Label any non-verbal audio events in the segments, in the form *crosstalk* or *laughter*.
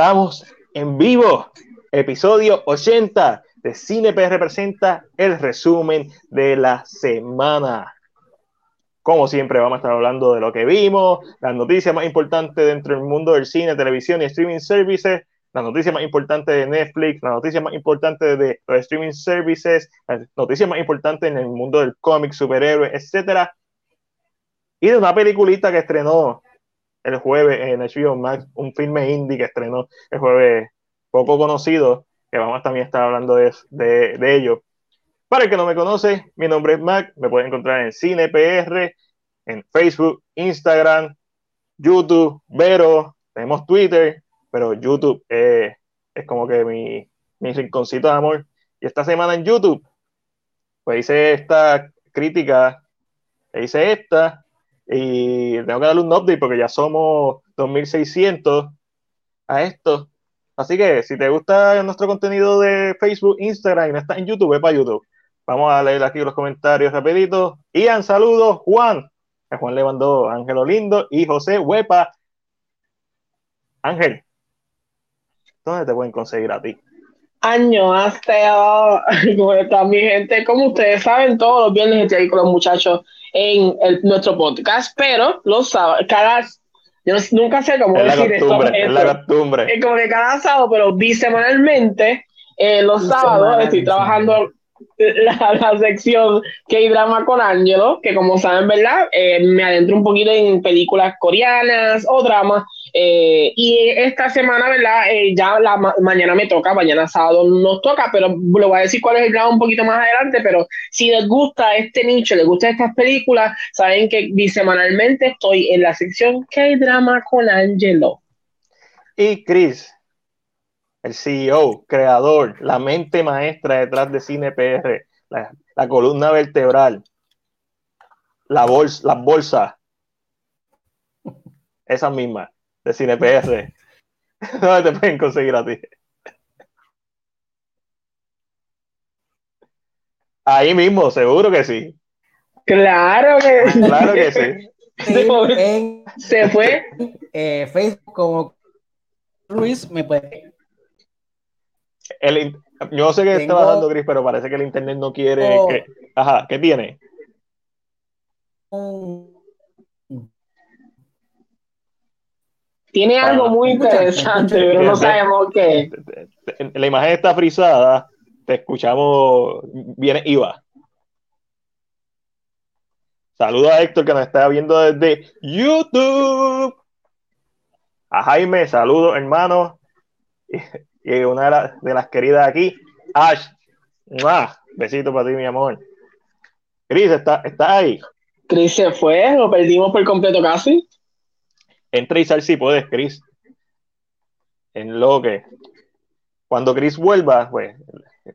Estamos en vivo, episodio 80 de Cine PR presenta el resumen de la semana. Como siempre, vamos a estar hablando de lo que vimos, las noticias más importantes dentro del mundo del cine, televisión y streaming services, las noticias más importantes de Netflix, las noticias más importantes de los streaming services, las noticias más importantes en el mundo del cómic, superhéroes, etcétera. Y de una peliculita que estrenó el jueves en HBO Max, un filme indie que estrenó el jueves poco conocido, que vamos a también estar hablando de, de, ello. Para el que no me conoce, mi nombre es Mac, me pueden encontrar en CinePR, en Facebook, Instagram, YouTube, Vero, tenemos Twitter, pero YouTube es como que mi, mi rinconcito de amor. Y esta semana en YouTube, pues hice esta crítica, hice esta, y tengo que darle un update porque ya somos 2600 a esto. Así que si te gusta nuestro contenido de Facebook, Instagram y no estás en YouTube, ve para YouTube. Vamos a leer aquí los comentarios rapidito. Ian, saludos. Juan. Juan le mandó Ángelo Lindo y José Huepa. Ángel, ¿dónde te pueden conseguir a ti? Año, hasta *laughs* ¿cómo está mi gente? Como ustedes saben, todos los viernes estoy ahí con los muchachos en nuestro podcast, pero los sábados, cada, yo nunca sé cómo decir esto. Es la costumbre. Es como que cada sábado, pero bisemanalmente, eh, los sábados estoy trabajando la, la sección K-Drama con Angelo, que como saben, ¿verdad? Eh, me adentro un poquito en películas coreanas o dramas eh, y esta semana, ¿verdad? Eh, ya mañana me toca, mañana sábado nos toca, pero le voy a decir cuál es el grado un poquito más adelante, pero si les gusta este nicho, les gusta estas películas, saben que bisemanalmente estoy en la sección K-Drama con Angelo. Y Chris, el CEO, creador, la mente maestra detrás de Cine PR, la, columna vertebral, la bolsa, las bolsas, esas mismas de CinePR. ¿Dónde *laughs* te pueden conseguir a ti? Ahí mismo, seguro que sí. Claro que sí. Claro que sí. Se fue. Eh, Facebook como Luis me puede. El, yo sé que estaba dando gris, pero parece que el internet no quiere. Oh. Que, ajá, ¿qué tiene? Tiene algo muy *laughs* interesante, pero no sabemos qué. La imagen está frisada, te escuchamos, viene Iva. Saludos a Héctor que nos está viendo desde YouTube. A Jaime, saludos hermano. *laughs* Y, una de, las queridas aquí, Ash. Besito para ti, mi amor. Cris, ¿está, ¿está ahí? Cris se fue, lo perdimos por completo casi. Entra y sal si puedes, Chris. En lo que. Cuando Chris vuelva, pues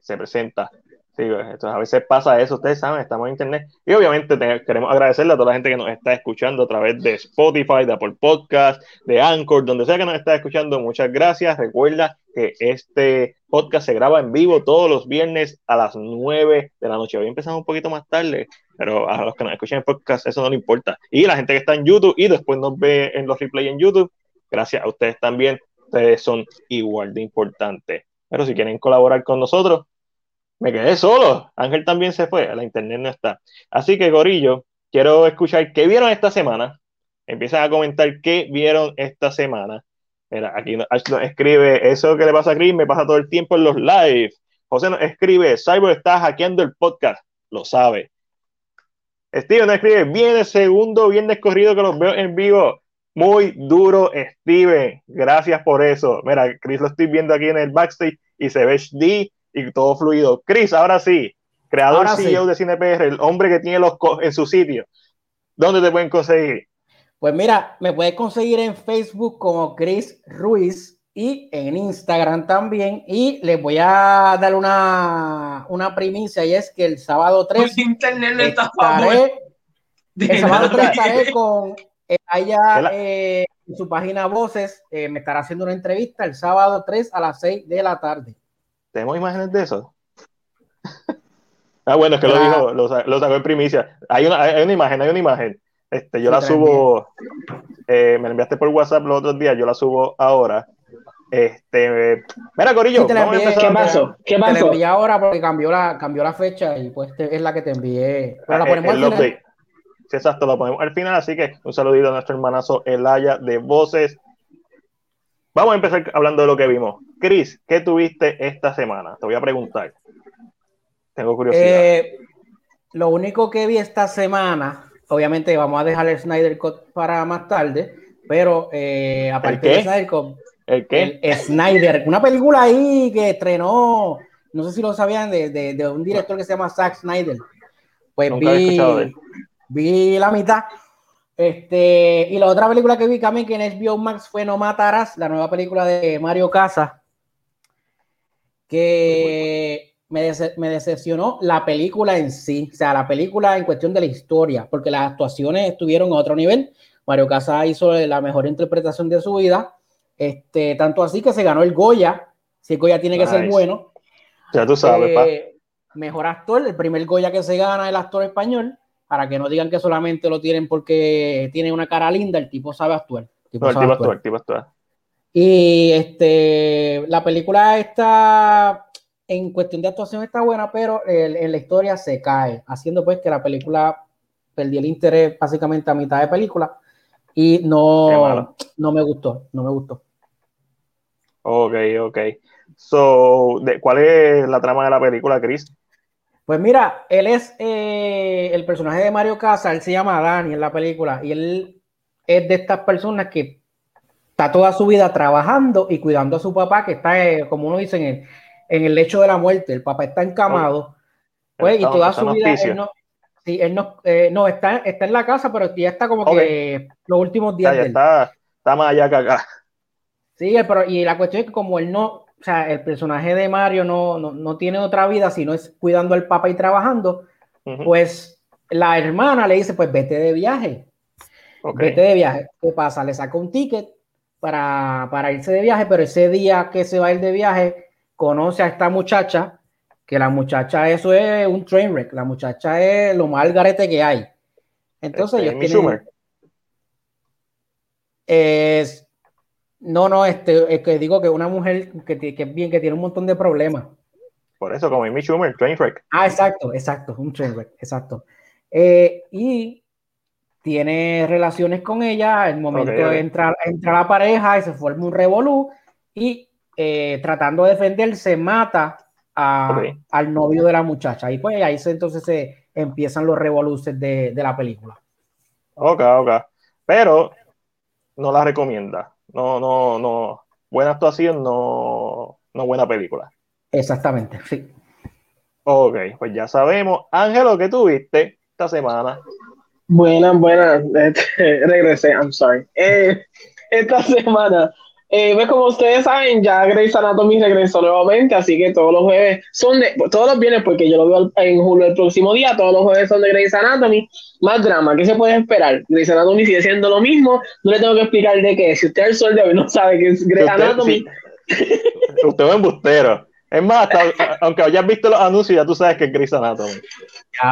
se presenta. Sí, pues, a veces pasa eso, ustedes saben, estamos en internet. Y obviamente queremos agradecerle a toda la gente que nos está escuchando a través de Spotify, de Apple Podcast, de Anchor, donde sea que nos está escuchando. Muchas gracias. Recuerda que este podcast se graba en vivo todos los viernes a las 9 de la noche. Hoy empezamos un poquito más tarde, pero a los que nos escuchan en podcast eso no le importa. Y la gente que está en YouTube y después nos ve en los replays en YouTube, gracias a ustedes también. Ustedes son igual de importantes. Pero si quieren colaborar con nosotros, me quedé solo. Ángel también se fue, la internet no está. Así que, Gorillo, quiero escuchar qué vieron esta semana. Empiezan a comentar qué vieron esta semana. Mira, aquí nos escribe, eso que le pasa a Chris me pasa todo el tiempo en los live. José nos escribe, Cyber está hackeando el podcast, lo sabe. Steven nos escribe, viene segundo viernes corrido que los veo en vivo. Muy duro, Steven. Gracias por eso. Mira, Chris lo estoy viendo aquí en el backstage y se ve HD y todo fluido. Chris, ahora sí, creador CEO de CinePR, el hombre que tiene los en su sitio. ¿Dónde te pueden conseguir? Pues mira, me puedes conseguir en Facebook como Chris Ruiz y en Instagram también. Y les voy a dar una, una primicia y es que el sábado 3 internet estaré, el sábado 3 estaré con ella eh, en su página Voces. Eh, me estará haciendo una entrevista el sábado 3 a las 6 de la tarde. ¿Tenemos imágenes de eso? *laughs* ah, bueno, es que lo dijo, lo, sacó en primicia. Hay una, hay una imagen, hay una imagen. Este, yo la subo, eh, me la enviaste por WhatsApp los otros días, yo la subo ahora. Este, mira, Corillo, la vamos a empezar. ¿Qué pasó? ¿Qué Te la pasó? envié ahora porque cambió la, cambió la fecha y pues te- es la que te envié. Pero la Eh, ponemos el al final. update. Sí, exacto, lo ponemos al final, así que un saludito a nuestro hermanazo Elaya de Voces. Vamos a empezar hablando de lo que vimos. Chris, ¿qué tuviste esta semana? Te voy a preguntar. Tengo curiosidad. Eh, lo único que vi esta semana, obviamente vamos a dejar el Snyder Cut para más tarde, pero eh, aparte del Snyder Cut, ¿El qué? el Snyder, una película ahí que estrenó, no sé si lo sabían, de, de- de un director que se llama Zack Snyder. Pues Nunca de vi la mitad. Este, y la otra película que vi también que en HBO Max fue No Matarás, la nueva película de Mario Casas, que me, dece- me decepcionó la película en sí, o sea, la película en cuestión de la historia, porque las actuaciones estuvieron a otro nivel. Mario Casas hizo la mejor interpretación de su vida, este, tanto así que se ganó el Goya, si el Goya tiene que ser bueno. Ya tú sabes, pa. Eh, mejor actor, el primer Goya que se gana el actor español, para que no digan que solamente lo tienen porque tiene una cara linda, el tipo sabe actuar. El tipo No, el tipo actuar. actúa, el tipo actúa. Y este, la película está, en cuestión de actuación está buena, pero el- en la historia se cae, haciendo pues que la película perdí el interés básicamente a mitad de película y no, no me gustó, no me gustó. Ok, ok. So, de- ¿cuál es la trama de la película, Chris? Pues mira, él es eh, el personaje de Mario Casas, él se llama Dani en la película y él es de estas personas que está toda su vida trabajando y cuidando a su papá que está, eh, como uno dice, en el, en el lecho de la muerte. El papá está encamado, pues, y Está- toda está su vida él no, sí, él no, eh, no está, está en la casa, pero ya está como que los últimos días ya de él. está, está más allá que acá. Sí, pero y la cuestión es que como él no, sea, el personaje de Mario no, no, no tiene otra vida, sino es cuidando al papá y trabajando, pues la hermana le dice, pues vete de viaje, vete de viaje. ¿Qué pasa? Le saca un ticket para, para irse de viaje, pero ese día que se va a ir de viaje, conoce a esta muchacha, que la muchacha eso es un train wreck, la muchacha es lo más garete que hay. Entonces Este, ellos tienen- es, no, no, este, es que digo que una mujer que, que es bien, que tiene un montón de problemas. Por eso, como Amy Schumer, Trainwreck. Ah, exacto, exacto, un train wreck, exacto. Eh, y tiene relaciones con ella, el momento Ok, ok. entra, entra la pareja y se forma un revolú y eh, tratando de defenderse mata a- al novio de la muchacha. Y pues ahí se, entonces se empiezan los revoluces de, de la película. Ok, ok. Pero no la recomienda. No, no, no. Buena actuación, no, no buena película. Exactamente, sí. Ok, pues ya sabemos. Ángelo, ¿qué tuviste esta semana? Buenas, buenas. *laughs* Este, regresé, I'm sorry. Eh, esta semana, eh, pues como ustedes saben, ya Grey's Anatomy regresó nuevamente, así que todos los jueves son de, todos los viernes, porque yo lo veo en julio el próximo día, todos los jueves son de Grey's Anatomy. Más drama, ¿qué se puede esperar? Grey's Anatomy sigue siendo lo mismo, no le tengo que explicar de qué. Si usted es el sol de hoy no sabe qué es Grey's Usted- Anatomy, sí. Usted es un embustero. Es más, hasta- aunque hayas visto los anuncios, ya tú sabes que es Grey's Anatomy.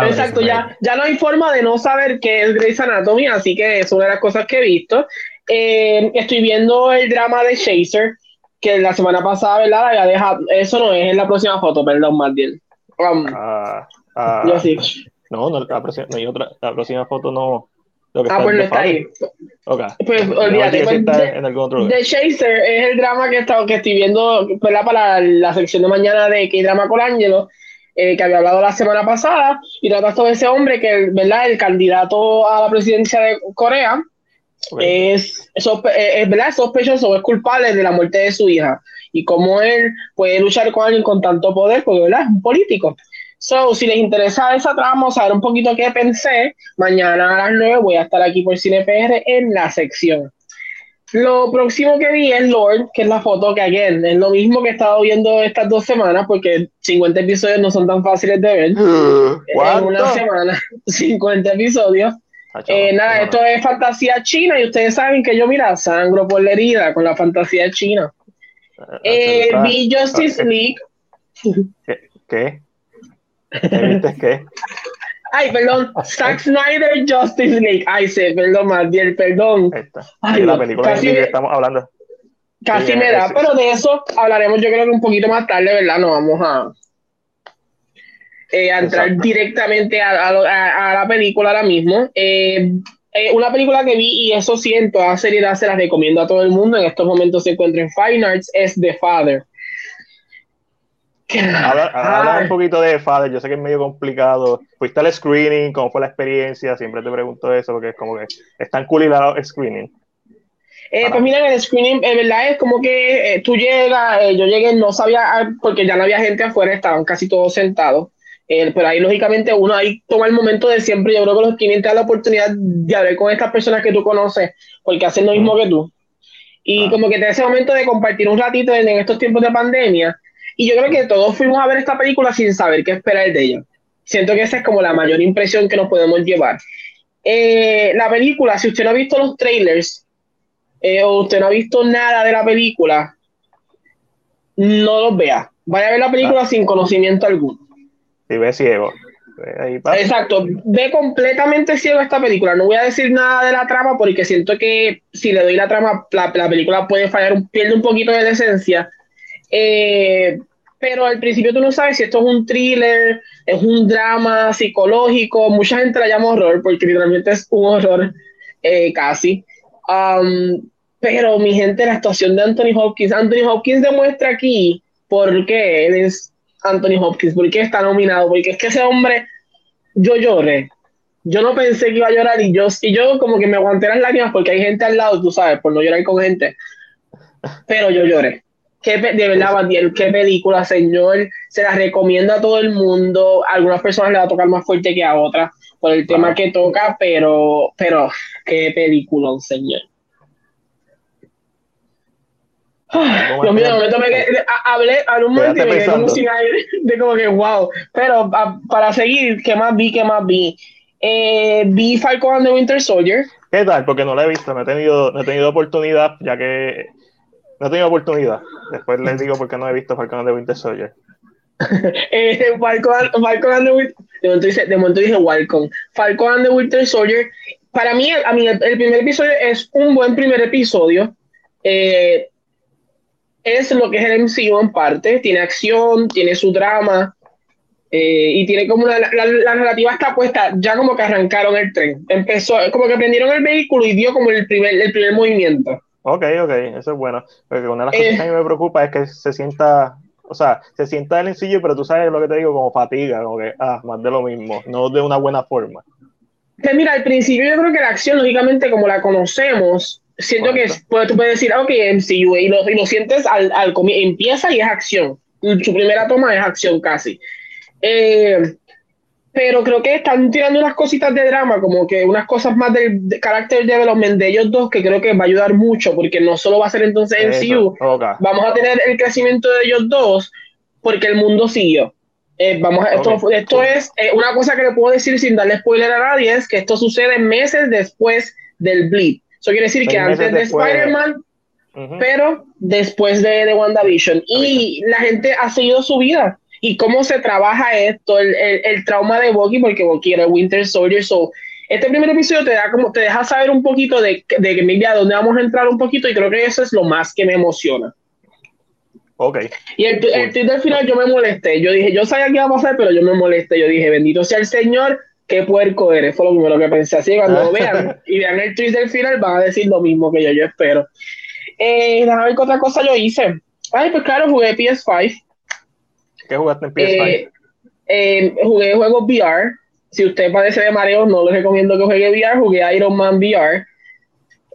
Exacto, ya, ya no hay forma de no saber qué es Grey's Anatomy, así que es una de las cosas que he visto. Eh, estoy viendo el drama de Chaser, que la semana pasada, ¿verdad? La había dejado, eso no es, es la próxima foto, perdón, más bien. Um, Ah, ah, yo sí. No, no, la próxima, no hay otra, la próxima foto no. Lo que Ah, está pues en no está ahí. Ok. Pues, olvídate, si pues, de- en algún otro lugar. The Chaser es el drama que, está, que estoy viendo ¿verdad? para la sección de mañana de K-Drama Colangelo, eh, que había hablado la semana pasada, y trata sobre ese hombre que ¿verdad? el candidato a la presidencia de Corea Es, sospe- eh, es, ¿verdad? es sospechoso o es culpable de la muerte de su hija y cómo él puede luchar con alguien con tanto poder, porque ¿verdad? es un político. So, si les interesa esa trama, o saber un poquito qué pensé, mañana a las 9 voy a estar aquí por CinePR en la sección. Lo próximo que vi es Lord, que es la foto que again, es lo mismo que he estado viendo estas dos semanas, porque 50 episodios no son tan fáciles de ver. En una semana, *laughs* 50 episodios. Eh, nada, esto es fantasía china y ustedes saben que yo, mira, sangro por la herida con la fantasía china. Eh, Hacho, vi Justice ah, League. ¿Qué? ¿Qué? ¿Qué viste qué? Ay, perdón, Zack Snyder Justice League. Ay, sí, perdón, bien, perdón. Esta. Ay, la película casi indie que estamos hablando. Casi me da, pero de eso hablaremos yo creo que un poquito más tarde, ¿verdad? No vamos a, eh, entrar directamente a, la película ahora mismo. Eh, eh, una película que vi y eso siento, a seriedad se la recomiendo a todo el mundo. En estos momentos se encuentra en Fine Arts, es The Father. Habla, un poquito de Father, yo sé que es medio complicado. ¿Fuiste al screening? ¿Cómo fue la experiencia? Siempre te pregunto eso porque es como que es tan cool el screening. Eh, pues mira, el screening, en verdad es como que eh, tú llegas, yo llegué, no sabía, ah, porque ya no había gente afuera, estaban casi todos sentados. Pero ahí, lógicamente, uno ahí toma el momento de siempre. Yo creo que los clientes dan la oportunidad de hablar con estas personas que tú conoces, porque hacen lo mismo que tú. Y como que te da ese momento de compartir un ratito en, estos tiempos de pandemia. Y yo creo que todos fuimos a ver esta película sin saber qué esperar de ella. Siento que esa es como la mayor impresión que nos podemos llevar. la película, si usted no ha visto los trailers, eh, o usted no ha visto nada de la película, no los vea. Vaya a ver la película ah. sin conocimiento alguno. Y ve ciego. Exacto, ve completamente ciego esta película. No voy a decir nada de la trama porque siento que si le doy la trama, la, película puede fallar, pierde un poquito de esencia. Eh, pero al principio tú no sabes si esto es un thriller, es un drama psicológico. Mucha gente la llama horror porque literalmente es un horror eh, casi. Um, pero mi gente, la actuación de Anthony Hopkins, Anthony Hopkins demuestra aquí por qué él es Anthony Hopkins, por qué está nominado, porque es que ese hombre, yo lloré. Yo no pensé que iba a llorar y yo, y yo como que me aguanté las lágrimas porque hay gente al lado, tú sabes, por no llorar con gente. Pero yo lloré. Qué, de verdad, Bandiel, qué película, señor. Se la recomiendo a todo el mundo. A algunas personas le va a tocar más fuerte que a otras por el tema que toca, pero, pero qué película, señor. Dios mío, me tomé que hablé, hablé un momento y me quedé como sin aire, *laughs* de como que wow. Pero para seguir, ¿qué más vi? ¿Qué más vi? Eh, vi Falcon and the Winter Soldier. ¿Qué tal? Porque no la he visto, no he tenido, no he tenido oportunidad, ya que no he tenido oportunidad. Después les digo por qué no he visto Falcon and the Winter Soldier. *laughs* eh, Falcon, Falcon and the Winter de momento, dice, de momento dije Falcon. Falcon and the Winter Soldier. Para mí, a mí el, primer episodio es un buen primer episodio. Eh, es lo que es el MCU en parte, tiene acción, tiene su drama eh, y tiene como una, la, la, narrativa está puesta, ya como que arrancaron el tren, empezó, como que prendieron el vehículo y dio como el primer, el primer movimiento. Ok, ok, eso es bueno, porque una de las cosas que a mí me preocupa es que se sienta, o sea, se sienta el sencillo, pero tú sabes lo que te digo, como fatiga, como que, ah, más de lo mismo, no de una buena forma. Pues mira, al principio yo creo que la acción, lógicamente, como la conocemos, siento que pues, tú puedes decir, ah, ok, MCU, y lo, y lo sientes al, al empieza y es acción. Su primera toma es acción casi. Eh, pero creo que están tirando unas cositas de drama, como que unas cosas más del de carácter development de ellos dos, que creo que va a ayudar mucho, porque no solo va a ser entonces MCU, vamos a tener el crecimiento de ellos dos, porque el mundo siguió. Eh, vamos a, esto, esto es eh, una cosa que le puedo decir sin darle spoiler a nadie, es que esto sucede meses después del Bleed. Eso quiere decir que antes de Spider-Man, pero después de, de WandaVision. Y la gente ha seguido su vida. Y cómo se trabaja esto, el, el, trauma de Bucky, porque Bucky era Winter Soldier. So, este primer episodio te da como te deja saber un poquito de, de a dónde vamos a entrar un poquito, y creo que eso es lo más que me emociona. Ok. Y el, el tweet del final yo me molesté. Yo dije, yo sabía que iba a pasar, pero yo me molesté. Yo dije, bendito sea el Señor qué puerco eres, fue lo primero que pensé. Así que cuando lo vean y vean el twist del final, van a decir lo mismo que yo, yo espero. Eh, déjame ver qué otra cosa yo hice. Ay, pues claro, jugué PS5. ¿Qué jugaste en PS5? Eh, eh, jugué juegos VR. Si usted padece de mareo, no le recomiendo que juegue VR. Jugué Iron Man VR.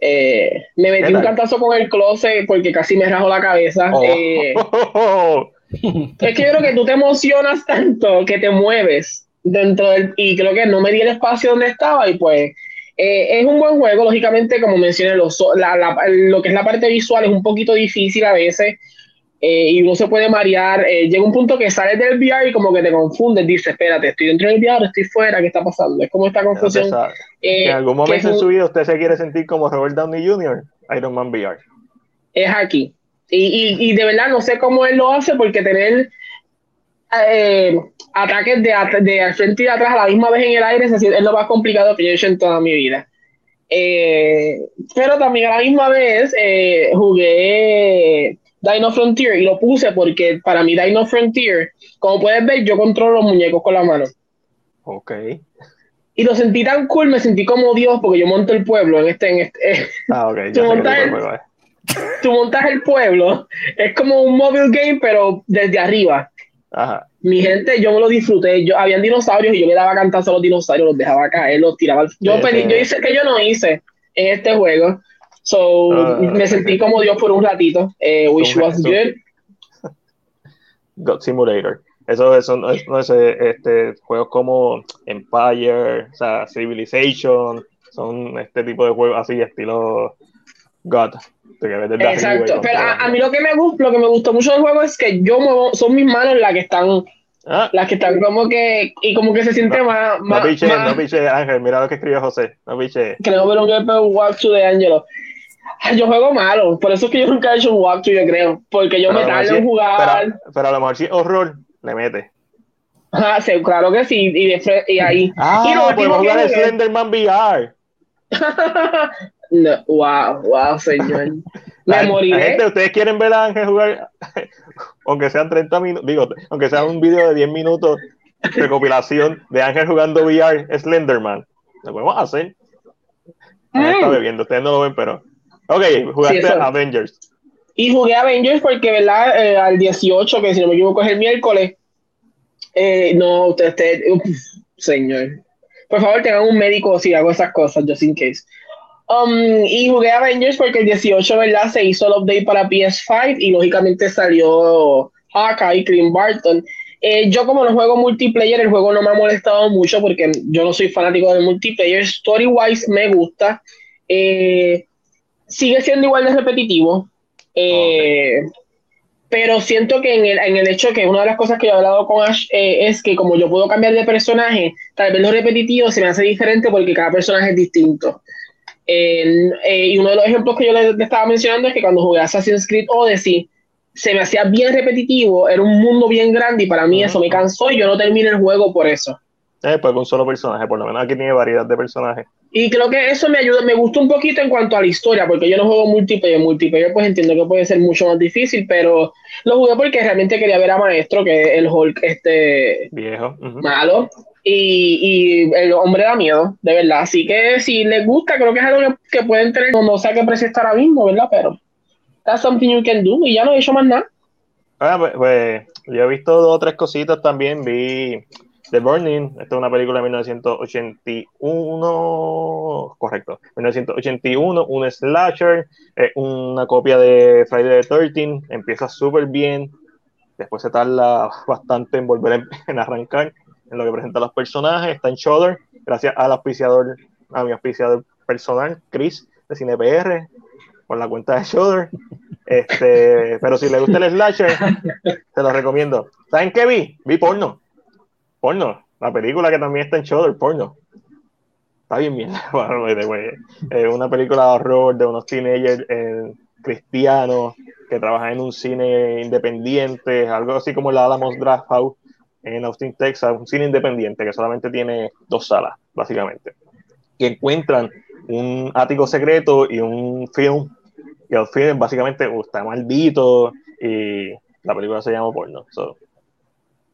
Eh, me metí un cantazo con el closet porque casi me rajo la cabeza. Oh. Eh, *laughs* es que yo creo que tú te emocionas tanto que te mueves dentro del, y creo que no me di el espacio donde estaba y pues eh, es un buen juego, lógicamente como mencioné, lo, lo que es la parte visual es un poquito difícil a veces eh, y uno se puede marear, eh, llega un punto que sales del VR y como que te confundes, dices, espérate, estoy dentro del VR, estoy fuera, ¿qué está pasando? Es como esta confusión. en algún momento en su vida usted se quiere sentir como Robert Downey Jr., Iron Man VR. Es aquí. Y, y, y de verdad no sé cómo él lo hace porque tener eh, ataques de, de al frente y de atrás a la misma vez en el aire es, lo más complicado que yo he hecho en toda mi vida. Eh, pero también a la misma vez eh, jugué Dino Frontier y lo puse porque para mí Dino Frontier, como puedes ver, yo controlo los muñecos con la mano. Ok. Y lo sentí tan cool, me sentí como Dios porque yo monto el pueblo en este... En este ah, ok. tú, montas el, tú montas el pueblo, es como un mobile game, pero desde arriba. Ajá. Mi gente, yo me lo disfruté. Yo, habían dinosaurios y yo le daba cantazo a los dinosaurios, los dejaba caer, los tiraba. Yo, yo hice que yo no hice en este juego. So, ah, me sentí como Dios por un ratito, eh, which was good. *laughs* God Simulator. Eso, eso no es, no es este, juegos como Empire, o sea, Civilization, son este tipo de juegos así, estilo God. Exacto, pero a, mí lo que me gustó, lo que me gustó mucho del juego es que yo muevo, son mis manos las que están ah. las que están como que y como que se siente más, no piche, no piche Ángel, mira lo que escribió José, no piche. Creo ver un gameplay walkthrough de Angelo. Yo juego malo, por eso es que yo nunca he hecho un walkthrough, yo creo, porque yo me tardo en jugar. Pero, a lo mejor si horror le mete. Ah, sí, claro que sí, y, de, y ahí. Ah, y podemos jugar el Slenderman VR. *laughs* No, wow, wow, señor. *laughs* Me moriré. Gente, ustedes quieren ver a Ángel jugar, *laughs* aunque sean 30 minutos, digo, aunque sea un video de 10 minutos, recopilación de Ángel jugando VR Slenderman. Lo podemos hacer. Ángel está mm. bebiendo, ustedes no lo ven, pero. Ok, jugaste Avengers. Y jugué Avengers porque, ¿verdad? Eh, al 18, que si no me equivoco es el miércoles. Eh, no, usted, usted señor. Por favor, tengan un médico si hago esas cosas, just in case. Um, y jugué Avengers porque el 18, ¿verdad? Se hizo el update para PS5 y lógicamente salió Hawkeye, Clint Barton. Eh, yo como no juego multiplayer, el juego no me ha molestado mucho porque yo no soy fanático del multiplayer. Story-wise me gusta. Eh, sigue siendo igual de repetitivo. Eh, pero siento que en el, en el hecho que una de las cosas que yo he hablado con Ash es que como yo puedo cambiar de personaje, tal vez lo repetitivo se me hace diferente porque cada personaje es distinto. Eh, y uno de los ejemplos que yo le, estaba mencionando es que cuando jugué Assassin's Creed Odyssey, se me hacía bien repetitivo, era un mundo bien grande y para mí eso me cansó y yo no terminé el juego por eso. Eh, pues un solo personaje, por lo menos aquí tiene variedad de personajes. Y creo que eso me ayuda, me gustó un poquito en cuanto a la historia, porque yo no juego multiplayer, multiplayer pues entiendo que puede ser mucho más difícil, pero lo jugué porque realmente quería ver a Maestro, que es el Hulk este viejo, malo, y, el hombre da miedo, de verdad. Así que si les gusta, creo que es algo que, pueden tener, no, sé a qué precio está ahora mismo, ¿verdad? Pero that's something you can do y ya no he hecho más nada. Ah, pues, pues yo he visto dos o tres cositas también. Vi The Burning, esta es una película de 1981, correcto, 1981, un slasher, una copia de Friday the 13, empieza súper bien, después se tarda bastante en volver *laughs* en arrancar, en lo que presenta los personajes, está en Shudder, gracias al auspiciador, a mi auspiciador personal, Chris, de CinePR, por la cuenta de Shudder. Este, pero si le gusta el slasher, te lo recomiendo. ¿Saben qué vi? Vi porno. Porno. La película que también está en Shudder, porno. Está bien bien. *laughs* Es una película de horror de unos teenagers eh, cristianos que trabajan en un cine independiente, algo así como la Alamos Draft House en Austin, Texas, un cine independiente que solamente tiene dos salas, básicamente. Y encuentran un ático secreto y un film. Y el film básicamente uh, está maldito y la película se llama porno.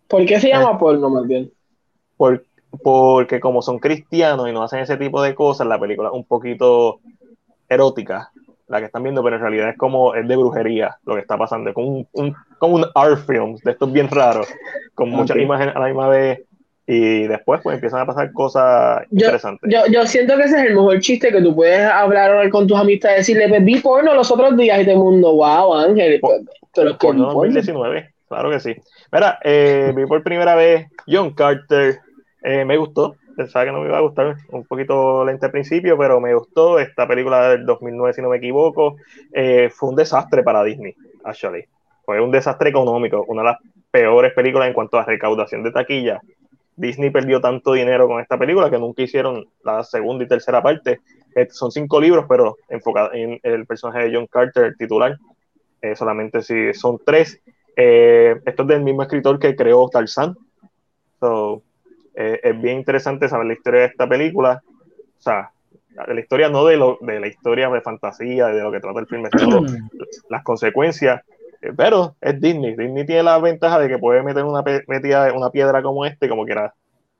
¿Por qué se llama eh, porno más bien? porque como son cristianos y no hacen ese tipo de cosas, la película es un poquito erótica la que están viendo, pero en realidad es como es de brujería lo que está pasando, como un, un, como un art film de estos bien raros, con muchas imágenes a la misma vez y después pues empiezan a pasar cosas interesantes. Yo, yo, siento que ese es el mejor chiste que tú puedes hablar con tus amistades, decirle, pues, vi porno los otros días y todo el mundo, wow, Ángel, pero porno 2019, claro que sí. Mira, eh, vi por primera vez John Carter, eh, me gustó, pensaba que no me iba a gustar, un poquito lenta al principio, pero me gustó. Esta película del 2009, si no me equivoco, eh, fue un desastre para Disney, actually. Fue un desastre económico, una de las peores películas en cuanto a recaudación de taquilla. Disney perdió tanto dinero con esta película que nunca hicieron la segunda y tercera parte. Eh, son cinco libros, pero enfocados en el personaje de John Carter, el titular. Eh, solamente si son tres. esto es del mismo escritor que creó Tarzan. So, eh, es bien interesante saber la historia de esta película. O sea, de la historia, no de, lo, de la historia de fantasía, de lo que trata el filme, sino *clears throat* las consecuencias. Eh, pero es Disney. Disney tiene la ventaja de que puede meter una, metida, una piedra como este, como quiera,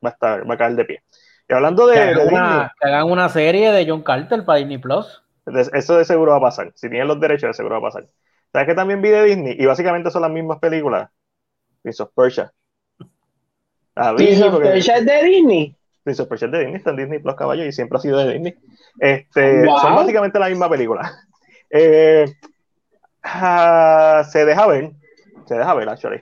va a, estar, va a caer de pie. Y hablando de, que hagan, una, que hagan una serie de John Carter para Disney Plus. Eso de seguro va a pasar. Si tienen los derechos, de seguro va a pasar. ¿Sabes que también vi de Disney? Y básicamente son las mismas películas. Prince of Persia. Prince es de Disney. Prince of Persia es de Disney, está en Disney Plus Caballo y siempre ha sido de Disney. Este, Son básicamente la misma película. *laughs* Eh, ah, se deja ver. Se deja ver, actually.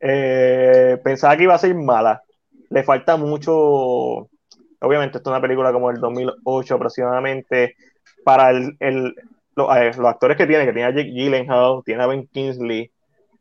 Eh, pensaba que iba a ser mala. Le falta mucho obviamente esto es una película como el 2008 aproximadamente, para el, el los, actores que tiene, que tiene a Jake Gyllenhaal, tiene a Ben Kingsley,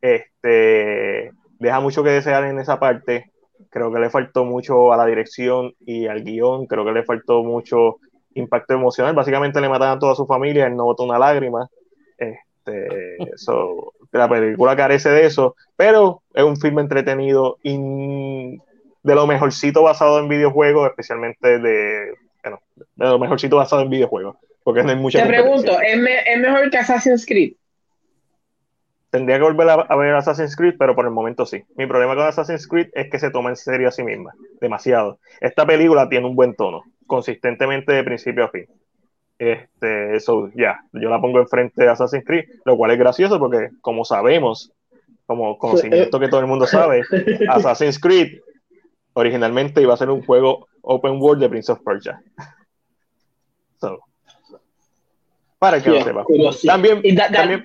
este, deja mucho que desear en esa parte. Creo que le faltó mucho a la dirección y al guion, creo que le faltó mucho impacto emocional. Básicamente le mataron a toda su familia, él no botó una lágrima. Este, *laughs* la película carece de eso, pero es un filme entretenido y de lo mejorcito basado en videojuegos, especialmente de, bueno, de lo mejorcito basado en videojuegos, porque no hay mucha Te pregunto, ¿es, mejor que Assassin's Creed? Tendría que volver a, ver Assassin's Creed, pero por el momento sí. Mi problema con Assassin's Creed es que se toma en serio a sí misma, demasiado. Esta película tiene un buen tono, consistentemente de principio a fin. Este, eso ya, yo la pongo enfrente de Assassin's Creed, lo cual es gracioso porque, como sabemos, como conocimiento que todo el mundo sabe, *laughs* Assassin's Creed originalmente iba a ser un juego open world de Prince of Persia. para que lo sepa. También,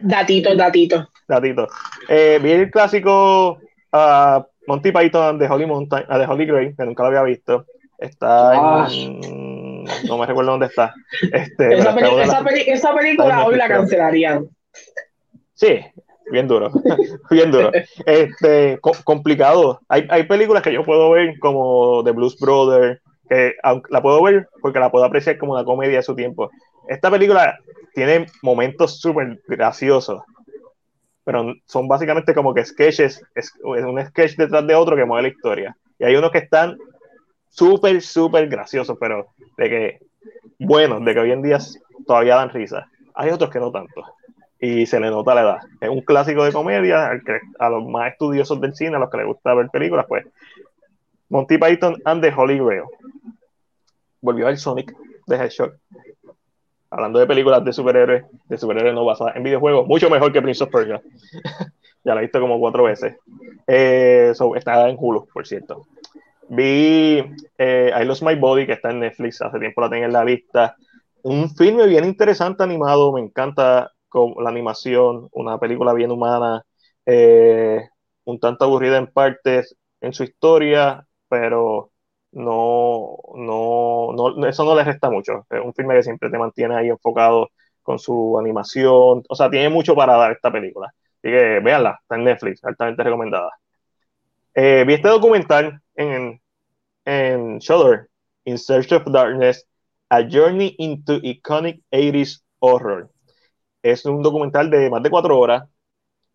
datito, datito. Datito. Eh, vi el clásico uh, Monty Python de Holy Mountain, uh, de Holy Grail, que nunca lo había visto. Está ah. en. No me recuerdo dónde está. Este, esa, esa, película hoy la cancelarían. Sí, bien duro, *laughs* bien duro. Este, complicado. Hay, hay, películas que yo puedo ver como The Blues Brothers, que la puedo ver porque la puedo apreciar como una comedia de su tiempo. Esta película tiene momentos súper graciosos, pero son básicamente como que sketches, es, un sketch detrás de otro que mueve la historia. Y hay unos que están súper, súper graciosos, pero de que, bueno, de que hoy en día todavía dan risa. Hay otros que no tanto y se le nota la edad. Es un clásico de comedia, a los más estudiosos del cine, a los que les gusta ver películas, pues Monty Python and the Holy Grail. Volvió el Sonic de Hedgehog. Hablando de películas de superhéroes, de superhéroes no basadas en videojuegos, mucho mejor que Prince of Persia. *laughs* ya la he visto como cuatro veces. Eh, está en Hulu, por cierto. Vi eh, I Lost My Body, que está en Netflix, hace tiempo la tengo en la lista. Un filme bien interesante, animado, me encanta la animación, una película bien humana, eh, un tanto aburrida en partes en su historia, pero no, no, no, eso no le resta mucho. Es un filme que siempre te mantiene ahí enfocado con su animación, o sea, tiene mucho para dar esta película. Así que véanla, está en Netflix, altamente recomendada. Eh, vi este documental en, en Shudder, In Search of Darkness, A Journey into Iconic 80s Horror. Es un documental de más de cuatro horas,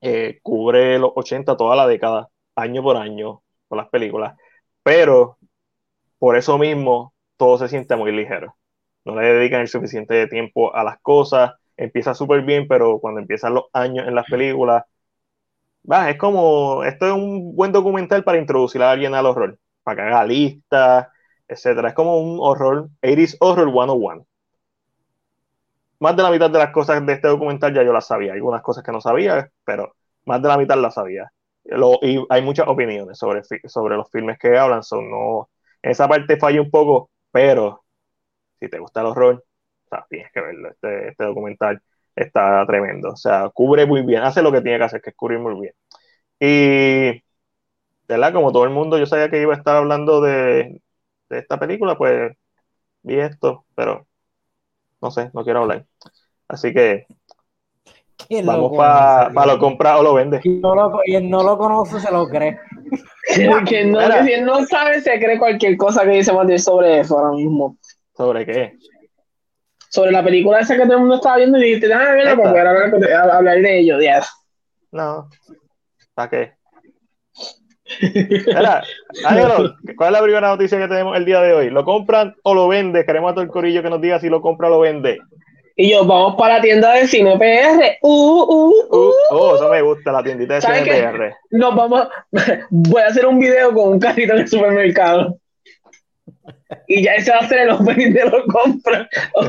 eh, cubre los 80, toda la década, año por año, con las películas, pero por eso mismo todo se siente muy ligero. No le dedican el suficiente tiempo a las cosas, empieza súper bien, pero cuando empiezan los años en las películas, va, es como, esto es un buen documental para introducir a alguien al horror, para que haga listas, etcétera. Es como un horror, 80s Horror 101 más de la mitad de las cosas de este documental ya yo las sabía. Algunas cosas que no sabía, pero más de la mitad las sabía. y hay muchas opiniones sobre, sobre los filmes que hablan. Son, no, esa parte falla un poco, pero si te gusta el horror, tienes que verlo. Este, este, documental está tremendo. O sea, cubre muy bien, hace lo que tiene que hacer, que es cubrir muy bien. Y, ¿verdad? Como todo el mundo, yo sabía que iba a estar hablando de, de esta película, pues vi esto, pero no sé, no quiero hablar. Así que vamos para pa lo comprar o lo vende. Y, no lo, no lo conoce, se lo cree. *laughs* quien no, no sabe, se cree cualquier cosa que dice Matías sobre eso ahora mismo. ¿Sobre qué? Sobre la película esa que todo el mundo estaba viendo y dijiste, déjame verla para poder hablar, de ello, yes. No. ¿Para qué? Mira, Ángelo, ¿cuál es la primera noticia que tenemos el día de hoy? ¿Lo compran o lo vende? Queremos a todo el corillo que nos diga si lo compra o lo vende. Y yo, vamos para la tienda de cine PR. Uh, uh, uh, Uh, oh, eso me gusta, la tiendita de ¿Sabes qué? CNPR. Nos vamos. *laughs* Voy a hacer un video con un carrito en el supermercado. Y ya ese va a ser el opening de lo compra o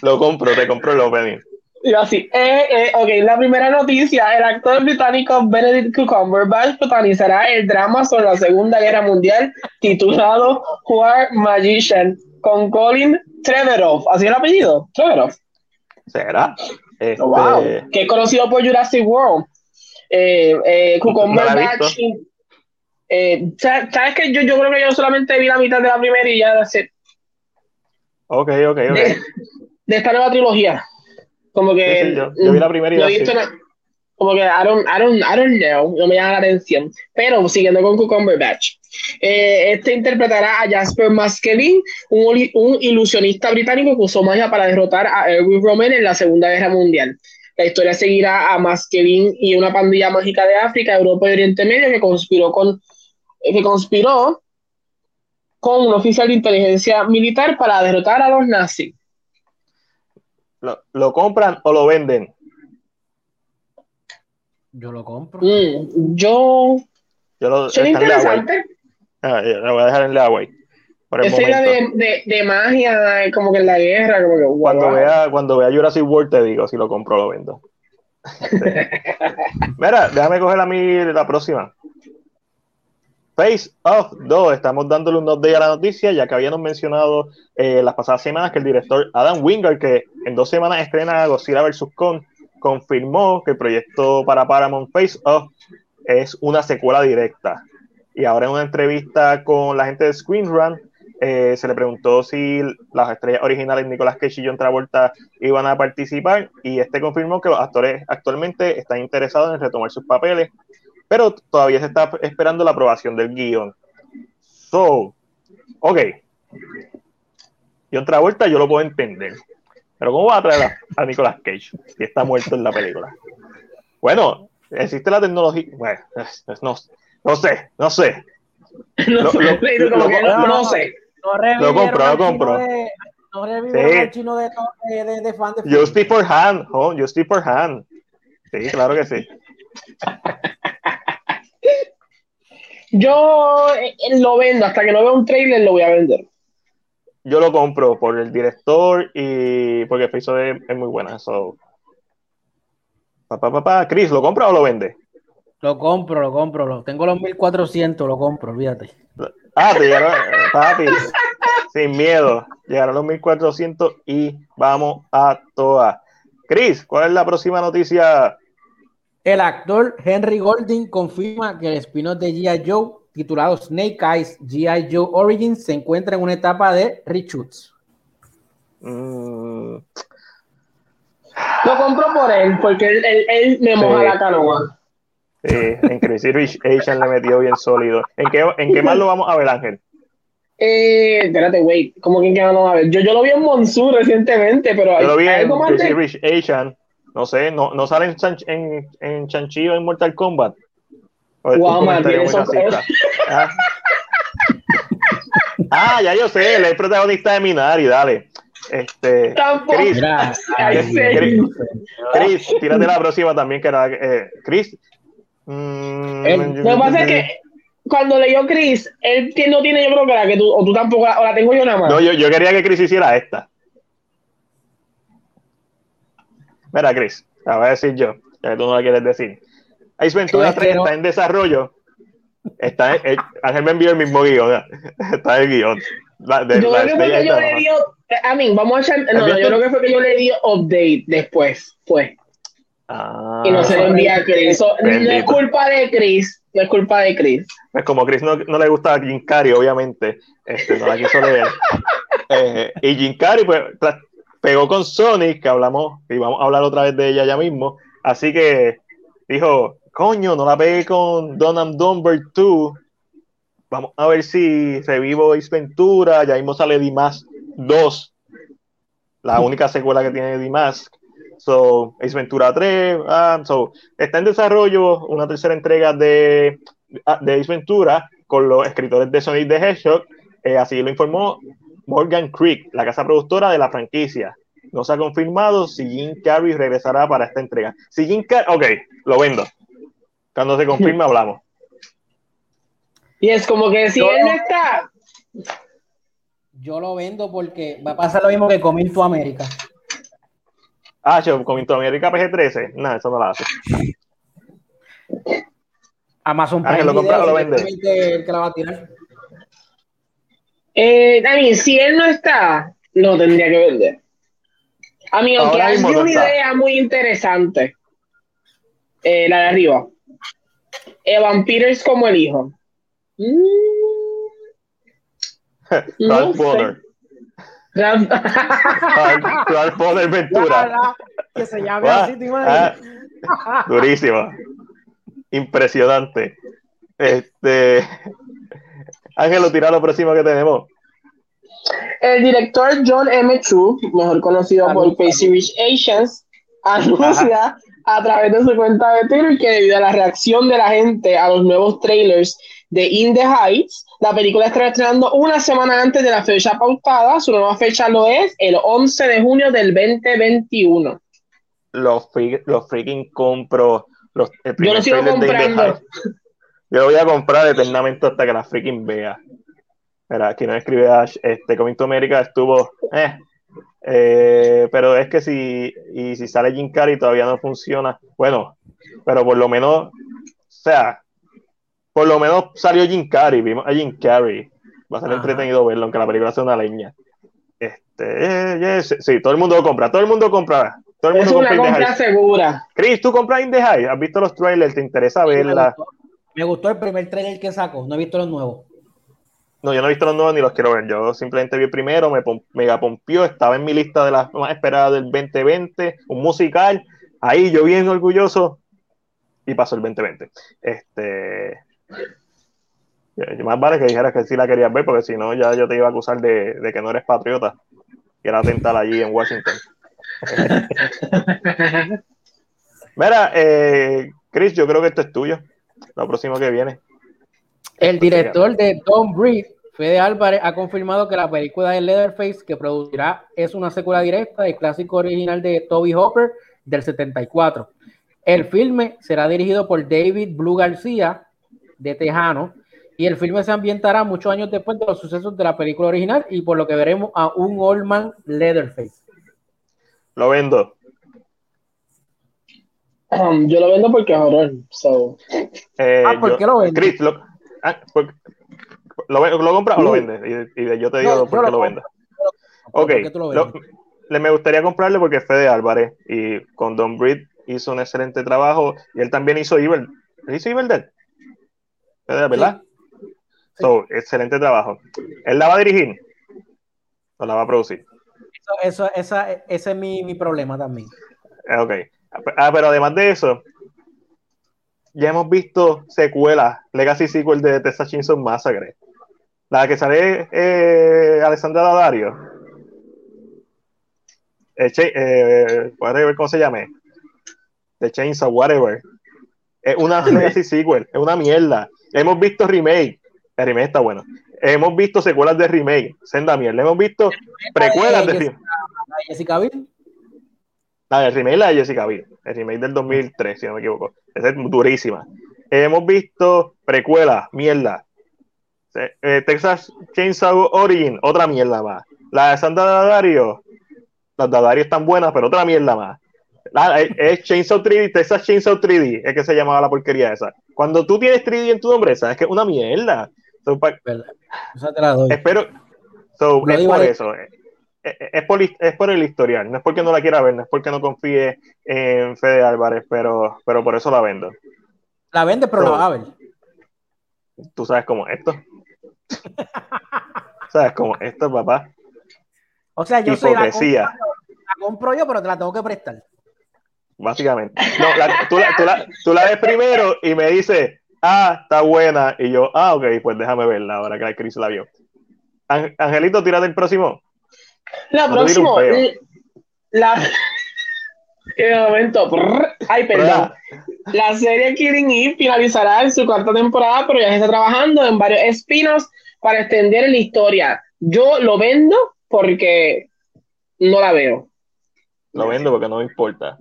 lo compro, te compro el opening. Y así, eh, eh, ok, la primera noticia, el actor británico Benedict Cumberbatch protagonizará el drama sobre la Segunda Guerra Mundial titulado War Magician con Colin Trevorrow, así el apellido, Trevorrow, ¿Será? Este, Oh, wow, que es conocido por Jurassic World. Eh, eh, No eh, sa- ¿sabes que yo, yo creo que yo solamente vi la mitad de la primera y ya de, Ok, ok, ok. de, de esta nueva trilogía? Como que Sí, sí, yo- yo vi la primera y no la he visto. Como que I don't, I don't, know, no me llama la atención. Pero siguiendo con Cumberbatch, eh, este interpretará a Jasper Maskelin, un, un ilusionista británico que usó magia para derrotar a Erwin Rommel en la Segunda Guerra Mundial. La historia seguirá a Maskelin y una pandilla mágica de África, Europa y Oriente Medio que conspiró con eh, que conspiró con un oficial de inteligencia militar para derrotar a los nazis. ¿Lo, lo compran o lo venden? Yo lo compro. Mm, yo Yo lo Suena Leaway. interesante. Ah, yo lo voy a dejar en Leaway. Por el Esa idea de, de, de magia, como que en la guerra, como que Cuando wow. vea, cuando vea Jurassic World te digo si lo compro o lo vendo. Sí. *laughs* Mira, déjame coger a mí la próxima. Face Off 2, estamos dándole un update a la noticia, ya que habíamos mencionado eh, las pasadas semanas que el director Adam Wingard, que en dos semanas estrena Godzilla vs. Kong, confirmó que el proyecto para Paramount Face Off es una secuela directa. Y ahora en una entrevista con la gente de Screen Run, eh, se le preguntó si las estrellas originales Nicolas Cage y John Travolta iban a participar y este confirmó que los actores actualmente están interesados en retomar sus papeles, pero todavía se está esperando la aprobación del guion. So, ok. John Travolta yo lo puedo entender, pero ¿cómo va a traer a, a Nicolas Cage si está muerto en la película? Bueno, existe la tecnología, bueno, es- es- no, no sé, no sé. *laughs* no, lo- sé, lo- lo- lo- no, no sé. No revivieron compro, lo compro. de- No revivieron Sí. al chino de, de, de, de fan de Justice for Hand, oh, Justice for Hand. Sí, claro que sí. Yo eh, lo vendo, hasta que no vea un trailer lo voy a vender. Yo lo compro por el director y porque Face es, es muy buena. So. Pa, pa, pa, pa. Chris, ¿lo compra o lo vende? Lo compro, lo compro. Lo, tengo los 1400, lo compro, olvídate. Ah, te llegaron, papi, sin miedo. Llegaron los 1400 y vamos a todas. Chris, ¿cuál es la próxima noticia? El actor Henry Golding confirma que el spin-off de G.I. Joe, titulado Snake Eyes G.I. Joe Origins, se encuentra en una etapa de reshoots. Mm, Lo compro por él, porque él, él, él me moja Sí. la canoa. sí, en Crazy Rich Asian le metió bien sólido. ¿En qué, ¿En qué más lo vamos a ver, Ángel? Eh, espérate, wait, ¿cómo que no a ver? Yo, yo lo vi en Monsu recientemente, pero Yo lo vi ¿hay en algo más Crazy de- Rich Asian. No sé, no, no sale en, en, en Chanchi o en Mortal Kombat. Es un Guau, comentario muy racista. Ah. Ah, ya yo sé, él es el protagonista de Minari, dale. Este, Tampoco. Chris, sí. Chris, tírate la próxima también, que era eh, Chris. mm, Lo que pasa es que cuando leyó Chris, él no tiene, yo creo que la que tú, o tú tampoco, la- o la tengo yo nada más. No, yo, yo quería que Chris hiciera esta. Mira, Chris, la voy a decir yo, ya que tú no la quieres decir. Ace Ventura Es que 3 no- está en desarrollo. Está el- Ángel me envió el mismo guion. ¿eh? *laughs* Está en el guion. La, de, yo la creo que fue estrella que yo le dio, a mí, vamos a echar, no, no, ¿Has yo creo que fue que yo le di update después, fue, Ah, y no se lo envía a Chris. So, no es culpa de Chris, no es culpa de Chris. Pues como Chris no, no le gusta a Jim Carrey, obviamente, este, no la quiso leer. *laughs* Eh, y Jim Carrey pues, pegó con Sonic, que hablamos, y vamos a hablar otra vez de ella ya mismo. Así que dijo, coño, no la pegué con Dumb and Dumber 2. Vamos a ver si revivo Ace Ventura. Ya mismo sale Dimas 2, la única secuela que tiene Dimas. So, Ace Ventura 3, ah, so, está en desarrollo una tercera entrega de, ah, de Ace Ventura con los escritores de Sonic the Hedgehog, eh, así lo informó Morgan Creek, la casa productora de la franquicia. No se ha confirmado si Jim Carrey regresará para esta entrega. Si Jim Carrey, ok, lo vendo. Cuando se confirme *laughs* hablamos. Y es como que si Yo- él no está, Yo lo vendo porque va a pasar lo mismo que con Into América. Ah, yo con América PG-13. No, eso no la hace. Amazon Ah, que Prime lo compra o lo vende. el que la va a tirar. eh, mí, si él no está, lo tendría que vender. A mí, aunque Ahora hay una idea muy interesante, eh, la de arriba. Evan Peters como el hijo. Mm, No Ralph. Ralph- Ventura. Que se llame Ah, así, ¿te imaginas? ah, durísimo. Impresionante. Este. Ángelo, tira lo próximo que tenemos. El director John M. Chu, mejor conocido por Anuncia. Crazy Rich Asians, anuncia a través de su cuenta de Twitter que debido a la reacción de la gente a los nuevos trailers de In the Heights, la película estará estrenando una semana antes de la fecha pautada. Su nueva fecha lo es el 11 de junio del 2021. Los, free- los freaking compro. Los, el Yo lo sigo comprando. Yo lo voy a comprar eternamente hasta que la freaking vea. Mira, aquí no escribe Ash. Este Coming to America estuvo. Eh, eh, pero es que si, y si sale Jim Carrey todavía no funciona. Bueno, pero por lo menos, o sea, por lo menos salió Jim Carrey, vimos a Jim Carrey. Va a ser Ajá. entretenido verlo, aunque la película sea una leña. Este, eh, yes, sí, todo el mundo lo compra, todo el mundo compra. Todo el Es mundo una compra the compra segura. Chris, ¿tú compras In the Heights? ¿Has visto los trailers? ¿Te interesa Me verla? gustó, me gustó el primer trailer que sacó, no he visto los nuevos. No, yo no he visto los nuevos ni los quiero ver. Yo simplemente vi el primero, me pom- mega pompió, estaba en mi lista de las más esperadas del 2020, un musical. Ahí yo bien orgulloso y pasó el 2020. Este. y- y Más vale que dijeras que sí la querías ver, porque si no, ya yo te iba a acusar de, de que no eres patriota, que era tentar allí en Washington. *laughs* Mira, eh, Chris, yo creo que esto es tuyo. Lo próximo que viene. El director de Don't Breathe, Fede Álvarez, ha confirmado que la película de Leatherface que producirá es una secuela directa del clásico original de Toby Hopper del 74. El filme será dirigido por David Blue García, de Tejano, y el filme se ambientará muchos años después de los sucesos de la película original y por lo que veremos a un Old Man Leatherface. Lo vendo. Um, yo lo vendo porque es horror. So. Eh, Ah, ¿por yo- qué lo vende? Chris, lo, ah, por- ¿lo, lo compras o lo vendes? Y, y yo te digo No, por qué lo lo vendes. Ok, le me gustaría comprarle porque es Fede Álvarez y con Don Breed hizo un excelente trabajo y él también hizo Evil. ¿Él hizo Evil Dead? Fede, ¿Verdad? So, excelente trabajo. ¿Él la va a dirigir? ¿O la va a producir? Eso, eso- esa- ese es mi, mi problema también. Eh, Ok. Ah, pero además de eso, ya hemos visto secuelas, Legacy Sequel de Texas Chainsaw Massacre. La que sale eh, Alessandra Daddario. Eh, eh, whatever, ¿cómo se llame? The Chainsaw, whatever. Es una. Legacy Sequel, es una mierda. Hemos visto remake, el remake está bueno. Hemos visto secuelas de remake, senda mierda. Hemos visto precuelas de remake. Jessica, Jessica Biel. El remake la de Jessica Biel, el remake del 2003, si no me equivoco. Esa es durísima. Hemos visto precuelas, mierda. Eh, eh, Texas Chainsaw Origin, otra mierda más. La de Santa Dadario, las Dadario están buenas, pero otra mierda más. La- eh, es Chainsaw 3D, Texas Chainsaw 3D, es que se llamaba la porquería esa. Cuando tú tienes 3D en tu nombre, sabes que es una mierda. So, pa- ¿verdad? Esa te la doy. Espero. So, es por eso. Es por, es por el historial. No es porque no la quiera ver, no es porque no confíe en Fede Álvarez, pero, pero por eso la vendo. La vende, pero So, la va a ver. Tú sabes cómo es esto. ¿Sabes cómo es esto, papá? O sea, yo soy la compro, la compro yo, pero te la tengo que prestar. básicamente. No, la- tú, la, tú, la, tú la ves primero y me dices, ah, está buena. Y yo, ah, ok, pues déjame verla ahora que Chris la vio. Angelito, tírate el próximo. La No próxima. peo. La, *laughs* qué momento. Ay, perdón. La serie Killing Eve finalizará en su cuarta temporada, pero ya se está trabajando en varios espinos para extender la historia. Yo lo vendo porque no la veo. Lo vendo porque no me importa.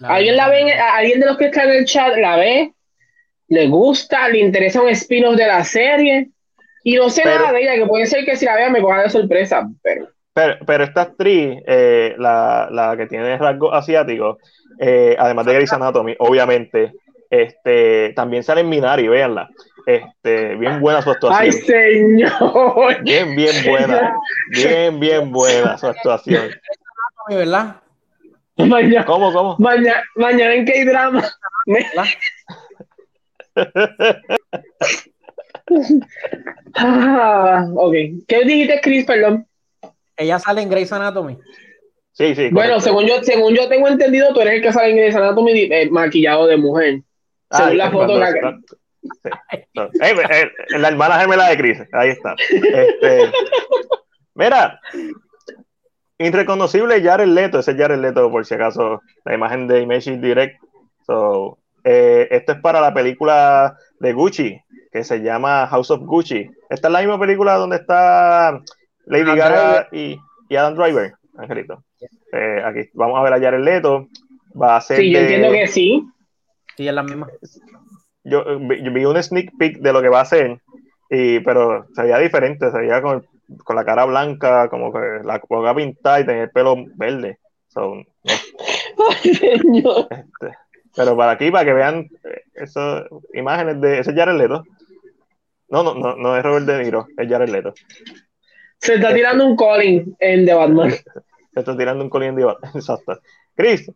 ¿Alguien la ve? ¿Alguien de los que están en el chat la ve? ¿Le gusta? ¿Le interesa un spin-off de la serie? Y no sé nada de ella, que puede ser que si la vea me coja de sorpresa, pero... Pero, esta actriz, eh, la, la, que tiene rasgo asiático, eh, además de Grey's Anatomy, obviamente, este, también sale en Minari, véanla. Este, bien buena su actuación. ¡Ay, señor! Bien, bien *laughs* buena. Bien, bien buena su actuación. ¿Verdad? Mañana, ¿Cómo, cómo? Mañana, mañana en qué drama. *laughs* ah, ok. ¿Qué dijiste, Chris? Perdón. Ella sale en Grey's Anatomy. Sí, sí. Bueno, según yo, según yo tengo entendido, tú eres el que sale en Grey's Anatomy eh, maquillado de mujer. Según la foto que sí. Eh, eh, la hermana gemela de Chris, ahí está. Este, mira, irreconocible Jared Leto, ese es Jared Leto, por si acaso, la imagen de Image Direct. So, esto es para la película de Gucci, que se llama House of Gucci. Esta es la misma película donde está Lady Gaga y, y, Adam Driver, Angelito. Eh, aquí vamos a ver a Jared Leto. Va a ser. Sí, yo entiendo que sí. Sí, es la misma. Yo, vi un sneak peek de lo que va a ser, y, pero se veía diferente, se veía con, con la cara blanca, como que la boca pintada y tenía el pelo verde. Ay, señor. Este, pero para aquí, para que vean eh, esas imágenes de ese Jared Leto. No, no, no, no es Robert De Niro, es Jared Leto. Se está tirando un calling en The Batman. *laughs* Se está tirando un en The *laughs* Batman, exacto. Chris.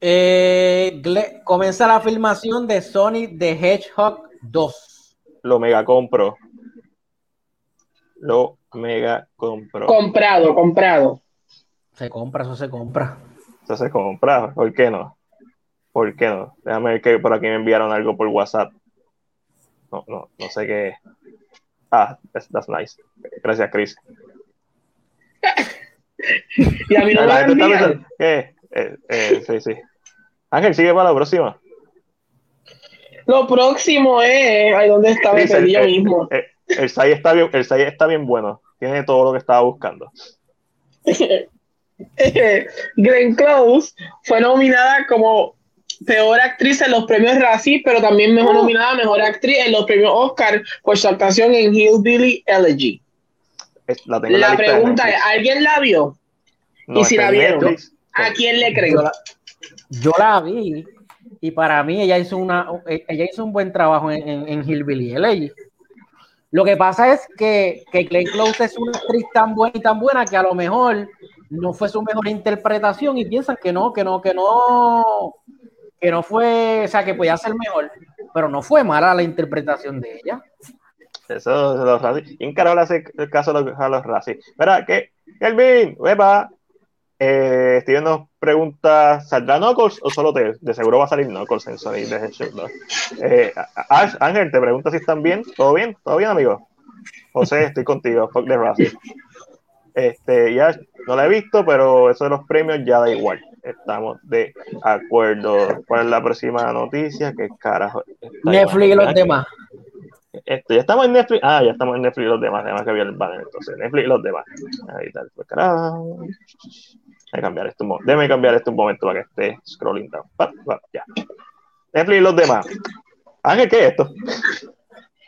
Eh, comienza la filmación de Sonic the Hedgehog 2. Lo mega compro. Lo mega compro. Comprado, comprado. Se compra, eso se compra. Eso se compra, ¿por qué no? ¿Por qué no? Déjame ver que por aquí me enviaron algo por WhatsApp. No, no, no sé qué. Ah, that's, nice. Gracias, Chris. *laughs* y a mí no me ¿Qué? Eh, eh, sí, sí. Ángel, sigue para la próxima. Lo próximo es. Ahí donde está Chris, el, el, mismo. El, el, SAI está bien, el SAI está bien bueno. Tiene todo lo que estaba buscando. *laughs* Glenn Close fue nominada como peor actriz en los premios Razzie, pero también mejor uh. nominada mejor actriz en los premios Oscar por su actuación en Hillbilly Elegy. La, la pregunta es, ¿alguien la vio? y si la vieron, ¿a quién le creo? Yo la, vi y para mí ella hizo una ella hizo un buen trabajo en, en, Hillbilly Elegy. Lo que pasa es que, que Glenn Close es una actriz tan buena y tan buena que a lo mejor no fue su mejor interpretación y piensan que no, que no, que no, que no fue, o sea, que podía ser mejor, pero no fue mala la interpretación de ella. Eso de los racis. ¿Quién carajo le hace el caso a los, a los? Mira, que, Kelvin, wepa. Eh, Steven nos pregunta: ¿saldrá Knuckles o solo te? De seguro va a salir Knuckles en Sonic de Hedgehog eh, Ángel te pregunta si están bien. ¿Todo bien? ¿Todo bien, amigo? José, estoy contigo. Fuck the Razzie. Este, ya no la he visto, pero eso de los premios ya da igual. Estamos de acuerdo. ¿Cuál es la próxima noticia? ¿Qué carajo? Netflix y los demás. Esto, ya estamos en Netflix. Ah, ya estamos en Netflix y los demás. Además que había el banner. Entonces, Netflix y los demás. Ahí está. Pues, carajo. Déjame cambiar esto, déjame cambiar esto un momento para que esté scrolling down. ya. Netflix y los demás. Ángel, ¿qué es esto?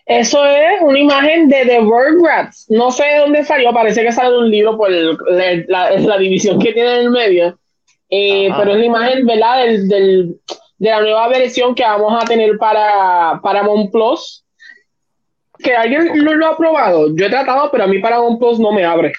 Eso es una imagen de The Rats. No sé de dónde salió, parece que sale de un libro por la, división que tiene en el medio. Eh, pero es la imagen, ¿verdad? Del, del, de la nueva versión que vamos a tener para Paramount Plus. Que alguien lo ha probado. Yo he tratado, pero a mí Paramount Plus no me abre.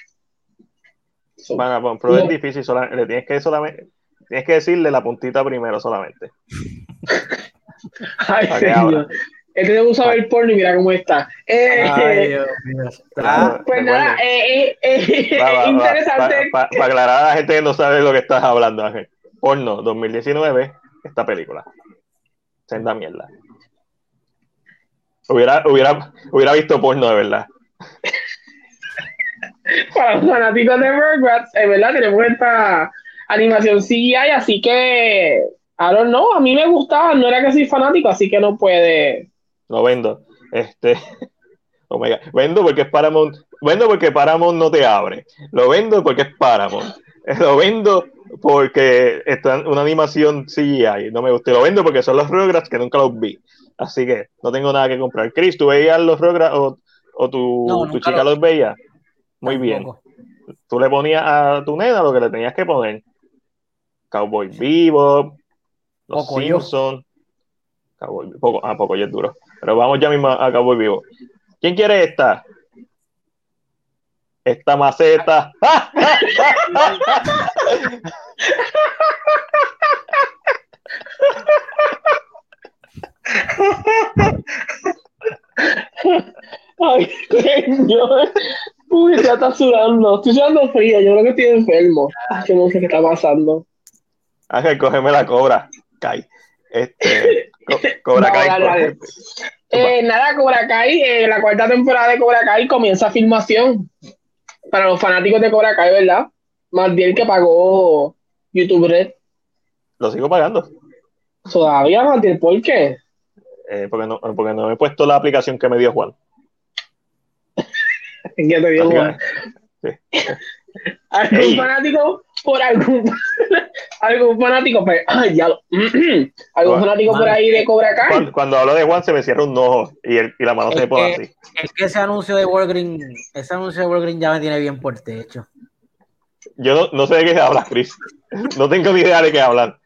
Bueno, Plus es difícil, le tienes que solamente, tienes que decirle la puntita primero solamente. *laughs* Ay, señor. Este te gusta ver porno y mira cómo está. Eh, Ay, Dios mío. Ah, pues nada, eh, eh, eh *laughs* interesante. Para aclarar a la gente que no sabe lo que estás hablando, Ángel. Porno 2019, esta película. Senda mierda. Hubiera, hubiera, hubiera visto porno de verdad. para los fanáticos de Rugrats, es verdad, tenemos esta animación CGI, así que, I don't know, a mí me gustaba, no era que soy fanático, así que no puede. Lo vendo. Este, *laughs* oh my God. Vendo porque es Paramount. Vendo porque Paramount no te abre. Lo vendo porque es Paramount. *laughs* Lo vendo porque está una animación CGI. No me gusta. Lo vendo porque son los Rugrats que nunca los vi. Así que no tengo nada que comprar. Chris, ¿tú veías los Rugrats o, o tu, No, tu nunca chica lo- los veía? Muy bien. Tú le ponías a tu nena lo que le tenías que poner. Cowboy Vivo, Los Pocoyo. Simpsons. Cowboy, poco, ah, poco, ya es duro. Pero vamos ya mismo a Cowboy Vivo. ¿Quién quiere esta? Esta maceta. *laughs* *laughs* Ay, señor. Uy, ya está sudando. Estoy sudando frío. Yo creo que estoy enfermo. Yo no sé qué está pasando. Ángel, cógeme la cobra. Kai. Este, co- *laughs* cobra Kai. dale. Eh, nada, Cobra Kai, eh, la cuarta temporada de Cobra Kai comienza filmación. Para los fanáticos de Cobra Kai, ¿verdad? Más bien que pagó YouTube Red. Lo sigo pagando. Todavía, Matil, ¿por qué? Eh, porque, no, porque no he puesto la aplicación que me dio Juan. *laughs* ¿Qué te que, Juan? sí. *laughs* ¿Algún Ey. fanático por algún *laughs* algún fanático? Pues, ay, ya lo- *clears throat* ¿Algún fanático por ahí de Cobra Kai? Cuando, cuando hablo de Juan se me cierra un ojo y, el- y la mano se me pone así. Es que ese anuncio de Walgreen, ese anuncio de Walgreen ya me tiene bien por techo. Yo no, no sé de qué hablas, Chris. No tengo ni idea de qué hablan.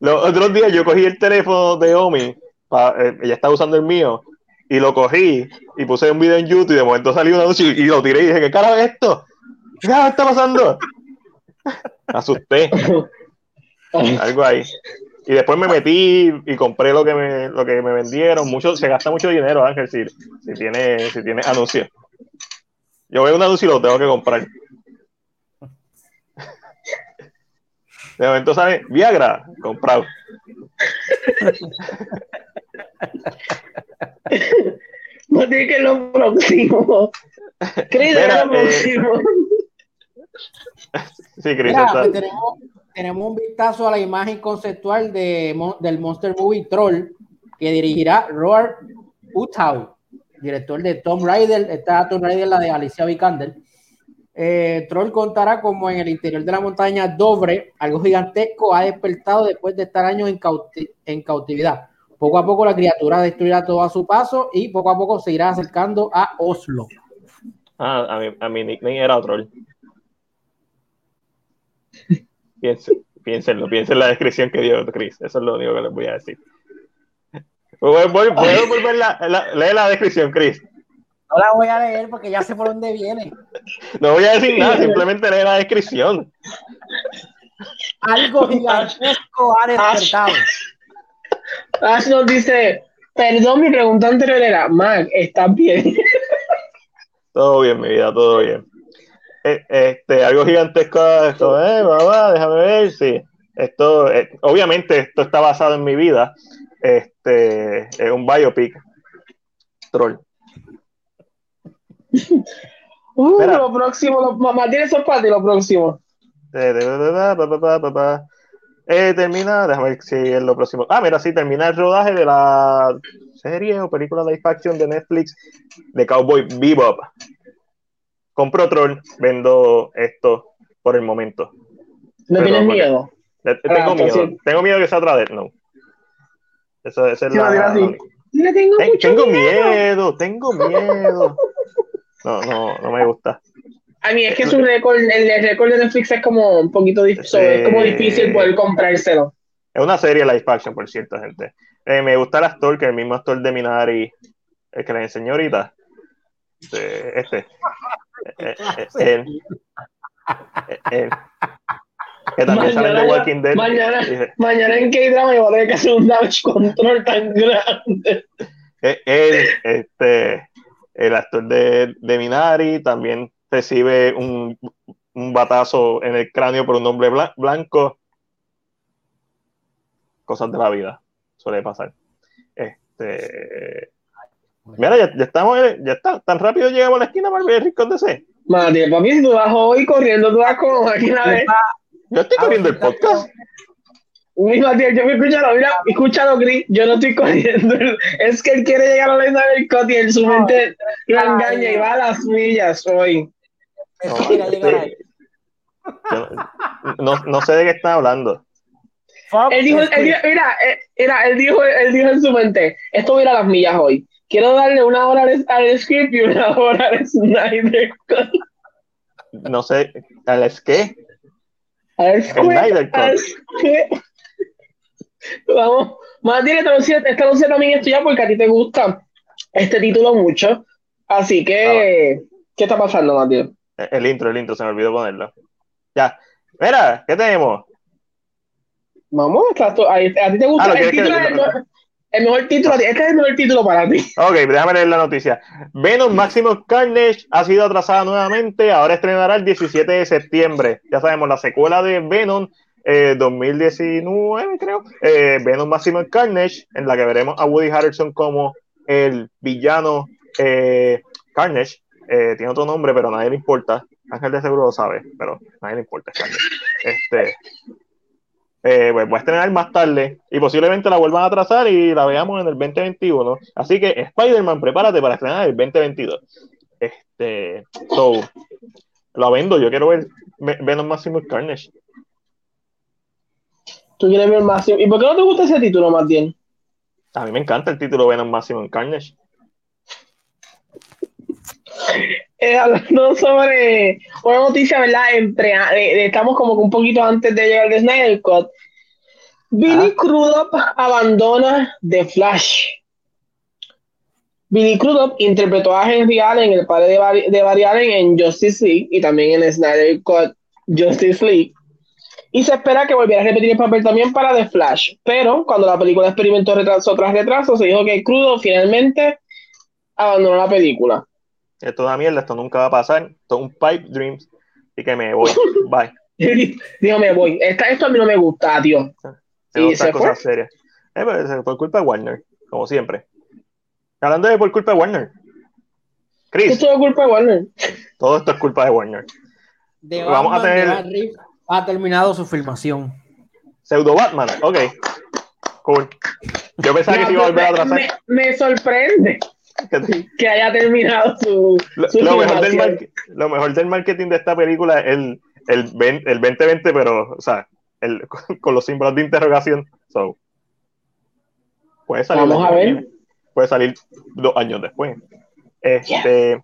Los otros días yo cogí el teléfono de Omi, eh, ella estaba usando el mío, y lo cogí y puse un video en YouTube y de momento salió un anuncio y, y lo tiré y dije, ¿qué carajo es esto? ¿Qué carajo está pasando? Me asusté, algo ahí. Y después me metí y compré lo que me, lo que me vendieron. Mucho, se gasta mucho dinero, Ángel, si, si tiene, si tiene anuncios. Yo veo un anuncio y lo tengo que comprar. De momento sale Viagra, comprado. No tiene que lo próximo. Es lo eh, próximo. *laughs* Sí, Chris, Mira, está- pues tenemos, tenemos un vistazo a la imagen conceptual de, del Monster Movie Troll que dirigirá Robert Utau, director de Tomb Raider. Esta Tomb Raider, la de Alicia Vikander. Eh, Troll contará como en el interior de la montaña Dobre, algo gigantesco ha despertado después de estar años en, cauti- en cautividad. Poco a poco la criatura destruirá todo a su paso y poco a poco se irá acercando a Oslo. Ah, a mi, a mi nickname era troll. *laughs* Piensen, piénsenlo, piensen la descripción que dio Chris. Eso es lo único que les voy a decir. Voy- voy- ¿Puedo volver la, la- lee la descripción, Chris? No la voy a leer porque ya sé por dónde viene. No voy a decir nada, simplemente lee la descripción. Algo gigantesco ha despertado. Ash nos dice, perdón, mi pregunta anterior era, Mac, ¿estás bien? Todo bien, mi vida, todo bien. Eh, Este, algo gigantesco, esto, eh, mamá, déjame ver, sí. Esto, eh, obviamente, esto está basado en mi vida. Este, es un biopic. Troll. *laughs* Uh, Mira. lo próximo, lo, mamá tiene ti, lo próximo. Eh, de- de- de- de- termina, déjame ver si es lo próximo. Ah, mira, sí, termina el rodaje de la serie o película live action de Netflix de Cowboy Bebop. Compro Troll, vendo esto por el momento. ¿No tienes miedo? Le- Tengo Ah, miedo, tengo miedo que sea otra vez, no. Esa, esa es la, así. Le tengo Ten- mucho tengo miedo. miedo, tengo miedo. No, no, no me gusta. A mí es que su récord, el, el récord de Netflix es como un poquito difícil, Sí. es como difícil poder comprárselo. Es una serie live action, por cierto, gente. Eh, me gusta el actor, que es el mismo actor de Minari, el que le enseñó ahorita. Este. Eh, eh, él. Él. Que también sale en The Mañana- Walking Dead. Mañana, Dice, mañana en K-Drama yo voy a tener que hacer un damage control tan grande. Él, este, el actor de, de Minari, también recibe un, un batazo en el cráneo por un hombre bla- blanco. Cosas de la vida, suele pasar. Este, mira, ya, ya estamos, en- ya está, tan rápido llegamos a la esquina para ver el rincón de C. Madre, papi, si tú vas hoy corriendo, tú vas como aquí una vez. Yo estoy corriendo el podcast. Mira, tío, yo me escuchado, mira, escúchalo, Chris, yo no estoy corriendo. *laughs* Es que él quiere llegar a la isla del Cot y en su mente lo engaña y va a las millas hoy. Yo no, no sé de qué están hablando. Él dijo, él dijo, mira, eh, mira, él dijo, él dijo en su mente, esto voy a ir a las millas hoy. Quiero darle una hora al, script y una *laughs* hora al Snyder. No sé, ¿al qué? Al Snyder. Vamos, más bien esta noche, también estoy ya porque a ti te gusta este título mucho. Así que, ¿qué está pasando, Matías? El intro, el intro, se me olvidó ponerlo. Ya. Mira, ¿qué tenemos? Vamos. A, ti te gusta Ah, el que- título, es el, mejor- el mejor título. Este es el mejor título para ti. Ok, déjame leer la noticia. Venom Maximus Carnage ha sido atrasada nuevamente. Ahora estrenará el 17 de septiembre. Ya sabemos, la secuela de Venom eh, 2019, creo. Eh, Venom Maximus Carnage, en la que veremos a Woody Harrelson como el villano eh, Carnage. Eh, tiene otro nombre, pero a nadie le importa. Ángel de seguro lo sabe, pero a nadie le importa. Este, eh, pues va a estrenar más tarde y posiblemente la vuelvan a atrasar y la veamos en el 2021. Así que Spider-Man, prepárate para estrenar el 2022. Este, so, lo vendo, yo quiero ver Ve- Venom Maximus Carnage. Tú quieres ver más. ¿Y por qué no te gusta ese título, más bien? A mí me encanta el título Venom Maximus Carnage. Eh, hablando sobre una noticia, ¿verdad? Entre, eh, estamos como que un poquito antes de llegar al Snyder Cut. Billy Ah. Crudup abandona The Flash. Billy Crudup interpretó a Henry Allen, el padre de Barry, de Barry Allen, en Justice League y también en Snyder Cut Justice League. Y se espera que volviera a repetir el papel también para The Flash. Pero cuando la película experimentó retraso tras retraso, se dijo que Crudup finalmente abandonó la película. Esto es una mierda, esto nunca va a pasar. Esto es un pipe dreams. Y que me voy. *laughs* Bye. Digo, me voy. Esta, esto a mí no me gusta, tío. Tengo ¿Y se cosas serias. Eh, por culpa de Warner, como siempre. Hablando de por culpa de Warner. Chris, Esto es culpa de Warner. todo esto es culpa de Warner. De Vamos a Batman, de tener- ha terminado su filmación. Pseudo Batman, ok. Cool. Yo pensaba que se iba a volver a atrasar. me, me sorprende *laughs* Que- haya terminado su, Lo, su lo mejor del mar- lo mejor del marketing de esta película es el, el, 20 el 2020, pero, o sea, el, *laughs* con los símbolos de interrogación. So, puede salir. Vamos a ver. Puede salir dos años después. Este,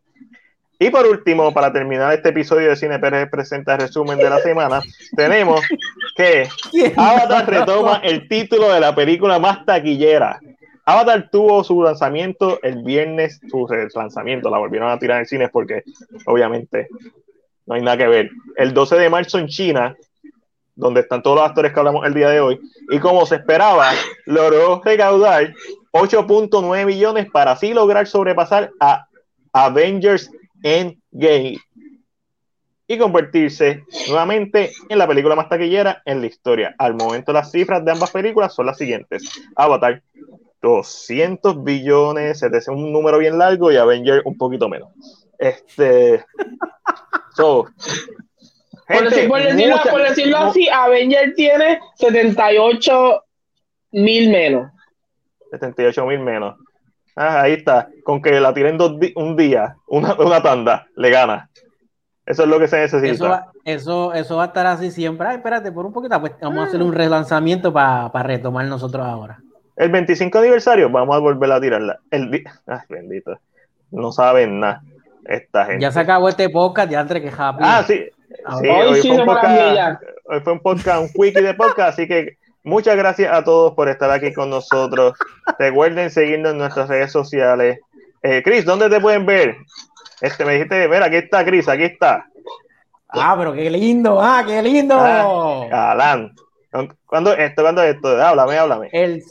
Y por último, para terminar este episodio de Cine Pérez presenta el resumen de la semana, *laughs* tenemos que Avatar retoma el título de la película más taquillera. Avatar tuvo su lanzamiento el viernes, su lanzamiento, la volvieron a tirar en el cine porque obviamente no hay nada que ver. El 12 de marzo en China, donde están todos los actores que hablamos el día de hoy, y como se esperaba, logró recaudar 8.9 millones para así lograr sobrepasar a Avengers Endgame y convertirse nuevamente en la película más taquillera en la historia. Al momento las cifras de ambas películas son las siguientes. Avatar 200 billones, se te hace un número bien largo y Avengers un poquito menos. Este *laughs* so, Por, gente, decir- por decirlo, mucha- por decirlo así, Avenger tiene 78 mil menos. 78 mil menos. Ah, ahí está. Con que la tiren dos di- un día, una, una tanda, le gana. Eso es lo que se necesita. Eso va, eso, eso va a estar así siempre. Ay, espérate, por un poquito, pues vamos a hacer un relanzamiento para retomar nosotros ahora. El 25 aniversario, vamos a volver a tirarla. El di- Ay, bendito. No saben nada. Esta gente. Ya se acabó este podcast, ya entre que happy. Ah, sí. Ah, Sí, Hoy hoy, sí fue un podcast, hoy fue un podcast, un quickie de podcast, así que muchas gracias a todos por estar aquí con nosotros. Recuerden seguirnos en nuestras redes sociales. Eh, Chris, ¿dónde te pueden ver? Este, me dijiste, mira, aquí está Chris, aquí está. Ah, pero qué lindo, ah, qué lindo. Ah, Alan. ¿Cuándo esto? ¿Cuándo esto? Háblame, háblame. El,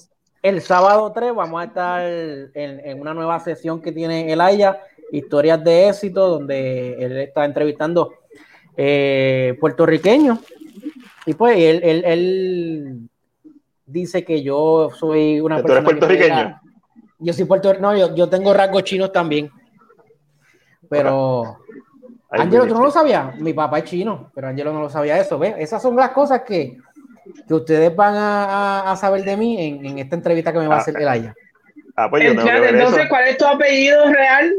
el sábado 3 vamos a estar en, en una nueva sesión que tiene el Aya, Historias de Éxito, donde él está entrevistando eh, puertorriqueños. Y pues él, él, él dice que yo soy una ¿Que tú eres persona. que puertorriqueño? yo soy puertorriqueño, no, yo, yo tengo rasgos chinos también. Pero Angelo, ¿tú no lo sabías? Mi papá es chino, pero Angelo no lo sabía eso. ¿ves? Esas son las cosas que, que ustedes van a, a, saber de mí en, en, esta entrevista que me va a hacer el Aya. Ah, pues yo tengo que ver Entonces, eso. ¿cuál es tu apellido real?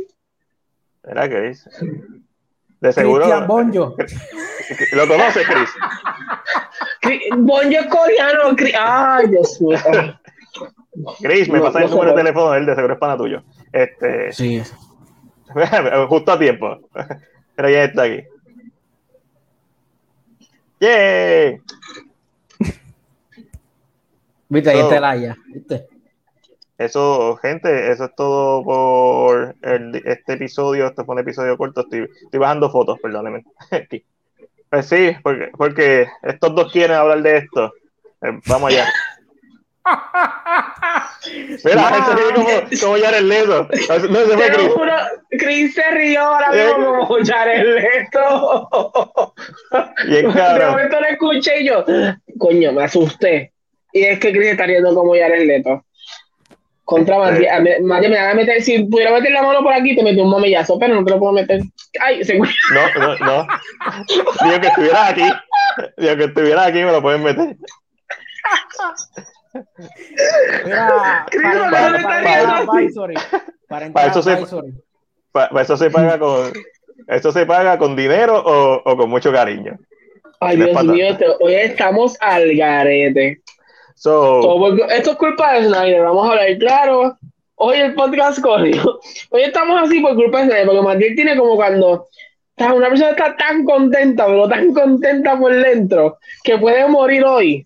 Era que dice. De seguro. Cristian Bonjo. *laughs* ¿Lo conoces, Chris? Bonjo es coreano. Ay, Dios mío. Chris, me no, pasa no el número de teléfono de él, de seguro es pana tuyo. Este, sí. *laughs* Justo a tiempo. *laughs* Pero ya está aquí. ¡Yay! Viste, ahí está ya. ¿Viste? Eso, gente, eso es todo por el, este episodio. Este fue un episodio corto. Estoy, estoy bajando fotos, perdónenme. *laughs* pues sí, porque, porque estos dos quieren hablar de esto. Eh, vamos allá. *laughs* Mira, eso es como, como el Leto. No se fue Chris. Juro, Chris se rió ahora mismo como el Leto. Bien *laughs* De momento lo escuché y yo, coño, me asusté. Y es que Chris está riendo como el Leto. Contra Matías, me va a meter, si pudiera meter la mano por aquí, te metí un mamillazo, pero no te lo puedo meter. Ay, se No, no, no. Digo que estuviera aquí. Digo que estuviera aquí, me lo pueden meter. Mira, para, para, para, para, para eso se, para, eso se paga con eso se paga con dinero o, o con mucho cariño. Ay, Dios mío, te, hoy estamos al garete. So, esto es culpa de Snyder, vamos a hablar claro. Hoy el podcast corrió. *laughs* Hoy estamos así por culpa de Snyder, porque Matías tiene como cuando una persona está tan contenta, pero tan contenta por dentro, que puede morir hoy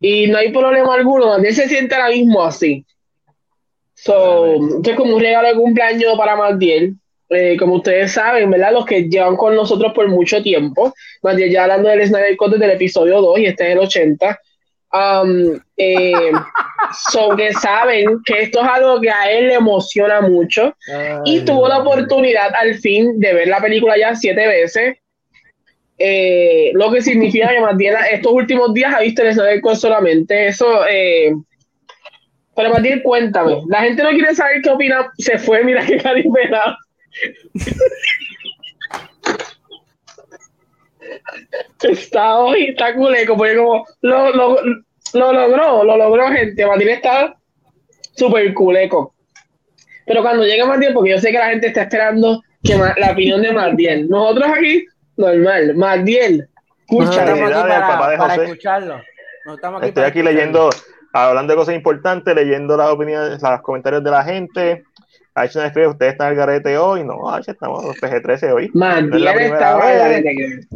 y no hay problema alguno, él se siente ahora mismo así. So, esto es como un regalo de cumpleaños para Matiel. Eh, como ustedes saben, ¿verdad? Los que llevan con nosotros por mucho tiempo. Matiel ya hablando del Snyder Cut desde el episodio 2 y este es el 80. Um, eh, *laughs* que saben que esto es algo que a él le emociona mucho y tuvo la oportunidad al fin de ver la película ya siete veces eh, lo que significa que Matías estos últimos días ha visto el Snyder solamente. Eso, eh, pero Matías, cuéntame. La gente no quiere saber qué opina. Se fue, mira qué caripera. *laughs* está hoy, está culeco, porque como lo, lo, lo logró, lo logró, gente. Matías está súper culeco. Pero cuando llegue Matías, porque yo sé que la gente está esperando que la opinión de Matías. Nosotros aquí normal. Más bien, escúchalo. para, para escucharlo. Aquí Estoy aquí leyendo, hablando de cosas importantes, leyendo las opiniones, los comentarios de la gente. Ha hecho una escribe, ustedes están al garete hoy. No, H, estamos en PG-13 hoy. Más no bien está vez,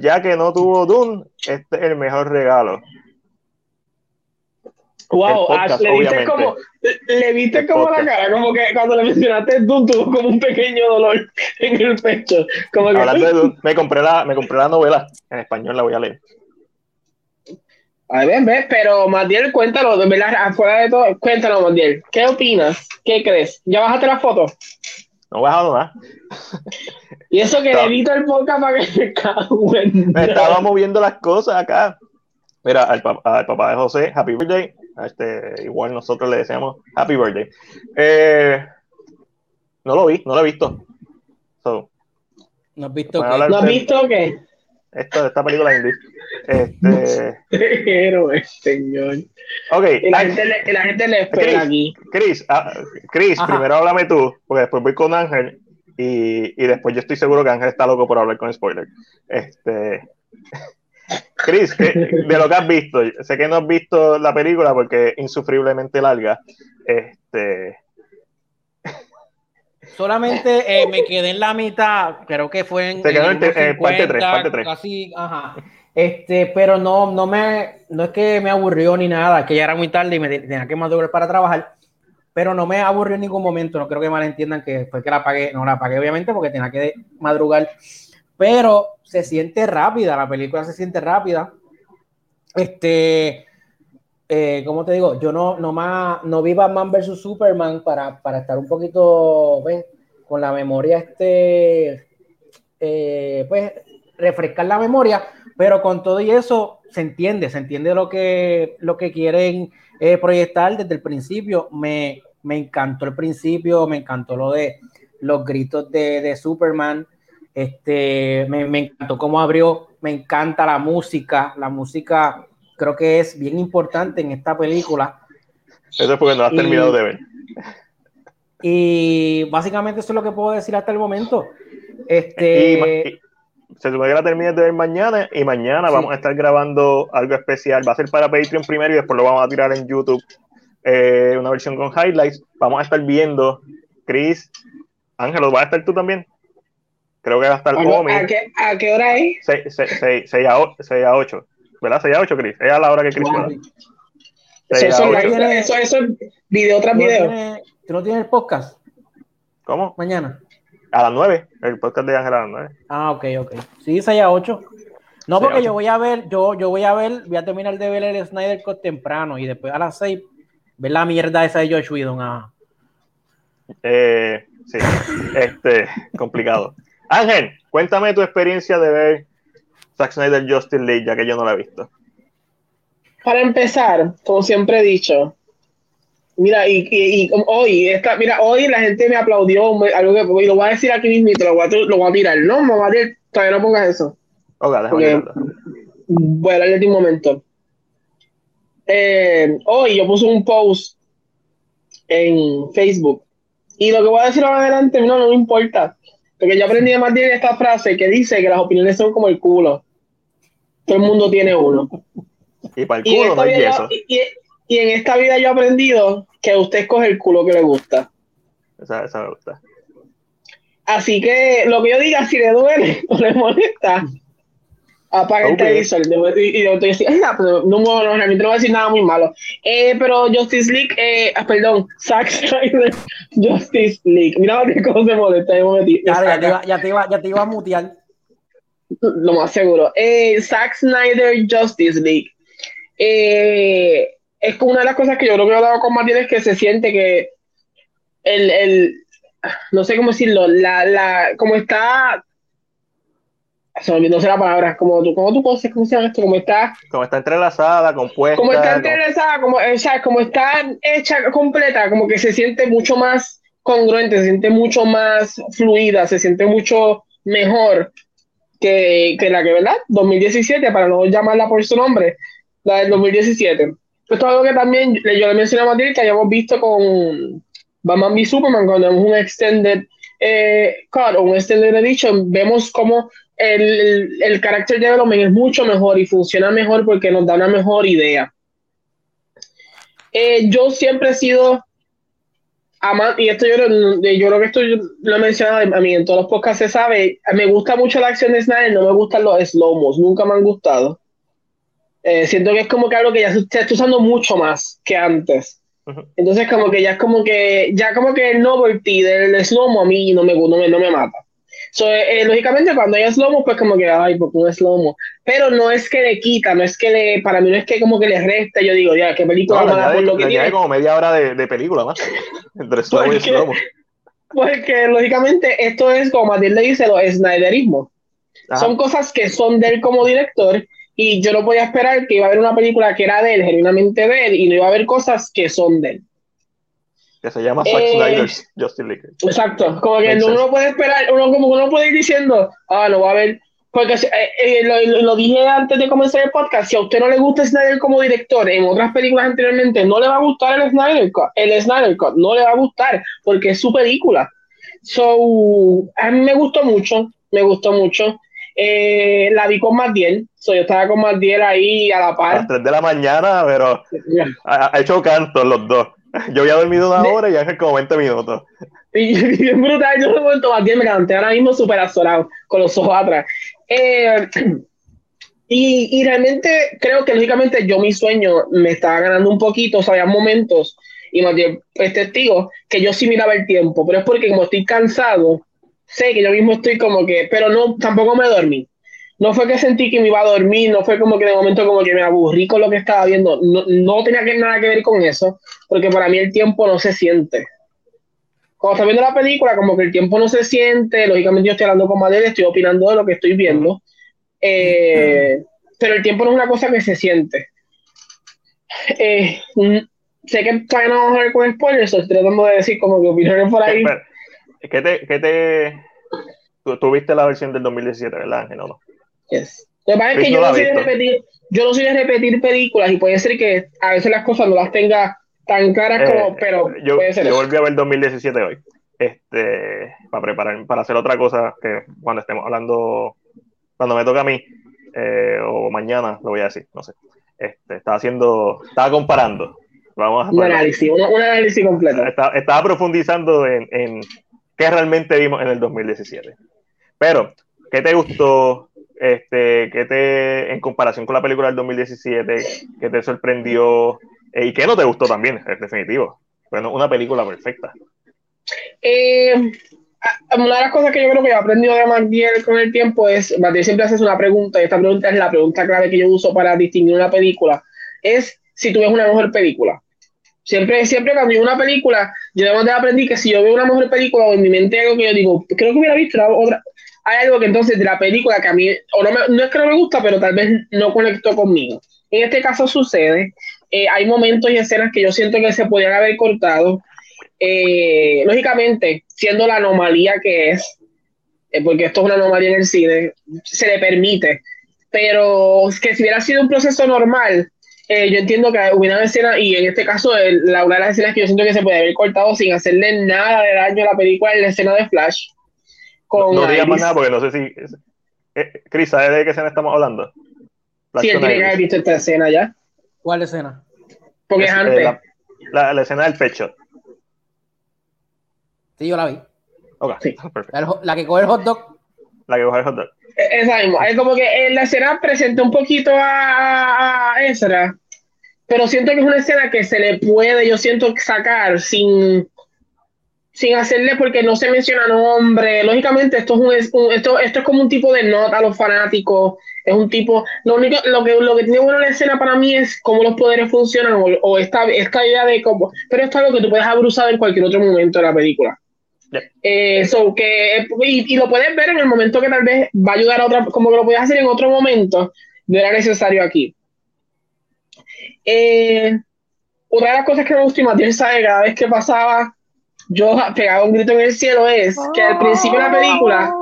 Ya que no tuvo Doom, este es el mejor regalo. Wow, Ash, le viste como, le viste como la cara, como que cuando le mencionaste Doom tuvo como un pequeño dolor *laughs* en el pecho. Como Hablando de Doom, me compré la, me compré la novela, en español la voy a leer. A ver, ves, pero Matiel, cuéntalo, de verdad, afuera de todo, cuéntalo, Matiel, ¿qué opinas? ¿Qué crees? ¿Ya bajaste la foto? No he bajado nada. Y eso que edito el podcast para que me cago Me estaba moviendo las cosas acá. Mira, al, al papá de José, Happy Birthday. Este, igual nosotros le deseamos Happy Birthday. Eh, no lo vi, no lo he visto. ¿No has visto qué? ¿No has visto qué? Esto, esta película indie. *laughs* Este. Héroe, señor. Ok. Y la, gente, le, la gente le espera Chris, aquí. Chris, ah, Chris primero háblame tú, porque después voy con Ángel y, y después yo estoy seguro que Ángel está loco por hablar con spoiler. Este. Chris, de lo que has visto, sé que no has visto la película porque es insufriblemente larga. Este. Solamente eh, me quedé en la mitad, creo que fue en, quedó en, eh, parte 3, parte 3. Casi, ajá. Este, pero no, no me, no es que me aburrió ni nada, que ya era muy tarde y me tenía que madrugar para trabajar, pero no me aburrió en ningún momento, no creo que malentiendan que fue que la pagué, no la pagué obviamente porque tenía que madrugar pero se siente rápida, la película se siente rápida. Este, eh, ¿cómo te digo? Yo no, no, más, no vi Batman vs. Superman para, para estar un poquito, ¿ves? Con la memoria, este, eh, pues, refrescar la memoria, pero con todo y eso se entiende, se entiende lo que, lo que quieren eh, proyectar desde el principio. Me, me encantó el principio, me encantó lo de los gritos de, de Superman. Este, me, me encantó cómo abrió, me encanta la música, la música creo que es bien importante en esta película. Eso es porque no has terminado de ver. Y básicamente eso es lo que puedo decir hasta el momento. Este, se supone que la termines de ver mañana y mañana vamos a estar grabando algo especial. Va a ser para Patreon primero y después lo vamos a tirar en YouTube. Eh, una versión con highlights. Vamos a estar viendo. Chris, Ángelo, ¿vas a estar tú también? Creo que va a estar Omi. ¿A qué, ¿A qué hora es? 6, a, 8. ¿Verdad? 6 a 8, Chris. Es a la hora que Chris pueda. Eso, eso, eso, eso, es video tras video. ¿Tú no tienes el podcast? ¿Cómo? Mañana. A las 9, el podcast de Ángel a las 9. Ah, ok, ok. Sí, 6 a 8. No, porque yo voy a ver, yo, yo voy a ver, voy a terminar de ver el Snyder Cut temprano y después a las 6 ver la mierda esa de Josh Whedon. Ah. Eh, sí, este, complicado. Ángel, cuéntame tu experiencia de ver Zack Snyder Justice League, ya que yo no la he visto. Para empezar, como siempre he dicho, Mira, y, y, hoy, esta, mira, hoy la gente me aplaudió, algo que lo voy a decir aquí mismo, lo voy a, lo voy a tirar. No, mamá, todavía no pongas eso. Ok, déjame Voy a darle de un momento. Eh, hoy yo puse un post en Facebook y lo que voy a decir ahora adelante no, no me importa. Porque yo aprendí de Martín esta frase que dice que las opiniones son como el culo. Todo el mundo tiene uno. Y para el culo no hay eso. Y, en esta vida yo he aprendido que usted escoge el culo que le gusta. Esa, esa me gusta. Así que lo que yo diga, si le duele *laughs* o le molesta, apaga el televisor. Y yo te decía, no, no, no, realmente no voy a decir nada muy malo. Eh, pero Justice League, eh, ah, perdón, *laughs* Zack Snyder, Justice League. Mira cómo se molesta. Ya, ya, te iba, ya, te iba, ya te iba a mutear. Lo más seguro. Eh, Zack Snyder, Justice League. Eh, es como una de las cosas que yo creo que he hablado con Martín es que se siente que el, el no sé cómo decirlo, la, la, como está, no sé la palabra, como tú, como tú conoces, ¿cómo se llama esto? Como está, como está entrelazada, compuesta. Como está entrelazada, como, o sea, como está hecha completa, como que se siente mucho más congruente, se siente mucho más fluida, se siente mucho mejor que, que la que, ¿verdad? 2017, para no llamarla por su nombre, la del 2017. Esto es algo que también yo le mencioné a Matilde que hayamos visto con Batman v Superman, cuando vemos un extended eh, cut o un extended edition, vemos como el, el, character development es mucho mejor y funciona mejor porque nos da una mejor idea. Eh, yo siempre he sido amante, y esto yo, yo creo que esto lo he mencionado a mí en todos los podcasts, se sabe, me gusta mucho la acción de Snyder, no me gustan los slow-mos, nunca me han gustado. Eh, siento que es como que algo que ya se, está usando mucho más que antes. Entonces como que ya es como que, ya como que el novelty del slow-mo a mí no me, no me, no me mata. Eh, eh, lógicamente cuando hay slow-mo pues como que, ay, porque un slow-mo. Pero no es que le quita, no es que le, para mí no es que como que le resta, yo digo, ya, qué película no, por lo que tiene. como media hora de, de película más, *laughs* entre slow y slow-mo. Porque lógicamente esto es como Matilde le dice, los snyderismo. Son cosas que son de él como director y yo no podía esperar que iba a haber una película que era de él, genuinamente de él, y no iba a haber cosas que son de él. Que se llama Zack eh, Snyder's Justice League. Exacto, como que uno no puede esperar, uno como uno puede ir diciendo, ah, no va a haber, porque eh, eh, lo, lo, dije antes de comenzar el podcast, si a usted no le gusta Snyder como director, en otras películas anteriormente, no le va a gustar el Snyder Cut, el Snyder Cut, no le va a gustar, porque es su película. So, a mí me gustó mucho, me gustó mucho. Eh, la vi con Matiel, so, yo estaba con Matiel ahí a la par. A las 3 de la mañana, pero *laughs* ha, hecho canto los dos. *laughs* Yo había dormido una hora y Ángel como 20 minutos. *laughs* Y bien brutal, yo de momento Matiel me levanté ahora mismo súper azorado, con los ojos atrás. Eh, *clears throat* y, y, realmente creo que lógicamente yo mi sueño me estaba ganando un poquito, o sea, había momentos, y Matiel es testigo, que yo sí miraba el tiempo, pero es porque como estoy cansado, sé que yo mismo estoy como que, pero no, tampoco me dormí. No fue que sentí que me iba a dormir, no fue como que de momento como que me aburrí con lo que estaba viendo. No, no tenía que, nada que ver con eso, porque para mí el tiempo no se siente. Cuando estoy viendo la película, como que el tiempo no se siente, lógicamente yo estoy hablando con Madera, estoy opinando de lo que estoy viendo, eh, pero el tiempo no es una cosa que se siente. Eh, sé que todavía no vamos a ver con spoilers, estoy tratando de decir como que opiniones por ahí. ¿Qué te, qué te, tú, viste la versión del 2017, ¿verdad, Ángel? No, no. Yes. Lo que pasa es que yo no, soy de repetir, yo no soy de repetir películas y puede ser que a veces las cosas no las tenga tan caras como, eh, pero yo, puede ser yo volví a ver 2017 hoy. Este, para preparar, para hacer otra cosa que cuando estemos hablando, cuando me toca a mí, eh, o mañana, lo voy a decir, no sé. Este, estaba haciendo, estaba comparando. Vamos a un análisis, un, análisis completo. Estaba, estaba profundizando en, en, qué realmente vimos en el 2017. Pero, ¿qué te gustó? Este, ¿qué te, en comparación con la película del 2017, qué te sorprendió? Eh, ¿Y qué no te gustó también? Es definitivo. Bueno, una película perfecta. Eh, una de las cosas que yo creo que he aprendido de Magdiel con el tiempo es, Magdiel siempre hace una pregunta, y esta pregunta es la pregunta clave que yo uso para distinguir una película, es si tú ves una mejor película. Siempre, siempre cuando yo una película, yo de aprendí que si yo veo una mejor película o en mi mente algo que yo digo, creo que hubiera visto otra, hay algo que entonces de la película que a mí, o no, no es que no me gusta, pero tal vez no conectó conmigo. En este caso sucede, eh, hay momentos y escenas que yo siento que se podían haber cortado, eh, lógicamente, siendo la anomalía que es, eh, porque esto es una anomalía en el cine, se le permite, pero que si hubiera sido un proceso normal, yo entiendo que hubiera una escena, y en este caso, la, una de las escenas que yo siento que se puede haber cortado sin hacerle nada de daño a la película es la escena de Flash. Con no, digas más nada porque no sé si. Eh, Cris, ¿sabes de qué escena estamos hablando? sí, él tiene que haber visto esta escena ya. ¿Cuál escena? Porque es, antes. la, la, escena del pecho. Sí, yo la vi. Ok, sí. *laughs* perfecto. la que coge el hot dog. La que coge el hot dog. E, esa misma. Es como que en la escena presenta un poquito a, a Ezra, pero siento que es una escena que se le puede, yo siento, sacar sin, sin hacerle porque no se menciona nombre. Lógicamente, esto es, un, esto, esto es como un tipo de nota a los fanáticos. Es un tipo. Lo único, lo que, lo que tiene bueno la escena para mí es cómo los poderes funcionan o, o esta, esta idea de cómo. Pero esto es algo que tú puedes haber usado en cualquier otro momento de la película. Eh, que, y, lo puedes ver en el momento que tal vez va a ayudar a otra, como que lo puedes hacer en otro momento, no era necesario aquí. Eh, una de las cosas que me gusta y Matías sabe cada vez que pasaba, yo pegaba un grito en el cielo, es que al principio de la película,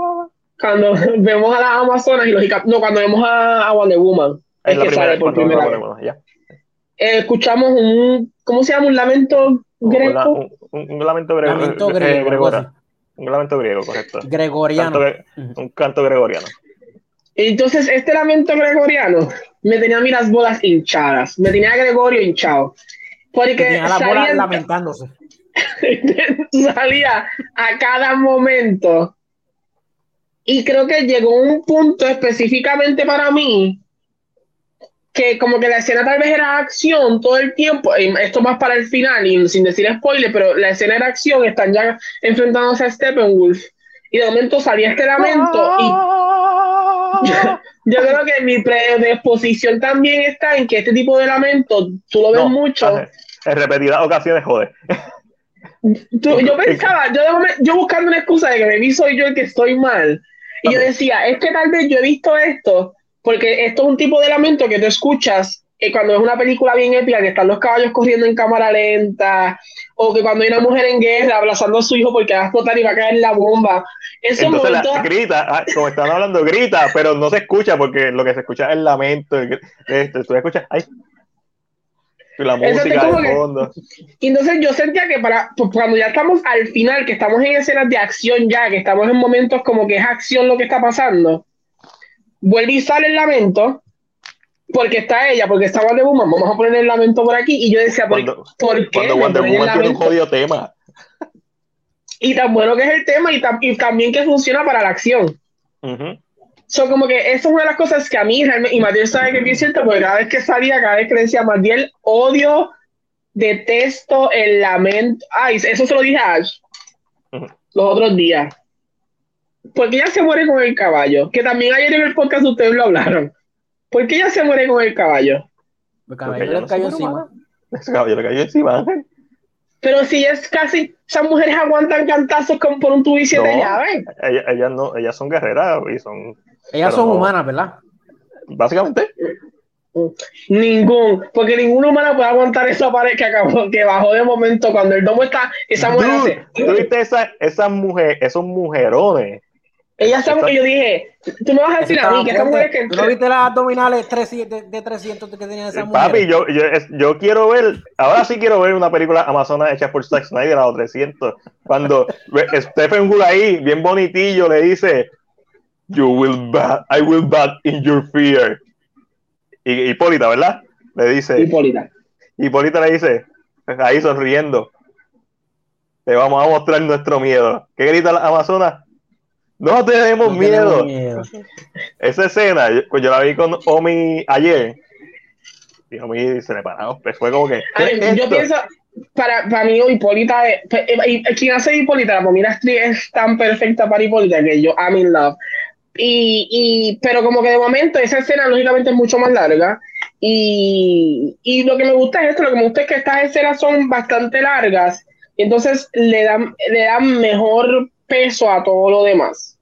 cuando *laughs* vemos a las Amazonas y lógicamente, no, cuando vemos a, Wonder Woman, es, que sale por primera vez. Eh, escuchamos un, ¿cómo se llama? Un lamento un, un, lamento griego. un lamento griego, correcto. Gregoriano. Un canto, gregoriano. Entonces, este lamento gregoriano me tenía a mí las bolas hinchadas. Me tenía a Gregorio hinchado. Porque tenía las bolas lamentándose. *laughs* salía a cada momento. Y creo que llegó un punto específicamente para mí que como que la escena tal vez era acción todo el tiempo, esto más para el final y sin decir spoiler, pero la escena era acción, están ya enfrentándose a Steppenwolf y de momento salía este lamento y *laughs* yo, creo que mi predisposición también está en que este tipo de lamento, tú lo ves mucho. En repetidas ocasiones, joder. yo pensaba, yo, yo buscando una excusa de que me vi soy yo el que estoy mal. Y yo decía, es que tal vez yo he visto esto porque esto es un tipo de lamento que tú escuchas eh, cuando es una película bien épica, que están los caballos corriendo en cámara lenta, o que cuando hay una mujer en guerra abrazando a su hijo porque va a explotar y va a caer la bomba. Eso Entonces la, grita, ah, como están hablando, grita, pero no se escucha porque lo que se escucha es el lamento. Esto, tú escuchas, ay, la música de fondo. Y *laughs* entonces yo sentía que para pues, cuando ya estamos al final, que estamos en escenas de acción ya, que estamos en momentos como que es acción lo que está pasando, vuelve y sale el lamento, porque está ella, porque está Wonder Woman, vamos a poner el lamento por aquí, y yo decía, ¿por, cuando, ¿por qué? Cuando Wonder Woman tiene un jodido tema. Y tan bueno que es el tema, y, y también que funciona para la acción. Son como que eso es una de las cosas que a mí realmente, y Matiel sabe que es cierto, porque cada vez que salía, cada vez que decía Matiel, odio, detesto el lamento. Ay, eso se lo dije a Ash los otros días porque ella se muere con el caballo? Que también ayer en el podcast ustedes lo hablaron. ¿Por qué ella se muere con el caballo? El caballo le cayó encima. Ese caballo le cayó encima. Pero si es casi, esas mujeres aguantan cantazos como por un tubo y siete llaves. Ellas, no, ellas son guerreras y son. Ellas son humanas, ¿verdad? Básicamente. Ningún, porque ninguna humana puede aguantar esa pared que acabó, que bajó de momento cuando el domo está, esa mujer ¿Tú viste esa, esas mujeres, esos mujerones Ella sabe que yo dije, tú me vas a decir a mí que esta mujer que... ¿Tú no viste las abdominales de, de 300 que tenía esa mujer? Papi, yo, yo, yo, quiero ver, ahora sí quiero ver una película amazona hecha por Zack Snyder a los 300. Cuando *laughs* Stephen Wood ahí, bien bonitillo, le dice, You will bat, I will bat in your fear. Y Hipólita, ¿verdad? Le dice. Hipólita. Hipólita le dice, ahí sonriendo, te vamos a mostrar nuestro miedo. ¿Qué grita la Amazona? No tenemos, miedo. Esa escena, yo, pues yo, la vi con Omi ayer. Y Omi se le paró. Pues fue como que. yo pienso, para, para mí, Hipólita, pues, eh, quien hace Hipólita, la mira es tan perfecta para Hipólita que yo, I'm in love. Y, y, pero como que de momento esa escena lógicamente es mucho más larga y, y, lo que me gusta es esto, lo que me gusta es que estas escenas son bastante largas y entonces le dan, le dan mejor peso a todo lo demás.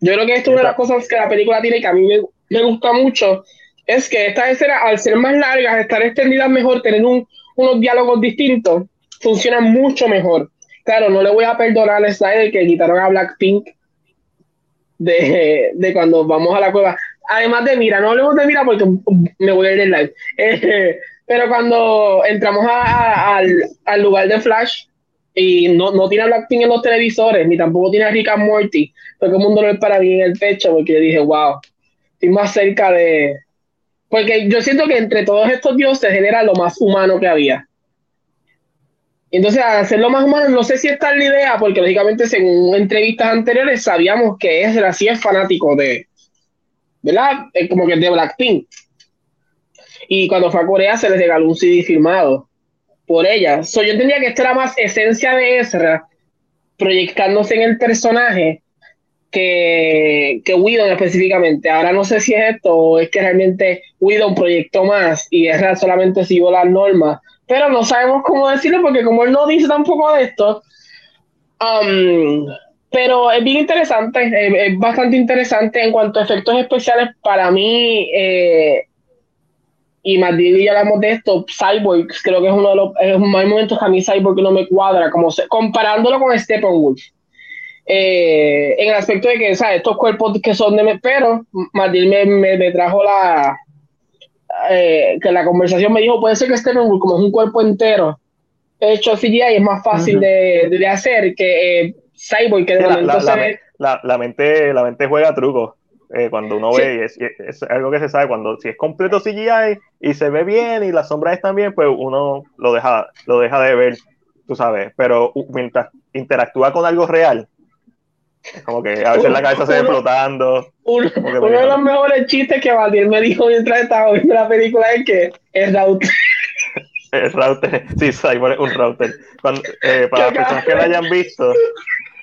Yo creo que esto es una de las cosas que la película tiene que a mí me, me gusta mucho, es que estas escenas al ser más largas, estar extendidas mejor, tener un, unos diálogos distintos, funcionan mucho mejor. Claro, no le voy a perdonar a Snyder que quitaron a Blackpink de, de cuando vamos a la cueva. Además de Mira, no hablemos de Mira porque me voy a ir en live. Eh, pero cuando entramos al, al, lugar de Flash y no, no tiene a Blackpink en los televisores, ni tampoco tiene a Rick and Morty, fue como un dolor para mí en el pecho porque dije, wow, estoy más cerca de... Porque yo siento que entre todos estos dioses era lo más humano que había. Entonces, hacerlo más humano, no sé si está la idea, porque lógicamente, según entrevistas anteriores, sabíamos que Ezra sí es fanático de, ¿verdad? Como que de Blackpink. Y cuando fue a Corea se les regaló un CD firmado por ella. So, yo entendía que esto era más esencia de Ezra, proyectándose en el personaje, que, que Whedon específicamente. Ahora no sé si es esto o es que realmente Whedon proyectó más y Ezra solamente siguió las normas pero no sabemos cómo decirlo porque como él no dice tampoco de esto, um, pero es bien interesante, es, bastante interesante en cuanto a efectos especiales para mí, eh, y más y ya hablamos de esto, Cyborg, creo que es uno de los es más momentos que a mí Cyborg no me cuadra, como comparándolo con Steppenwolf. Eh, en el aspecto de que, ¿sabes? Estos cuerpos que son de... Pero Matilde me, me trajo la, eh, que la conversación me dijo, puede ser que esté como es un cuerpo entero hecho CGI es más fácil de, de, hacer que eh, Cyborg, que de la, la, la, mente, la mente juega trucos. Eh, cuando uno ve, y es, es, algo que se sabe, cuando si es completo CGI y se ve bien y las sombras están bien, pues uno lo deja, lo deja de ver, tú sabes, pero mientras interactúa con algo real, como que a veces la cabeza se ve flotando. Uno, de los mejores chistes que Valdir me dijo mientras estaba viendo la película es que es router. el router, sí, un router. Eh, para las personas que lo hayan visto,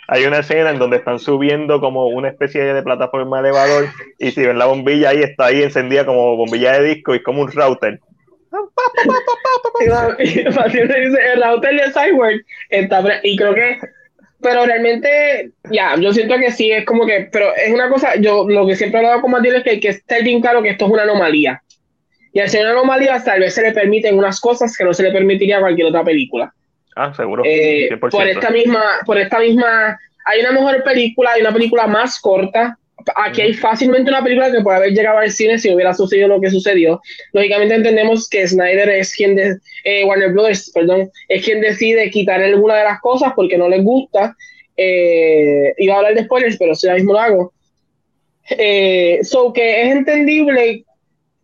hay una escena en donde están subiendo como una especie de plataforma elevador y si ven la bombilla ahí, está ahí encendida como bombilla de disco y es como un router. y dice, el router de Cyborg está, y creo que pero realmente, ya, yo siento que sí, es como que, pero es una cosa, yo lo que siempre he hablado con Matilde es que hay que estar bien claro que esto es una anomalía. Y al ser una anomalía, tal vez se le permiten unas cosas que no se le permitiría a cualquier otra película. Ah, seguro. Eh, por esta misma, por esta misma, hay una mejor película, hay una película más corta, aquí hay fácilmente una película que puede haber llegado al cine si hubiera sucedido lo que sucedió. Lógicamente entendemos que Snyder es quien, de, eh, Warner Brothers, perdón, es quien decide quitar alguna de las cosas porque no les gusta. Eh, iba a hablar de spoilers, pero si ahora mismo lo hago. Eh, so que es entendible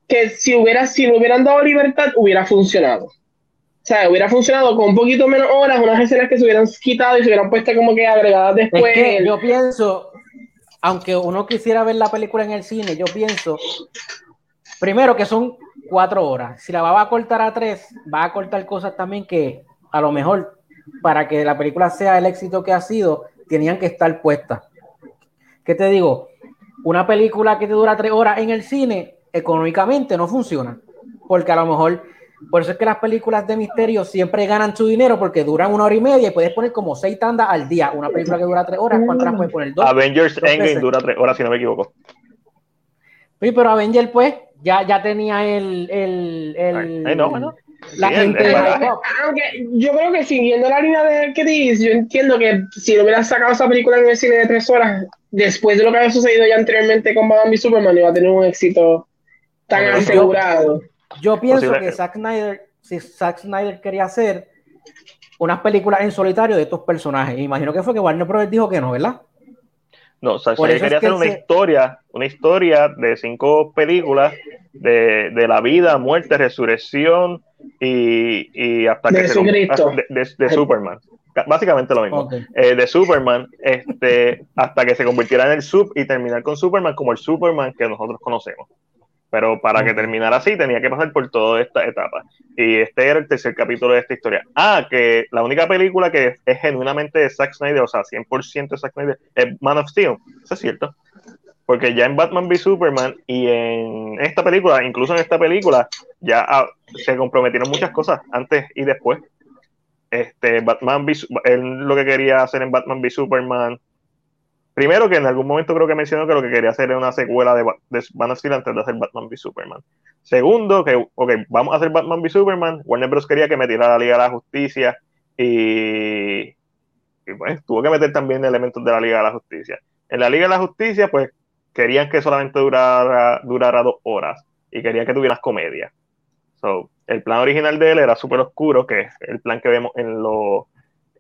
que si hubiera, si no hubieran dado libertad, hubiera funcionado. O sea, hubiera funcionado con un poquito menos horas, unas escenas que se hubieran quitado y se hubieran puesto como que agregadas después. yo pienso, aunque uno quisiera ver la película en el cine, yo pienso, primero que son cuatro horas. Si la va a cortar a tres, va a cortar cosas también que a lo mejor para que la película sea el éxito que ha sido, tenían que estar puestas. ¿Qué te digo? Una película que te dura tres horas en el cine, económicamente no funciona. Porque a lo mejor por eso es que las películas de misterio siempre ganan su dinero porque duran una hora y media y puedes poner como seis tandas al día. Una película que dura tres horas, ¿cuántas puedes poner? Dos. Avengers Endgame dura tres horas, si no me equivoco. Sí, pero Avengers, pues, ya, ya tenía el. el, el no, La gente. aunque yo creo que siguiendo la línea de Chris, yo entiendo que si no hubieras sacado esa película en el cine de tres horas, después de lo que había sucedido ya anteriormente con Batman y Superman, iba a tener un éxito tan asegurado. Yo pienso que Zack Snyder, si Zack Snyder quería hacer unas películas en solitario de estos personajes, imagino que fue que Warner Bros. dijo que no, ¿verdad? No, Zack Snyder quería hacer una historia, una historia de cinco películas de, de la vida, muerte, resurrección y, y hasta de que se, de, de, Superman básicamente lo mismo. Eh, de Superman, este, hasta que se convirtiera en el sub y terminar con Superman como el Superman que nosotros conocemos. Pero para que terminara así tenía que pasar por toda esta etapa. Y este era el tercer capítulo de esta historia. Ah, que la única película que es genuinamente de Zack Snyder, o sea, 100% de Zack Snyder, es Man of Steel. Eso es cierto. Porque ya en Batman v Superman y en esta película, incluso en esta película, ya ah, se comprometieron muchas cosas antes y después este, Batman él lo que quería hacer en Batman v Superman. Primero que en algún momento creo que mencionó que lo que quería hacer era una secuela de, de Man of Steel antes de hacer Batman v Superman. Segundo, que ok, vamos a hacer Batman v Superman. Warner Bros. quería que metiera la Liga de la Justicia y, y pues tuvo que meter también elementos de la Liga de la Justicia. En la Liga de la Justicia, pues querían que solamente durara, dos horas y querían que tuvieras comedia. So, el plan original de él era súper oscuro, que es el plan que vemos en,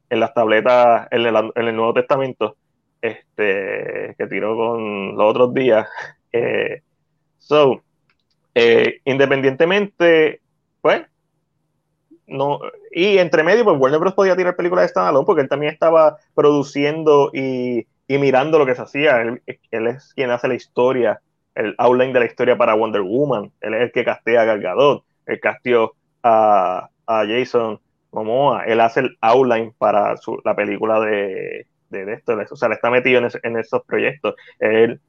las tabletas, en el Nuevo Testamento, este, que tiró con los otros días. Eh, so, eh, independientemente, pues, no, y entre medio, pues Warner Bros. podía tirar películas de standalone porque él también estaba produciendo y, y mirando lo que se hacía. Él, es quien hace la historia, el outline de la historia para Wonder Woman. Él es el que castea a Gal Gadot el castió a, a, Jason Momoa, él hace el outline para la película de, de, esto, o sea, le está metido en, esos proyectos. Él,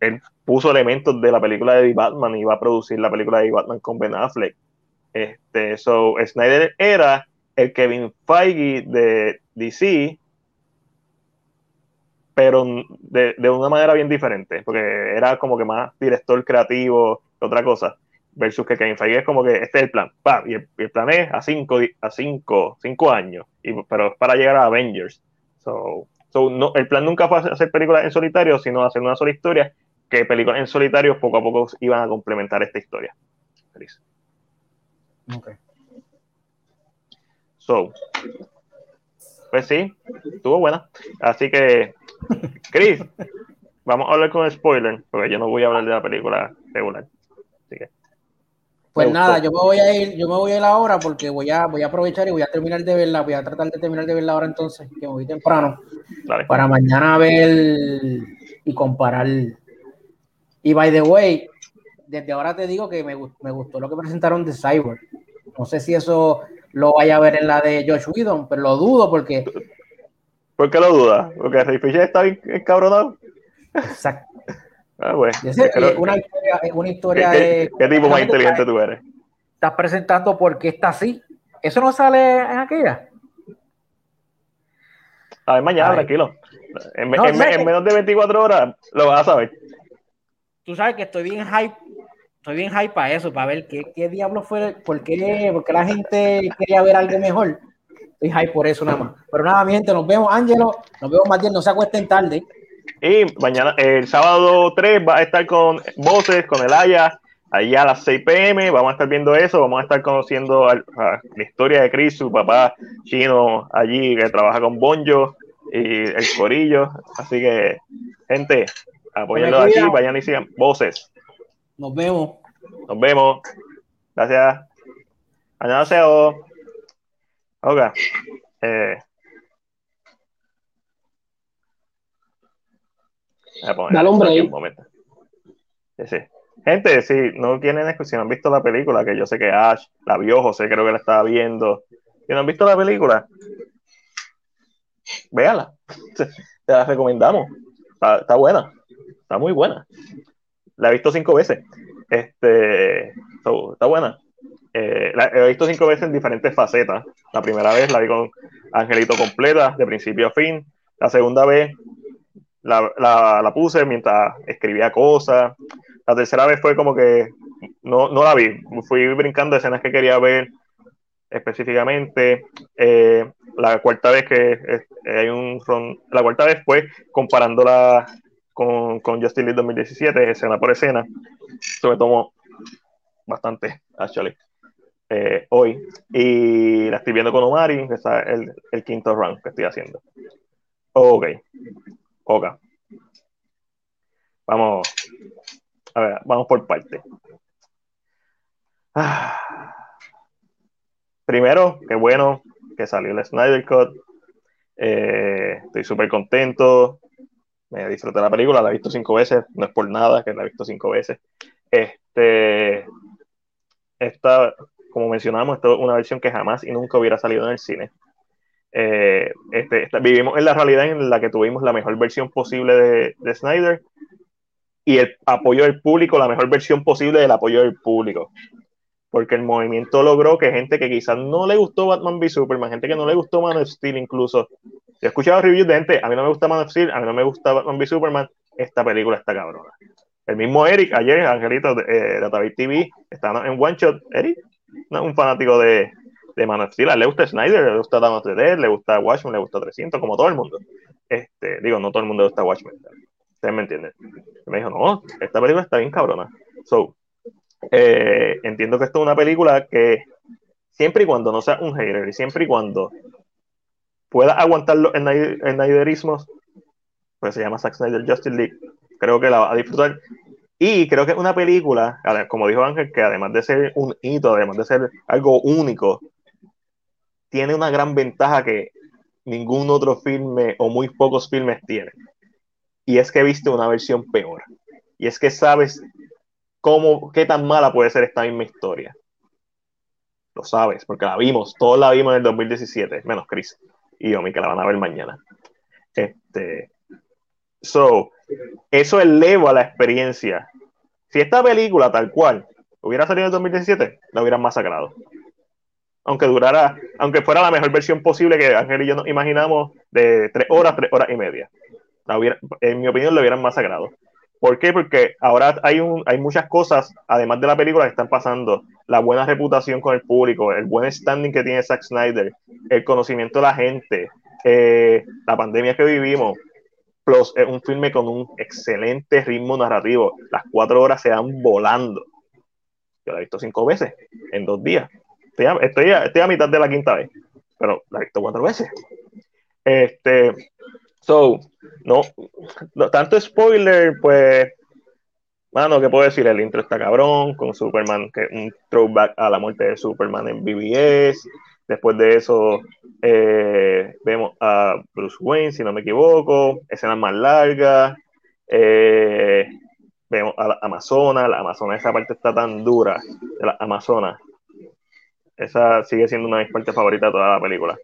él puso elementos de la película de The Batman y iba a producir la película de The Batman con Ben Affleck. Este, so, Snyder era el Kevin Feige de DC, pero de, de, una manera bien diferente, porque era como que más director creativo que otra cosa versus que Kevin Feige es como que este es el plan, y, el, plan es a cinco, a cinco, cinco años, pero es para llegar a Avengers. So, no, el plan nunca fue hacer películas en solitario, sino hacer una sola historia, que películas en solitario poco a poco iban a complementar esta historia. Feliz. Ok. So, pues sí, estuvo buena. Así que, Chris, *laughs* vamos a hablar con spoiler, porque yo no voy a hablar de la película regular. Así que. Pues nada, yo me voy a ir, yo me voy a ir ahora porque voy a, voy a aprovechar y voy a terminar de verla, voy a tratar de terminar de verla ahora entonces, que me voy temprano, para mañana ver y comparar. Y by the way, desde ahora te digo que me, me gustó lo que presentaron de Cyber. No sé si eso lo vaya a ver en la de Josh Whedon, pero lo dudo porque. ¿Por qué lo dudas? Porque Ray Fisher está bien encabronado. Exacto. Ah, bueno. una historia, una historia ¿Qué, de. ¿Qué, tipo más inteligente tú eres? Estás presentando por qué está así. ¿Eso no sale en aquella? A ver, mañana, tranquilo. En, menos de 24 horas lo vas a saber. Tú sabes que estoy bien hype. Estoy bien hype para eso, para ver qué, qué diablo fue, por qué, porque la gente quería ver algo mejor. Estoy hype por eso nada más. Pero nada, mi gente, nos vemos, Ángelo. Nos vemos más bien, no se acuesten tarde. Y mañana, el sábado 3, va a estar con Voces, con el Aya, allá a las 6 pm. Vamos a estar viendo eso. Vamos a estar conociendo la historia de Chris, su papá chino allí que trabaja con Bonjo y el Corillo. Así que, gente, apoyenlo aquí. Vayan y sigan Voces. Nos vemos. Nos vemos. Gracias. 안녕하세요. Ok. Eh, Dale un break. Gente, si no tienen si no han visto la película, que yo sé que Ash la vio, José creo que la estaba viendo. Si no han visto la película, véala. *laughs* Te la recomendamos. Está, buena. Está muy buena. La he visto cinco veces. Este, está buena. Eh, la he visto cinco veces en diferentes facetas. La primera vez la vi con Angelito completa, de principio a fin. La segunda vez la, la, puse mientras escribía cosas. La tercera vez fue como que no, no la vi, fui brincando escenas que quería ver específicamente. Eh, la cuarta vez que hay un la cuarta vez fue comparándola con, con Justice League 2017, escena por escena. Eso me tomó bastante, actually, eh, hoy. Y la estoy viendo con Omari, que es el, el quinto round que estoy haciendo. Ok. Ok. Vamos. A ver, vamos por parte. Ah. Primero, qué bueno que salió el Snyder Cut. Eh, estoy súper contento. Me disfruté la película, la he visto cinco veces. No es por nada que la he visto cinco veces. Este, esta, como mencionamos, esta es una versión que jamás y nunca hubiera salido en el cine. Eh, este, vivimos en la realidad en la que tuvimos la mejor versión posible de, de Snyder y el apoyo del público, la mejor versión posible del apoyo del público porque el movimiento logró que gente que quizás no le gustó Batman v Superman, gente que no le gustó Man of Steel incluso, he escuchado reviews de gente, a mí no me gusta Man of Steel, a mí no me gusta Batman v Superman, esta película está cabrona. El mismo Eric, ayer, Angelito de, eh, TV, estaba en One Shot. Eric no un fanático de, de Man of le gusta Snyder, le gusta Dawn of the le gusta Watchmen, le gusta 300, como todo el mundo. Este, digo, no todo el mundo le gusta Watchmen. Ustedes me entienden. me dijo, no, esta película está bien cabrona. So, eh, entiendo que esto es una película que siempre y cuando no sea un hater y siempre y cuando pueda aguantar los Snyderismos, pues se llama Zack Snyder Justice League. Creo que la va a disfrutar. Y creo que es una película, como dijo Ángel, que además de ser un hito, además de ser algo único, tiene una gran ventaja que ningún otro filme o muy pocos filmes tienen. Y es que viste una versión peor. Y es que sabes cómo, qué tan mala puede ser esta misma historia. Lo sabes, porque la vimos, todos la vimos en el 2017, menos Chris y Omi, que la van a ver mañana. Este, so, eso eleva la experiencia. Si esta película, tal cual, hubiera salido en el 2017, la hubieran masacrado. Aunque durara, aunque fuera la mejor versión posible que Ángel y yo nos imaginamos de tres horas, tres horas y media. en mi opinión, lo hubieran masacrado. ¿Por qué? Porque ahora hay, muchas cosas, además de la película, que están pasando. La buena reputación con el público, el buen standing que tiene Zack Snyder, el conocimiento de la gente, eh, la pandemia que vivimos, plus es un filme con un excelente ritmo narrativo. Las cuatro horas se dan volando. Yo la he visto cinco veces en dos días. Estoy a, estoy a, mitad de la quinta vez, pero la he visto cuatro veces. Este, So, no, tanto spoiler, pues, mano, ¿qué puedo decir? El intro está cabrón, con Superman, que un throwback a la muerte de Superman en BBS. Después de eso, eh, vemos a Bruce Wayne, si no me equivoco, escenas más largas. Eh, vemos a la Amazona, la Amazona, esa parte está tan dura la Amazona. Esa sigue siendo una de mis partes favoritas de toda la película.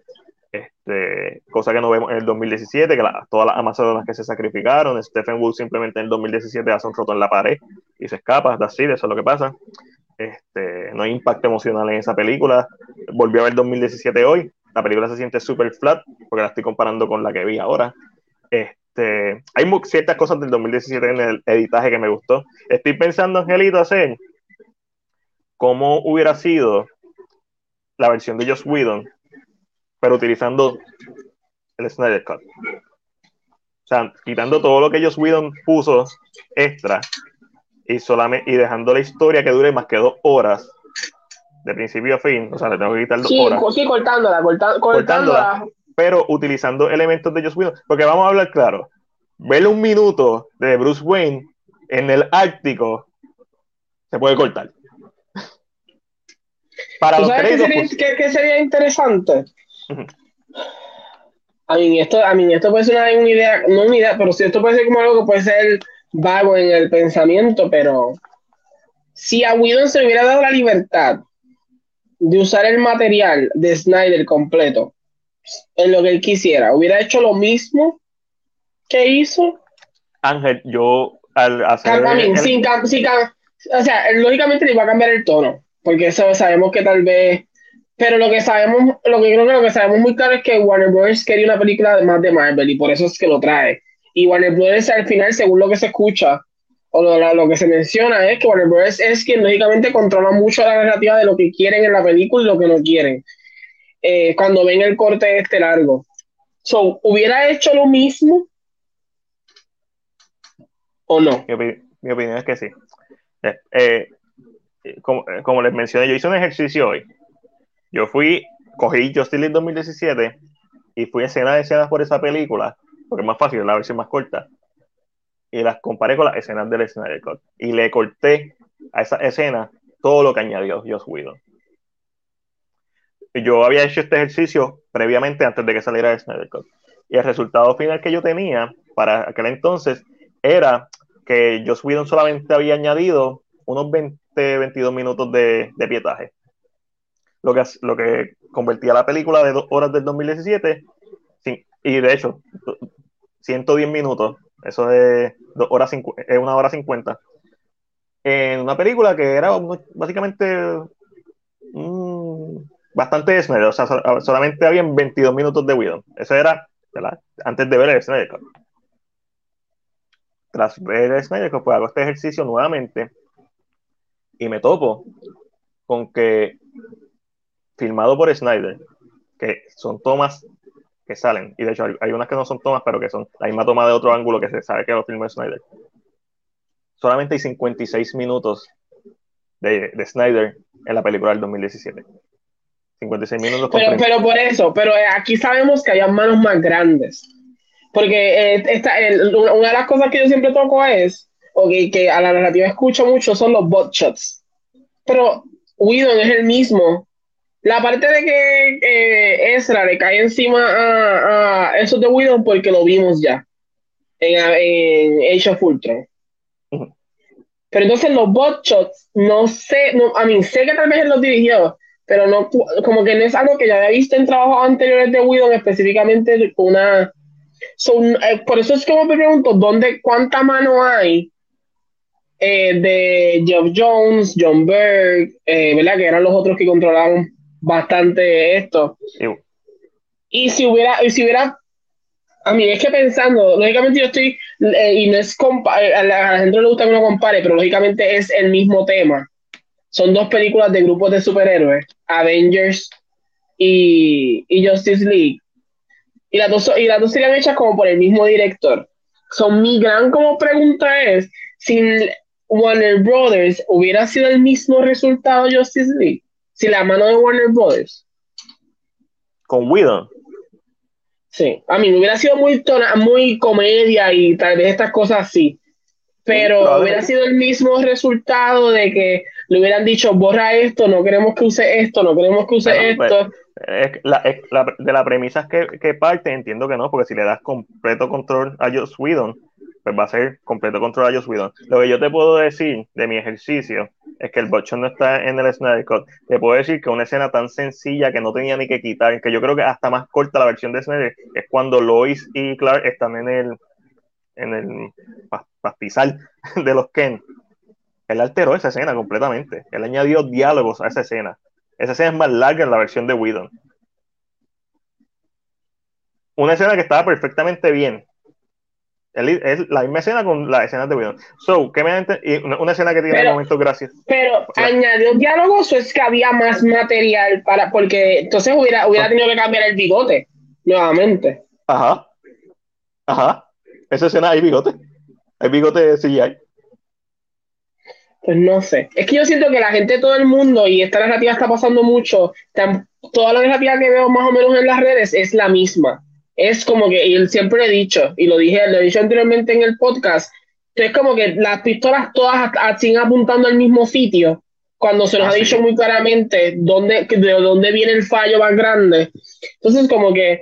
Este, cosa que no vemos en el 2017, que todas las Amazonas que se sacrificaron, Stephen Wood simplemente en el 2017 hace un roto en la pared y se escapa, así, eso es lo que pasa. Este, no hay impacto emocional en esa película. Volvió a ver 2017 hoy, la película se siente súper flat porque la estoy comparando con la que vi ahora. Este, hay ciertas cosas del 2017 en el editaje que me gustó. Estoy pensando, Angelito, hacer cómo hubiera sido la versión de Joss Whedon pero utilizando el Snyder Cut. O sea, quitando todo lo que ellos Whedon puso extra y solamente y dejando la historia que dure más que dos horas de principio a fin, o sea, le tengo que quitar dos horas. Sí, cortándola, cortándola, Pero utilizando elementos de Joss Whedon, porque vamos a hablar claro, verle un minuto de Bruce Wayne en el Ártico se puede cortar. Para los sabes qué sería, sería interesante? A mí, esto, a mí esto puede ser una, idea, no una idea, pero si esto puede ser como algo que puede ser vago en el pensamiento, pero si a Whedon se le hubiera dado la libertad de usar el material de Snyder completo en lo que él quisiera, hubiera hecho lo mismo que hizo. Ángel, yo al hacer. sin, o sea, lógicamente le iba a cambiar el tono, porque eso sabemos que tal vez pero lo que sabemos, lo que creo que lo que sabemos muy claro es que Warner Bros. quería una película más de Marvel y por eso es que lo trae. Y Warner Bros. al final, según lo que se escucha o lo, lo que se menciona, es que Warner Bros. es quien lógicamente controla mucho la narrativa de lo que quieren en la película y lo que no quieren. eh, cuando ven el corte este largo. So, ¿hubiera hecho lo mismo? ¿O no? Mi, opinión es que sí. Eh, como, como, les mencioné, yo hice un ejercicio hoy. Yo fui, cogí Justice League 2017 y fui escena de escenas por esa película, porque es más fácil, la versión más corta. Y las comparé con las escenas del Cut. Y le corté a esa escena todo lo que añadió Joss Whedon. Yo había hecho este ejercicio previamente antes de que saliera el Snyder Cut. Y el resultado final que yo tenía para aquel entonces era que Joss Whedon solamente había añadido unos 20, 22 minutos de, de pietaje. Lo que, lo que convertía la película de dos horas del 2017, y de hecho, 110 minutos, eso es, dos horas, es una hora 50, en una película que era básicamente mm, bastante Snyder, o sea, solamente habían 22 minutos de Widow. Eso era antes de ver el Snyder Tras ver el Snyder pues hago este ejercicio nuevamente y me topo con que filmado por Snyder, que son tomas que salen, y de hecho hay, unas que no son tomas, pero que son la misma toma de otro ángulo que se sabe que lo filmó Snyder. Solamente hay 56 minutos de, de Snyder en la película del 2017. 56 minutos. Pero, pero por eso, pero eh, aquí sabemos que hay manos más grandes. Porque eh, esta, una de las cosas que yo siempre toco es, o que, a la narrativa escucho mucho, son los bot shots. Pero Whedon es el mismo la parte de que eh, Ezra le cae encima a, a eso de Widow porque lo vimos ya en, en Age of Ultron. Pero entonces los bot shots, no sé, no, a mí sé que tal vez él los dirigió, pero no, como que no es algo que ya había visto en trabajos anteriores de Widow, específicamente con una... Eh, por eso es que me pregunto, ¿dónde, ¿cuánta mano hay eh, de Jeff Jones, John Berg, ¿verdad? Que eran los otros que controlaban bastante esto. Y si hubiera, si hubiera, a mí es que pensando, lógicamente yo estoy, eh, y no es eh, a la, gente no le gusta que uno compare, pero lógicamente es el mismo tema. Son dos películas de grupos de superhéroes, Avengers y, y Justice League. Y las, dos, y las dos serían hechas como por el mismo director. Son mi gran como pregunta es, si Warner Brothers hubiera sido el mismo resultado Justice League si la mano de Warner Brothers. Con Whedon. Sí, a mí me hubiera sido muy, muy comedia y tal vez estas cosas así. Pero hubiera sido el mismo resultado de que le hubieran dicho, borra esto, no queremos que use esto, no queremos que use pues, esto. de la premisa que, que parte, entiendo que no, porque si le das completo control a Joss Whedon, pues va a ser completo control a Joss Whedon. Lo que yo te puedo decir de mi ejercicio es que el botchón no está en el Snyder Cut. Te puedo decir que una escena tan sencilla que no tenía ni que quitar, que yo creo que hasta más corta la versión de Snyder, es cuando Lois y Clark están en el en el pastizal *laughs* de los Ken. Él alteró esa escena completamente. Él añadió diálogos a esa escena. Esa escena es más larga en la versión de Whedon. Una escena que estaba perfectamente bien, es la misma escena con la escena de Widow. So, ¿qué me una, una, escena que tiene pero, momentos gracias. Pero añadió diálogos o es que había más material para, porque entonces hubiera, hubiera tenido que cambiar el bigote nuevamente. Ajá. Ajá. Esa escena hay bigote. Hay bigote CGI. Pues no sé. Es que yo siento que la gente, todo el mundo, y esta narrativa está pasando mucho, toda la narrativa que veo más o menos en las redes es la misma es como que, y él siempre he dicho, y lo dije, lo he dicho anteriormente en el podcast, es como que las pistolas todas siguen apuntando al mismo sitio, cuando se nos ha dicho muy claramente dónde, de dónde viene el fallo más grande. Entonces, como que,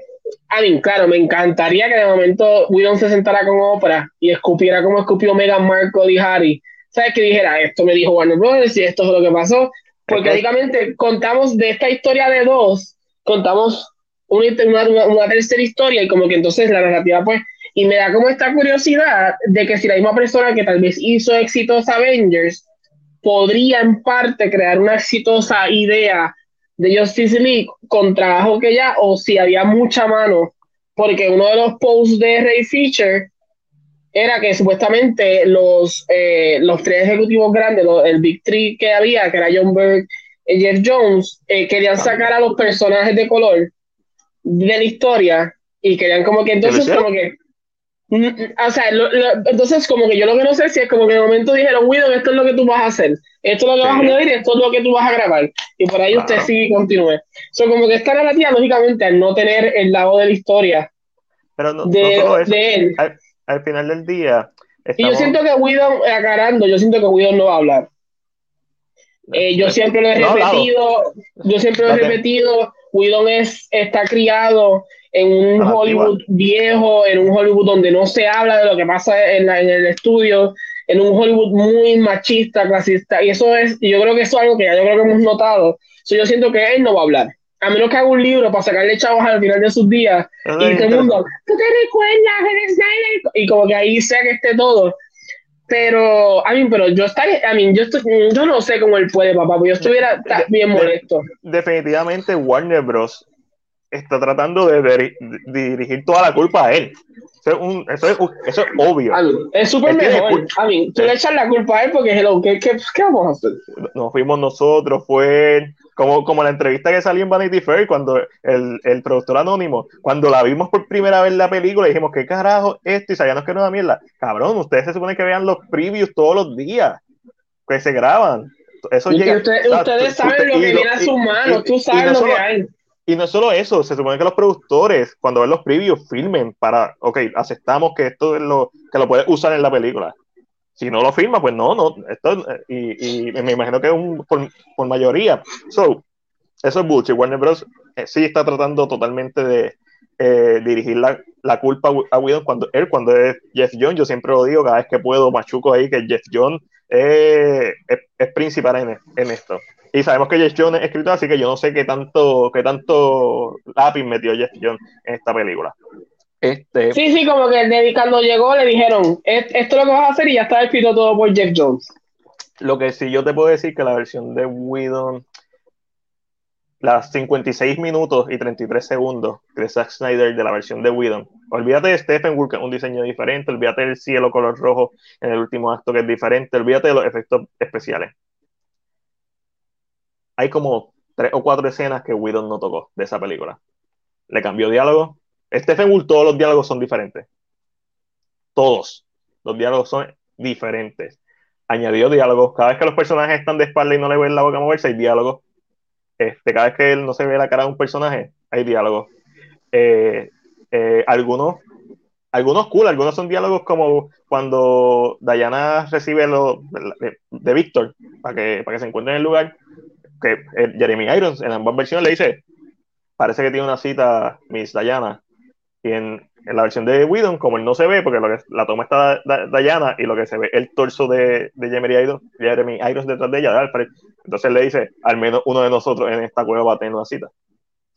a mí, claro, me encantaría que de momento Whedon se sentara con Oprah y escupiera como escupió Meghan Markle y Harry. ¿Sabes? Que dijera, esto me dijo Warner Brothers y esto es lo que pasó. Porque, básicamente, contamos de esta historia de dos, contamos una, una, tercera historia y como que entonces la narrativa pues, y me da como esta curiosidad de que si la misma persona que tal vez hizo exitosa Avengers podría en parte crear una exitosa idea de Justice League con trabajo que ya, o si había mucha mano, porque uno de los posts de Ray Fisher era que supuestamente los, eh, los tres ejecutivos grandes, el Big Three que había, que era John Berg, Jeff Jones eh, querían sacar a los personajes de color de la historia y querían como que entonces como que mm, mm, o sea, entonces como que yo lo que no sé si es como que en el momento dijeron, Widow, esto es lo que tú vas a hacer, esto es lo que vas a añadir, esto es lo que tú vas a grabar, y por ahí usted sigue y continúe. So, como que esta narrativa, lógicamente, al no tener el lado de la historia Pero no, de, él. Al, final del día. Y yo siento que Widow, agarrando, yo siento que Widow no va a hablar. Eh, yo siempre lo he repetido, yo siempre lo he repetido, Whedon es, está criado en un Hollywood viejo, en un Hollywood donde no se habla de lo que pasa en, el estudio, en un Hollywood muy machista, clasista, y eso es, yo creo que eso es algo que ya yo creo que hemos notado. yo siento que él no va a hablar. A menos que haga un libro para sacarle chavos al final de sus días y todo el mundo, ¿tú te recuerdas Y como que ahí sea que esté todo. Pero, a mí, pero yo estaría, a mí, yo, estoy, yo no sé cómo él puede, papá, porque yo estuviera bien molesto. definitivamente Warner Bros. está tratando de, dirigir toda la culpa a él. Eso es, un, eso es, eso es obvio. es súper mejor. A mí, tú le echas la culpa a él porque, hello, ¿qué, qué, qué vamos a hacer? No fuimos nosotros, fue él como, como la entrevista que salió en Vanity Fair cuando el, el productor anónimo, cuando la vimos por primera vez la película, dijimos, ¿qué carajo esto? Y sabíamos que era mierda. Cabrón, ustedes se supone que vean los previews todos los días, que se graban. Eso llega, ustedes saben lo que viene a sus manos, tú sabes lo que hay. Y no solo eso, se supone que los productores, cuando ven los previews, filmen para, ok, aceptamos que esto es lo que lo puedes usar en la película si no lo firma, pues no, no, esto, y, me imagino que es un, por, mayoría. So, eso es bullshit. Warner Bros. Eh, sí está tratando totalmente de eh, dirigir la, la, culpa a Whedon cuando él, cuando es Jeff Jones, yo siempre lo digo cada vez que puedo, machuco ahí, que Jeff Jones es, es, principal en, en, esto. Y sabemos que Jeff Jones es escritor, así que yo no sé qué tanto, qué tanto lápiz metió Jeff Jones en esta película. Este, sí, sí, como que cuando llegó le dijeron, esto es lo que vas a hacer y ya está escrito todo por Jeff Jones. Lo que sí yo te puedo decir que la versión de Whedon, las 56 minutos y 33 segundos de Zack Snyder de la versión de Whedon, olvídate de Stephen Wood, un diseño diferente, olvídate del cielo color rojo en el último acto que es diferente, olvídate de los efectos especiales. Hay como tres o cuatro escenas que Whedon no tocó de esa película. Le cambió diálogo, Stephen Wool, todos los diálogos son diferentes. Todos. Los diálogos son diferentes. Añadió diálogos. Cada vez que los personajes están de espalda y no le ven la boca moverse, hay diálogos. Este, cada vez que él no se ve la cara de un personaje, hay diálogos. Eh, eh, algunos, algunos cool, algunos son diálogos como cuando Diana recibe lo de, de Víctor para que, para que se encuentre en el lugar. Que eh, Jeremy Irons en ambas versiones le dice: Parece que tiene una cita, Miss Diana, y en, la versión de Whedon, como él no se ve, porque lo que, la toma está Diana y lo que se ve el torso de, de Jeremy, Irons, Jeremy Irons detrás de ella, de Alfred. Entonces le dice, al menos uno de nosotros en esta cueva va a tener una cita.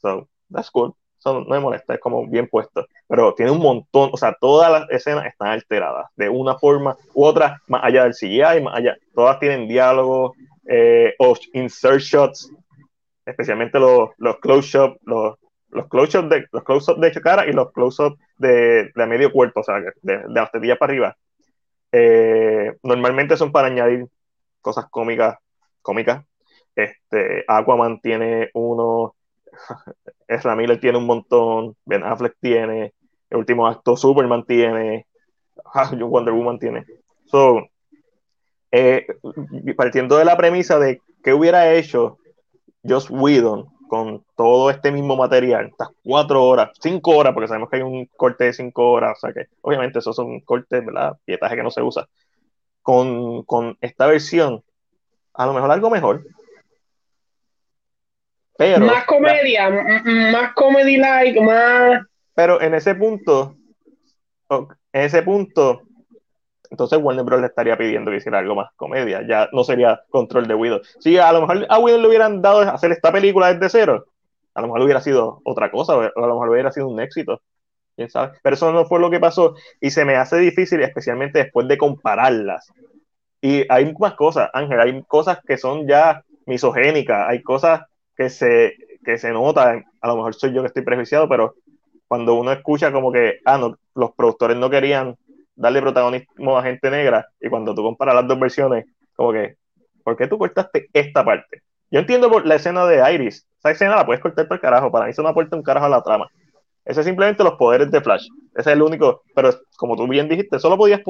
So, that's cool. So, no me molesta, es como bien puesto. Pero tiene un montón, o sea, todas las escenas están alteradas de una forma u otra, más allá del CGI, más allá. Todas tienen diálogos eh, o insert shots, especialmente los, los close-up, los, los close-ups de, los close de cara y los close-ups de, de, medio cuerpo, o sea, de, de las tetillas para arriba. Eh, normalmente son para añadir cosas cómicas, cómicas. Este, Aquaman tiene uno, *laughs* Ezra Miller tiene un montón, Ben Affleck tiene, el último acto Superman tiene, *laughs* Wonder Woman tiene. So, eh, partiendo de la premisa de qué hubiera hecho Joss Whedon con todo este mismo material, estas cuatro horas, cinco horas, porque sabemos que hay un corte de cinco horas, o sea que obviamente esos son cortes, ¿verdad? Pietaje que no se usa. Con, con esta versión, a lo mejor algo mejor. Pero, más comedia, más comedy like, más. Pero en ese punto, en ese punto, entonces Warner Bros. le estaría pidiendo que hiciera algo más comedia, ya no sería control de Widow. Si a lo mejor a Widow le hubieran dado hacer esta película desde cero, a lo mejor hubiera sido otra cosa, a lo mejor hubiera sido un éxito, quién sabe. Pero eso no fue lo que pasó y se me hace difícil, especialmente después de compararlas. Y hay más cosas, Ángel, hay cosas que son ya misogénicas, hay cosas que se, que se notan, a lo mejor soy yo que estoy prejuiciado, pero cuando uno escucha como que, ah, no, los productores no querían darle protagonismo a gente negra y cuando tú comparas las dos versiones, como que, ¿por qué tú cortaste esta parte? Yo entiendo por la escena de Iris. Esa escena la puedes cortar por carajo. Para mí eso no aporta un carajo a la trama. Ese es simplemente los poderes de Flash. Ese es el único. Pero como tú bien dijiste, solo podías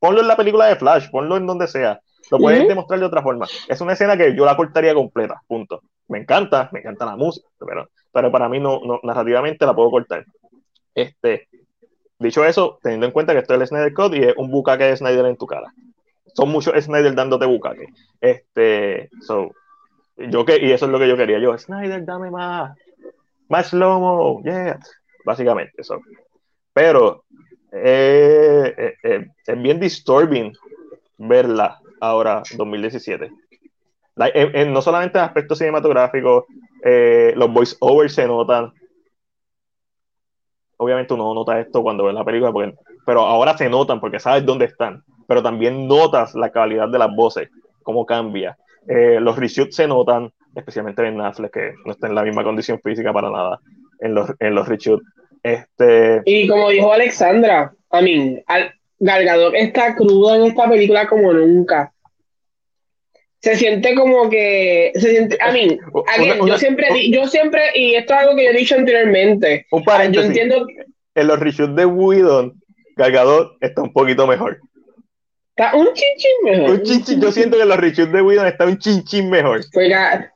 ponlo en la película de Flash, ponlo en donde sea. Lo puedes demostrar de otra forma. Es una escena que yo la cortaría completa, punto. Me encanta, me encanta la música, pero, pero para mí no, no narrativamente la puedo cortar. Este, dicho eso, teniendo en cuenta que esto es el Snyder Code y es un bucaque de Snyder en tu cara. Son muchos Snyder dándote bucaque. Este, so, yo que, y eso es lo que yo quería. Yo, Snyder, dame más, más slow yeah. Básicamente, eso. Pero eh, eh, eh, es bien disturbing verla ahora, 2017. No solamente en aspectos cinematográficos, los voice overs se notan. Obviamente uno nota esto cuando ve la película, pero ahora se notan porque sabes dónde están. Pero también notas la calidad de las voces, cómo cambia. los reshoots se notan, especialmente en Netflix, que no está en la misma condición física para nada en los, en los reshoots. Este... Y como dijo Alexandra, a mí, Galgador está crudo en esta película como nunca. Se siente como que. Se siente, a mí, yo, siempre, yo siempre, y esto es algo que yo he dicho anteriormente. yo entiendo. En los reshoots de Whedon, Galgador está un poquito mejor. Está un chinchín mejor. Un chinchín, yo siento que los reshoots de Whedon está un chinchín mejor.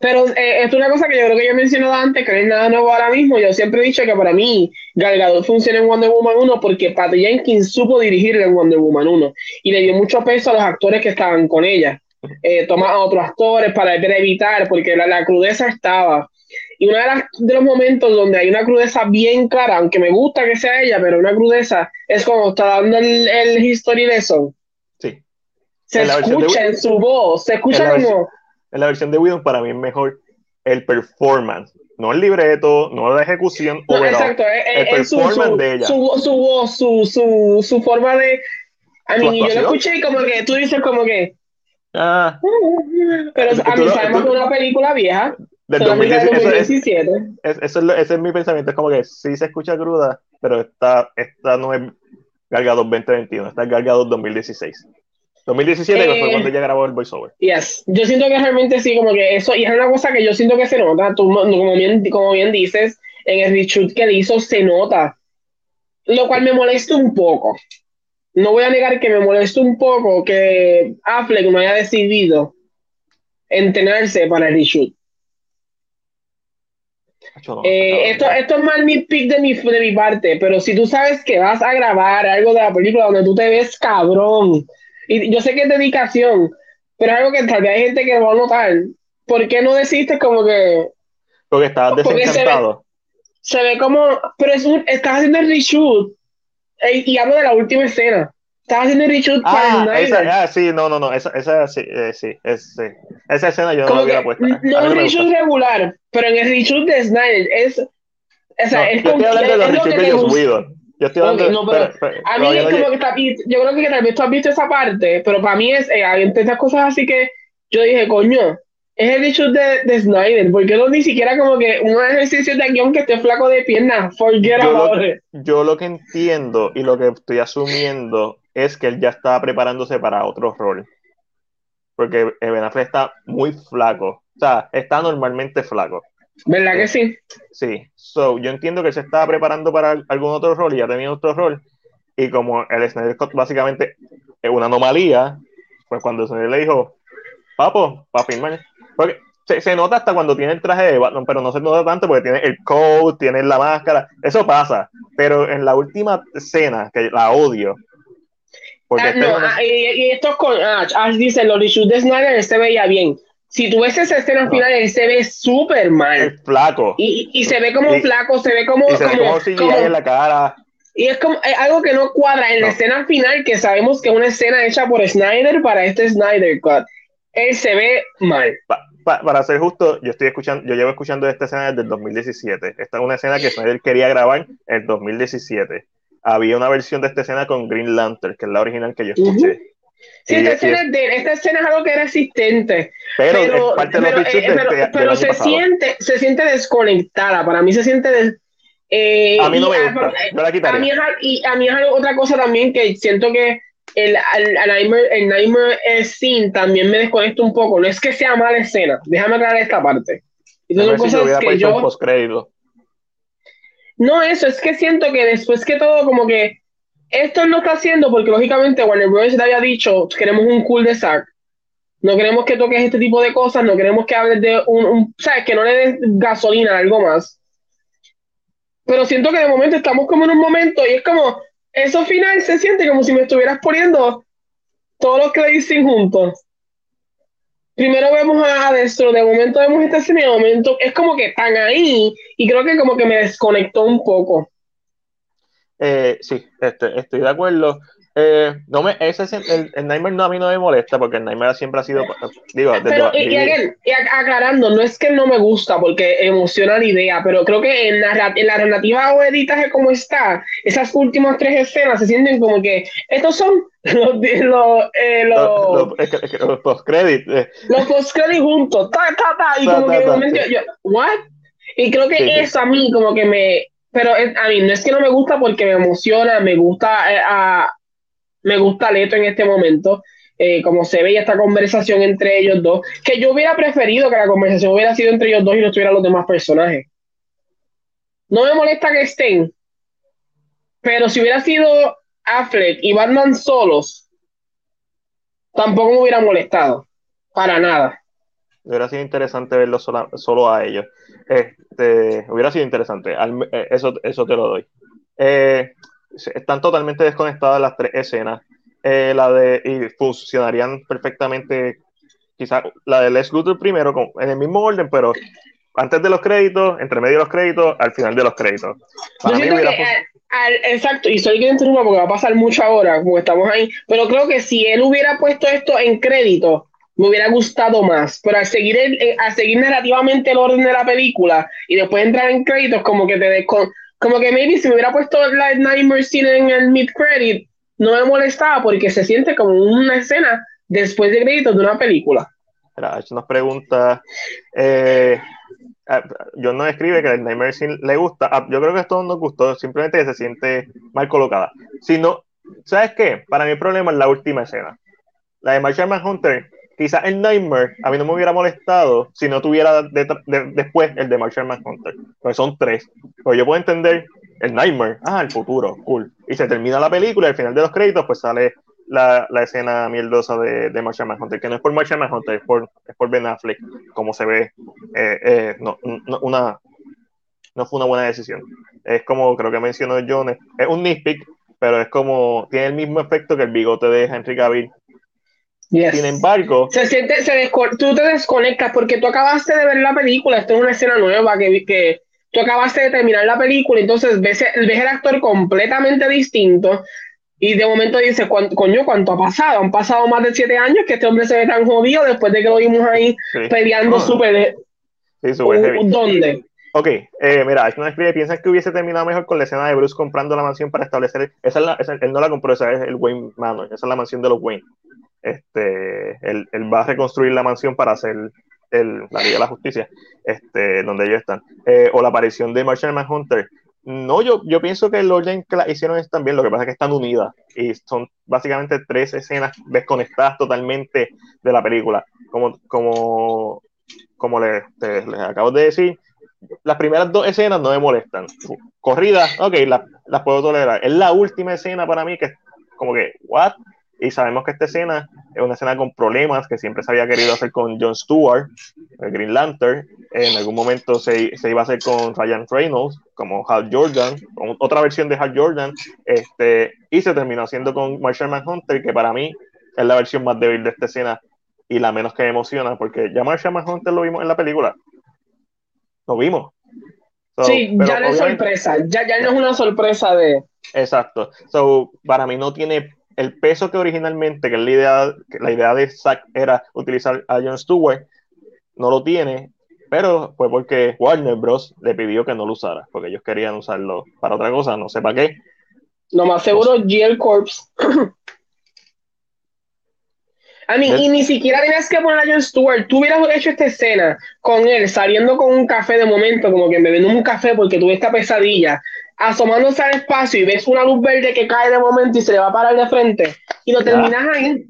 pero eh, es una cosa que yo creo que yo he mencionado antes, que no es nada nuevo ahora mismo. Yo siempre he dicho que para mí Gal funciona en Wonder Woman 1 porque Patty Jenkins supo dirigirle en Wonder Woman 1 y le dio mucho peso a los actores que estaban con ella. Eh, toma a otros actores para evitar, porque la, la crudeza estaba. Y uno de, de, los momentos donde hay una crudeza bien clara, aunque me gusta que sea ella, pero una crudeza es cuando está dando el, el history lesson. Se escucha en su voz, se escucha en como... en la versión de Whedon para mí es mejor el performance, no el libreto, no la ejecución, no, exacto, el, performance su, de ella. Su, su voz, su, su, su, forma de... A mí, yo lo escuché y como que tú dices como que... Ah. Pero a mí sabemos una película vieja. Del 2017. eso es, ese es mi pensamiento. Es como que sí se escucha cruda, pero esta, esta no es Gargado 2021, esta es Gargado 2016. 2017 fue cuando ella grabó el voiceover. Yes. Yo siento que realmente sí, como que eso, y es una cosa que yo siento que se nota, tú, como, bien, como bien dices, en el reshoot que le hizo se nota, lo cual me molesta un poco. No voy a negar que me molesta un poco que Affleck no haya decidido entrenarse para el reshoot. Eh, esto, esto es mal mi pick de mi, de mi parte, pero si tú sabes que vas a grabar algo de la película donde tú te ves cabrón, y yo sé que es dedicación, pero es algo que tal vez hay gente que lo va a notar. ¿Por qué no deciste como que... Porque estabas desencantado. Se ve, como... Pero es un, estás haciendo el reshoot. Y hablo de la última escena. Estás haciendo el reshoot ah, para esa, ah, sí, no, no, no. Esa, esa sí, eh, sí, es, sí. Esa escena yo no la hubiera puesto. No es reshoot regular, pero en el reshoot de Snyder es... O sea, es yo estoy hablando de los reshoots de Joss Whedon. Yo estoy hablando pero, a mí es como que está, yo creo que tal vez tú has visto esa parte, pero para mí es, eh, hay estas cosas así que yo dije, coño, es el hecho de, de Snyder, porque no ni siquiera como que un ejercicio de guion que esté flaco de piernas, forget yo about lo, Yo lo que entiendo y lo que estoy asumiendo es que él ya estaba preparándose para otro rol. Porque Ben Affleck está muy flaco, o sea, está normalmente flaco. ¿Verdad que sí? Sí. So, yo entiendo que se estaba preparando para algún otro rol y ya tenía otro rol. Y como el Snyder Cut básicamente es una anomalía, pues cuando se le dijo, papo, para firmar. Porque se, nota hasta cuando tiene el traje de Batman, pero no se nota tanto porque tiene el coat, tiene la máscara. Eso pasa. Pero en la última escena, que la odio. Porque ah, no, ah, y, esto con Ash. Ash dice: Los reshoots de Snyder se veía bien si tú ves esa escena al final, él se ve súper mal. Es flaco. Y, y, se ve como flaco, se ve como. Y se como, ve como, en la cara. Y es como algo que no cuadra en la escena final, que sabemos que es una escena hecha por Snyder para este Snyder Cut. Él se ve mal. para ser justo, yo estoy escuchando, yo llevo escuchando esta escena desde el 2017. Esta es una escena que Snyder quería grabar en el 2017. Había una versión de esta escena con Green Lantern, que es la original que yo escuché. Sí, esta, escena, de, esta escena es algo que era existente. Pero, pero, se, siente, se siente desconectada. Para mí se siente. Eh, a mí no me gusta. A, mí es, y a mí es otra cosa también que siento que el, el, el, Nightmare, el Nightmare Scene también me desconecta un poco. No es que sea mala escena, déjame aclarar esta parte. Son cosas que yo... No, eso, es que siento que después que todo, como que esto no está haciendo porque lógicamente Warner Bros. te había dicho, queremos un cool de Zack. No queremos que toques este tipo de cosas, no queremos que hables de un, un ¿sabes? Que no le des gasolina, algo más. Pero siento que de momento estamos como en un momento y es como, eso final se siente como si me estuvieras poniendo todos los créditos juntos. Primero vemos a Destro, de momento vemos esta escena de momento es como que están ahí y creo que como que me desconectó un poco. Eh, sí, este, estoy de acuerdo. Eh, no me, ese, el, el, Nightmare no, a mí no me molesta porque el Nightmare siempre ha sido. Digo, pero, y, y, aclarando, no es que no me gusta porque emociona la idea, pero creo que en la, en la relativa o editaje como está, esas últimas tres escenas se sienten como que estos son *laughs* los, los, eh, los, los post-credit. Eh. Los post-credit juntos, ta, ta, ta, y como que de yo, ¿what? Y creo que eso a mí como que me. Pero a mí no es que no me gusta porque me emociona, me gusta eh, a me gusta Leto en este momento. Eh, como se veía esta conversación entre ellos dos, que yo hubiera preferido que la conversación hubiera sido entre ellos dos y no estuvieran los demás personajes. No me molesta que estén, pero si hubiera sido Affleck y Batman solos, tampoco me hubiera molestado, para nada. Hubiera sido interesante verlo solo, a ellos. Este, hubiera sido interesante, eh, eso, eso te lo doy. Eh, están totalmente desconectadas las tres escenas. Eh, la de, y funcionarían perfectamente, quizás la de Les Luthor primero, con, en el mismo orden, pero antes de los créditos, entre medio de los créditos, al final de los créditos. exacto, y soy que interrumpa porque va a pasar mucho ahora, porque estamos ahí, pero creo que si él hubiera puesto esto en crédito, me hubiera gustado más, pero al seguir, el, eh, al seguir narrativamente el orden de la película y después entrar en créditos, como que te descon como que maybe si me hubiera puesto la Nightmare Scene en el mid-credit, no me molestaba porque se siente como una escena después de créditos de una película. Mira, nos pregunta, eh, ah, no escribe que el Nightmare Scene le gusta, ah, yo creo que esto nos gustó, simplemente que se siente mal colocada. Si no, ¿sabes qué? Para mí el problema es la última escena. La de Marshall Manhunter quizás el Nightmare a mí no me hubiera molestado si no tuviera después el de Martian Manhunter, porque son tres. Pero yo puedo entender el Nightmare, ah, el futuro, cool. Y se termina la película y al final de los créditos pues sale la, la escena mierdosa de, de Martian Manhunter, que no es por Martian Manhunter, es por, es por Ben Affleck, como se ve. Eh, eh, no, no, una, no fue una buena decisión. Es como creo que mencionó John, es un nitpick, pero es como, tiene el mismo efecto que el bigote de Henry Cavill sin embargo, se siente, se tú te desconectas porque tú acabaste de ver la película, esto es una escena nueva que, que tú acabaste de terminar la película, entonces ves, ves el actor completamente distinto y de momento dices, coño, ¿cuánto ha pasado? Han pasado más de siete años que este hombre se ve tan jodido después de que lo vimos ahí peleando súper... Sí, súper ¿Dónde? Ok, eh, mira, es una ¿piensas que hubiese terminado mejor con la escena de Bruce comprando la mansión para establecer, esa es la, él no la compró, esa es el Wayne Manor, esa es la mansión de los Wayne este, él, él, va a reconstruir la mansión para hacer el, la Liga de la Justicia, este, donde ellos están. Eh, o la aparición de Marshall Manhunter. No, yo, yo pienso que el orden que la hicieron también, lo que pasa es que están unidas y son básicamente tres escenas desconectadas totalmente de la película. Como, como, como les, acabo de decir, las primeras dos escenas no me molestan. Corridas, ok, las, las puedo tolerar. Es la última escena para mí que es como que, ¿what? Y sabemos que esta escena es una escena con problemas que siempre se había querido hacer con Jon Stewart, el Green Lantern. En algún momento se, se iba a hacer con Ryan Reynolds, como Hal Jordan, otra versión de Hal Jordan. Este, y se terminó haciendo con Marshall Manhunter, que para mí es la versión más débil de esta escena y la menos que me emociona, porque ya Marshall Manhunter lo vimos en la película. Lo vimos. sí, ya no es sorpresa, ya, ya no es una sorpresa de... Exacto. So, para mí no tiene el peso que originalmente, que, la idea, que la idea de Zack era utilizar a Jon Stewart, no lo tiene, pero fue porque Warner Bros. le pidió que no lo usara, porque ellos querían usarlo para otra cosa, no sé para qué. Lo más seguro, GL Corps. *clears throat* A mí, y ni siquiera tenías que poner a Jon Stewart. Tú hubieras hecho esta escena con él saliendo con un café de momento, como que me bebiendo un café porque tuve esta pesadilla asomándose al espacio y ves una luz verde que cae de momento y se le va a parar de frente y lo terminas ahí.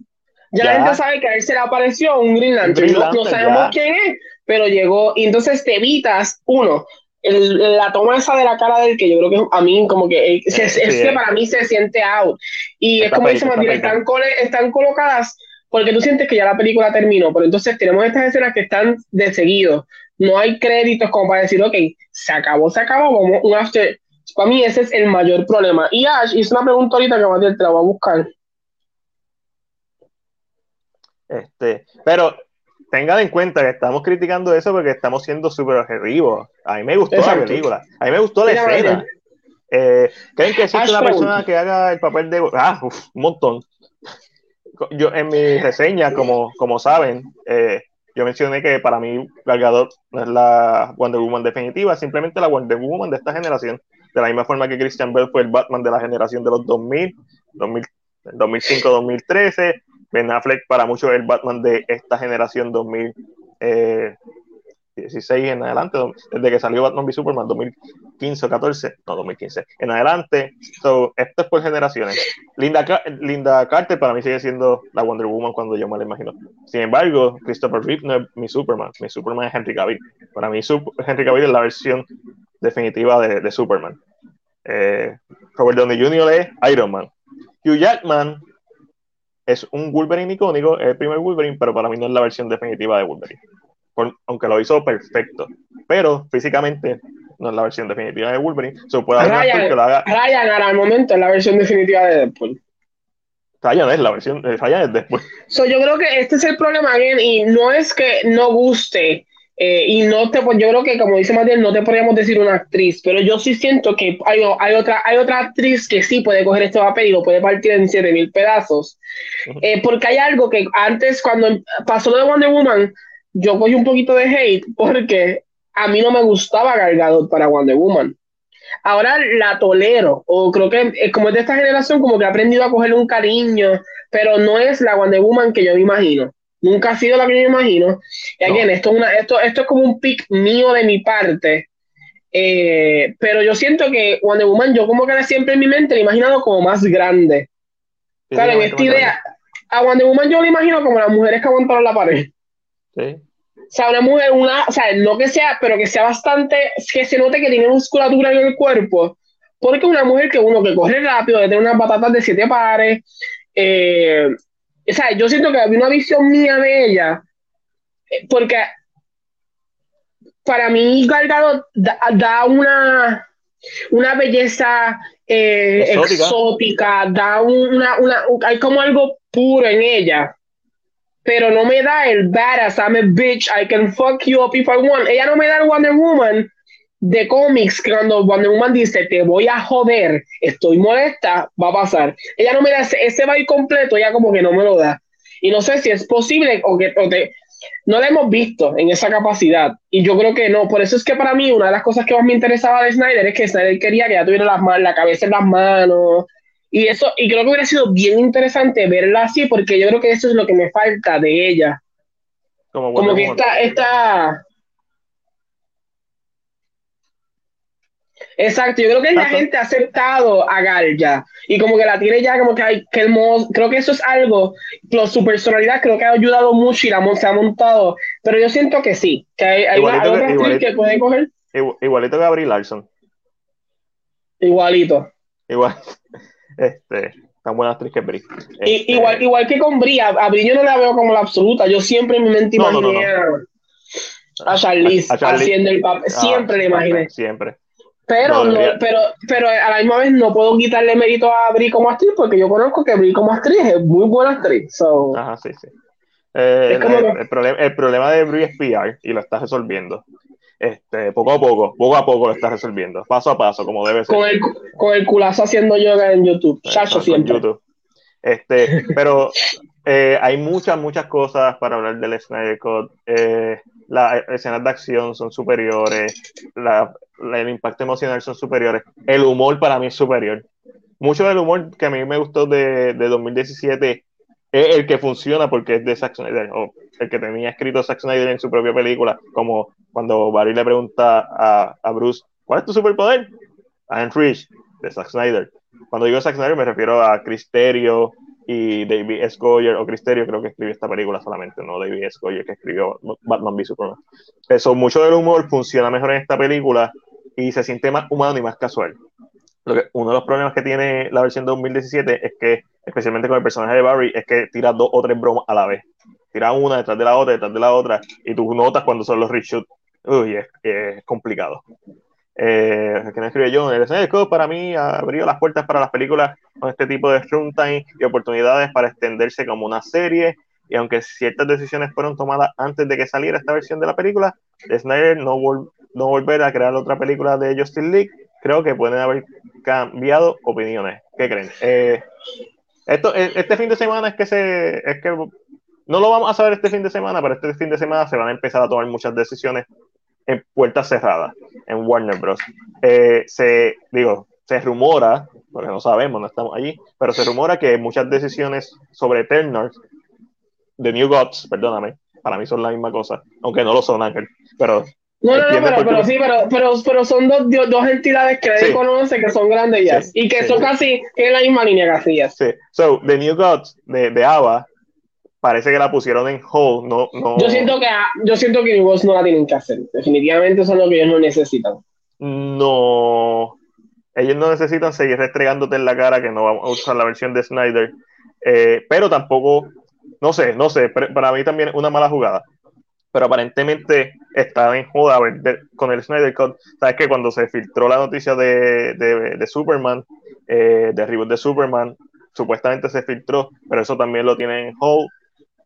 Ya, la gente sabe que a él se le apareció un Green Lantern. no, sabemos quién es, pero llegó. Y entonces te evitas, uno, la toma esa de la cara del que yo creo que a mí como que es, que para mí se siente out. Y es como dice Matías, están, están colocadas porque tú sientes que ya la película terminó, pero entonces tenemos estas escenas que están de seguido. No hay créditos como para decir, ok, se acabó, se acabó, como un after. Para mí ese es el mayor problema. Y Ash hizo una pregunta ahorita que Matías te la voy a buscar. Este, pero tengan en cuenta que estamos criticando eso porque estamos siendo súper objetivos. A mí me gustó la película, a mí me gustó la escena. Eh, ¿Creen que existe una persona que haga el papel de... Ah, un montón. Yo en mi reseña, como, como saben, eh, yo mencioné que para mí Galgador no es la Wonder Woman definitiva, simplemente la Wonder Woman de esta generación. De la misma forma que Christian Bell fue el Batman de la generación de los 2000, 2000 2005-2013, Ben Affleck para muchos es el Batman de esta generación 2016 en adelante, desde que salió Batman v Superman 2015 o 14, no 2015, en adelante. So, esto es por generaciones. Linda, Linda Carter para mí sigue siendo la Wonder Woman cuando yo me la imagino. Sin embargo, Christopher Reeve no es mi Superman, mi Superman es Henry Cavill. Para mí Henry Cavill es la versión definitiva de, Superman. Eh, Robert Downey Jr. es Iron Man. Hugh Jackman es un Wolverine icónico, es el primer Wolverine, pero para mí no es la versión definitiva de Wolverine. aunque lo hizo perfecto, pero físicamente no es la versión definitiva de Wolverine. So, puede Ryan, que lo haga... Ryan ahora al momento es la versión definitiva de Deadpool. Ryan es la versión, Ryan es después. So, yo creo que este es el problema, y no es que no guste eh, y no te, pues yo creo que como dice Matías, no te podríamos decir una actriz, pero yo sí siento que hay, hay, otra, hay otra actriz que sí puede coger este papel y lo puede partir en 7000 pedazos. Eh, porque hay algo que antes, cuando pasó lo de Wonder Woman, yo cogí un poquito de hate porque a mí no me gustaba Gargado para Wonder Woman. Ahora la tolero, o creo que eh, como es de esta generación, como que he aprendido a cogerle un cariño, pero no es la Wonder Woman que yo me imagino. Nunca ha sido la que yo imagino. Y again, esto, es esto, esto es como un pick mío de mi parte. Eh, pero yo siento que Wonder Woman, yo como que siempre en mi mente la he imaginado como más grande. claro, en esta idea, a Wonder Woman yo la imagino como las mujeres que aguantaron la pared. Sí. O sea, una mujer, una, o sea, no que sea, pero que sea bastante, que se note que tiene musculatura en el cuerpo. Porque una mujer que uno que corre rápido, que tiene unas patatas de siete pares, eh, o sea, yo siento que había una visión mía de ella, eh, porque para mí Galgado da, una, una belleza eh, exótica. da una, una, hay como algo puro en ella, pero no me da el badass, I'm a bitch, I can fuck you up if I want. Ella no me da el Wonder Woman de cómics que cuando Wonder Woman dice te voy a joder, estoy molesta, va a pasar. Ella no me da ese, ese baile completo, ella como que no me lo da. Y no sé si es posible o que no la hemos visto en esa capacidad. Y yo creo que no. Por eso es que para mí una de las cosas que más me interesaba de Snyder es que Snyder quería que ella tuviera las la cabeza en las manos. Y eso, y creo que hubiera sido bien interesante verla así, porque yo creo que eso es lo que me falta de ella. Como, como que esta, esta, Exacto, yo creo que la gente ha aceptado a Gal ya y como que la tiene ya como que hay que hermoso, creo que eso es algo, su personalidad creo que ha ayudado mucho y la se ha montado, pero yo siento que sí, que hay, hay igualito, una, igualito, que puede coger. Igualito que Abril Larson. Igualito. Igual, *laughs* este, tan buena actriz que Brie. Este, igual, igual que con Brie, a Brie yo no la veo como la absoluta, yo siempre en mi mente imaginé a Charlize, haciendo el papel, siempre le imaginé. Siempre. Pero, no, pero, pero a la misma vez no puedo quitarle mérito a Brie como actriz porque yo conozco que Brie como actriz es muy buena actriz. Ajá, sí, sí. Eh, el, problema, el problema de Brie es PR y lo está resolviendo. Este, poco a poco, poco a poco lo está resolviendo, paso a paso, como debe ser. Con el, con el culazo haciendo yoga en YouTube, chacho siempre. YouTube. Este, *laughs* pero eh, hay muchas, muchas cosas para hablar del Snyder Code. Eh, las escenas de acción son superiores, la, el impacto emocional son superiores, el humor para mí es superior. Mucho del humor que a mí me gustó de, de 2017 es el que funciona porque es de Zack Snyder, o el que tenía escrito Zack Snyder en su propia película, como cuando Barry le pregunta a, a Bruce, ¿cuál es tu superpoder? and Rich de Zack Snyder. Cuando digo Zack Snyder me refiero a Cristerio y David S. Goyer, o Cristerio creo que escribió esta película solamente, no David S. Goyer que escribió Batman v Superman. Eso, mucho del humor funciona mejor en esta película y se siente más humano y más casual. uno de los problemas que tiene la versión de 2017 es que, especialmente con el personaje de Barry, es que tira dos o tres bromas a la vez. Tira una detrás de la otra, detrás de la otra, y tú notas cuando son los reshoots. Uy, es, es complicado. Eh, que no escribe John, el escenario para mí abrió las puertas para las películas con este tipo de runtime y oportunidades para extenderse como una serie. Y aunque ciertas decisiones fueron tomadas antes de que saliera esta versión de la película, Snyder no, no volver a crear otra película de Justice League, creo que pueden haber cambiado opiniones. ¿Qué creen? Eh, esto, e, este fin de semana es que se, es que no lo vamos a saber este fin de semana, pero este fin de semana se van a empezar a tomar muchas decisiones en puertas cerradas en Warner Bros. Eh, se, digo, se rumora, porque no sabemos, no estamos allí, pero se rumora que muchas decisiones sobre Eternals, de New Gods, perdóname, para mí son la misma cosa, aunque no lo son, Ángel, pero... No, no, no, pero, sí, pero, pero, pero son dos, dos entidades que nadie conoce que son grandes ya y que son casi en la misma línea casi ya. Sí, so, The New Gods de, de Ava parece que la pusieron en hold. No, no... Yo siento que yo siento que no la tienen que hacer. Definitivamente eso es lo que ellos no necesitan. No, ellos no necesitan seguir restregándote en la cara que no vamos a usar la versión de Snyder. Eh, pero tampoco, no sé, no sé, para mí también es una mala jugada. Pero aparentemente está en joda con el Snyder Cut. Sabes que cuando se filtró la noticia de, de, de Superman, eh, de reboot de Superman, supuestamente se filtró, pero eso también lo tienen en hold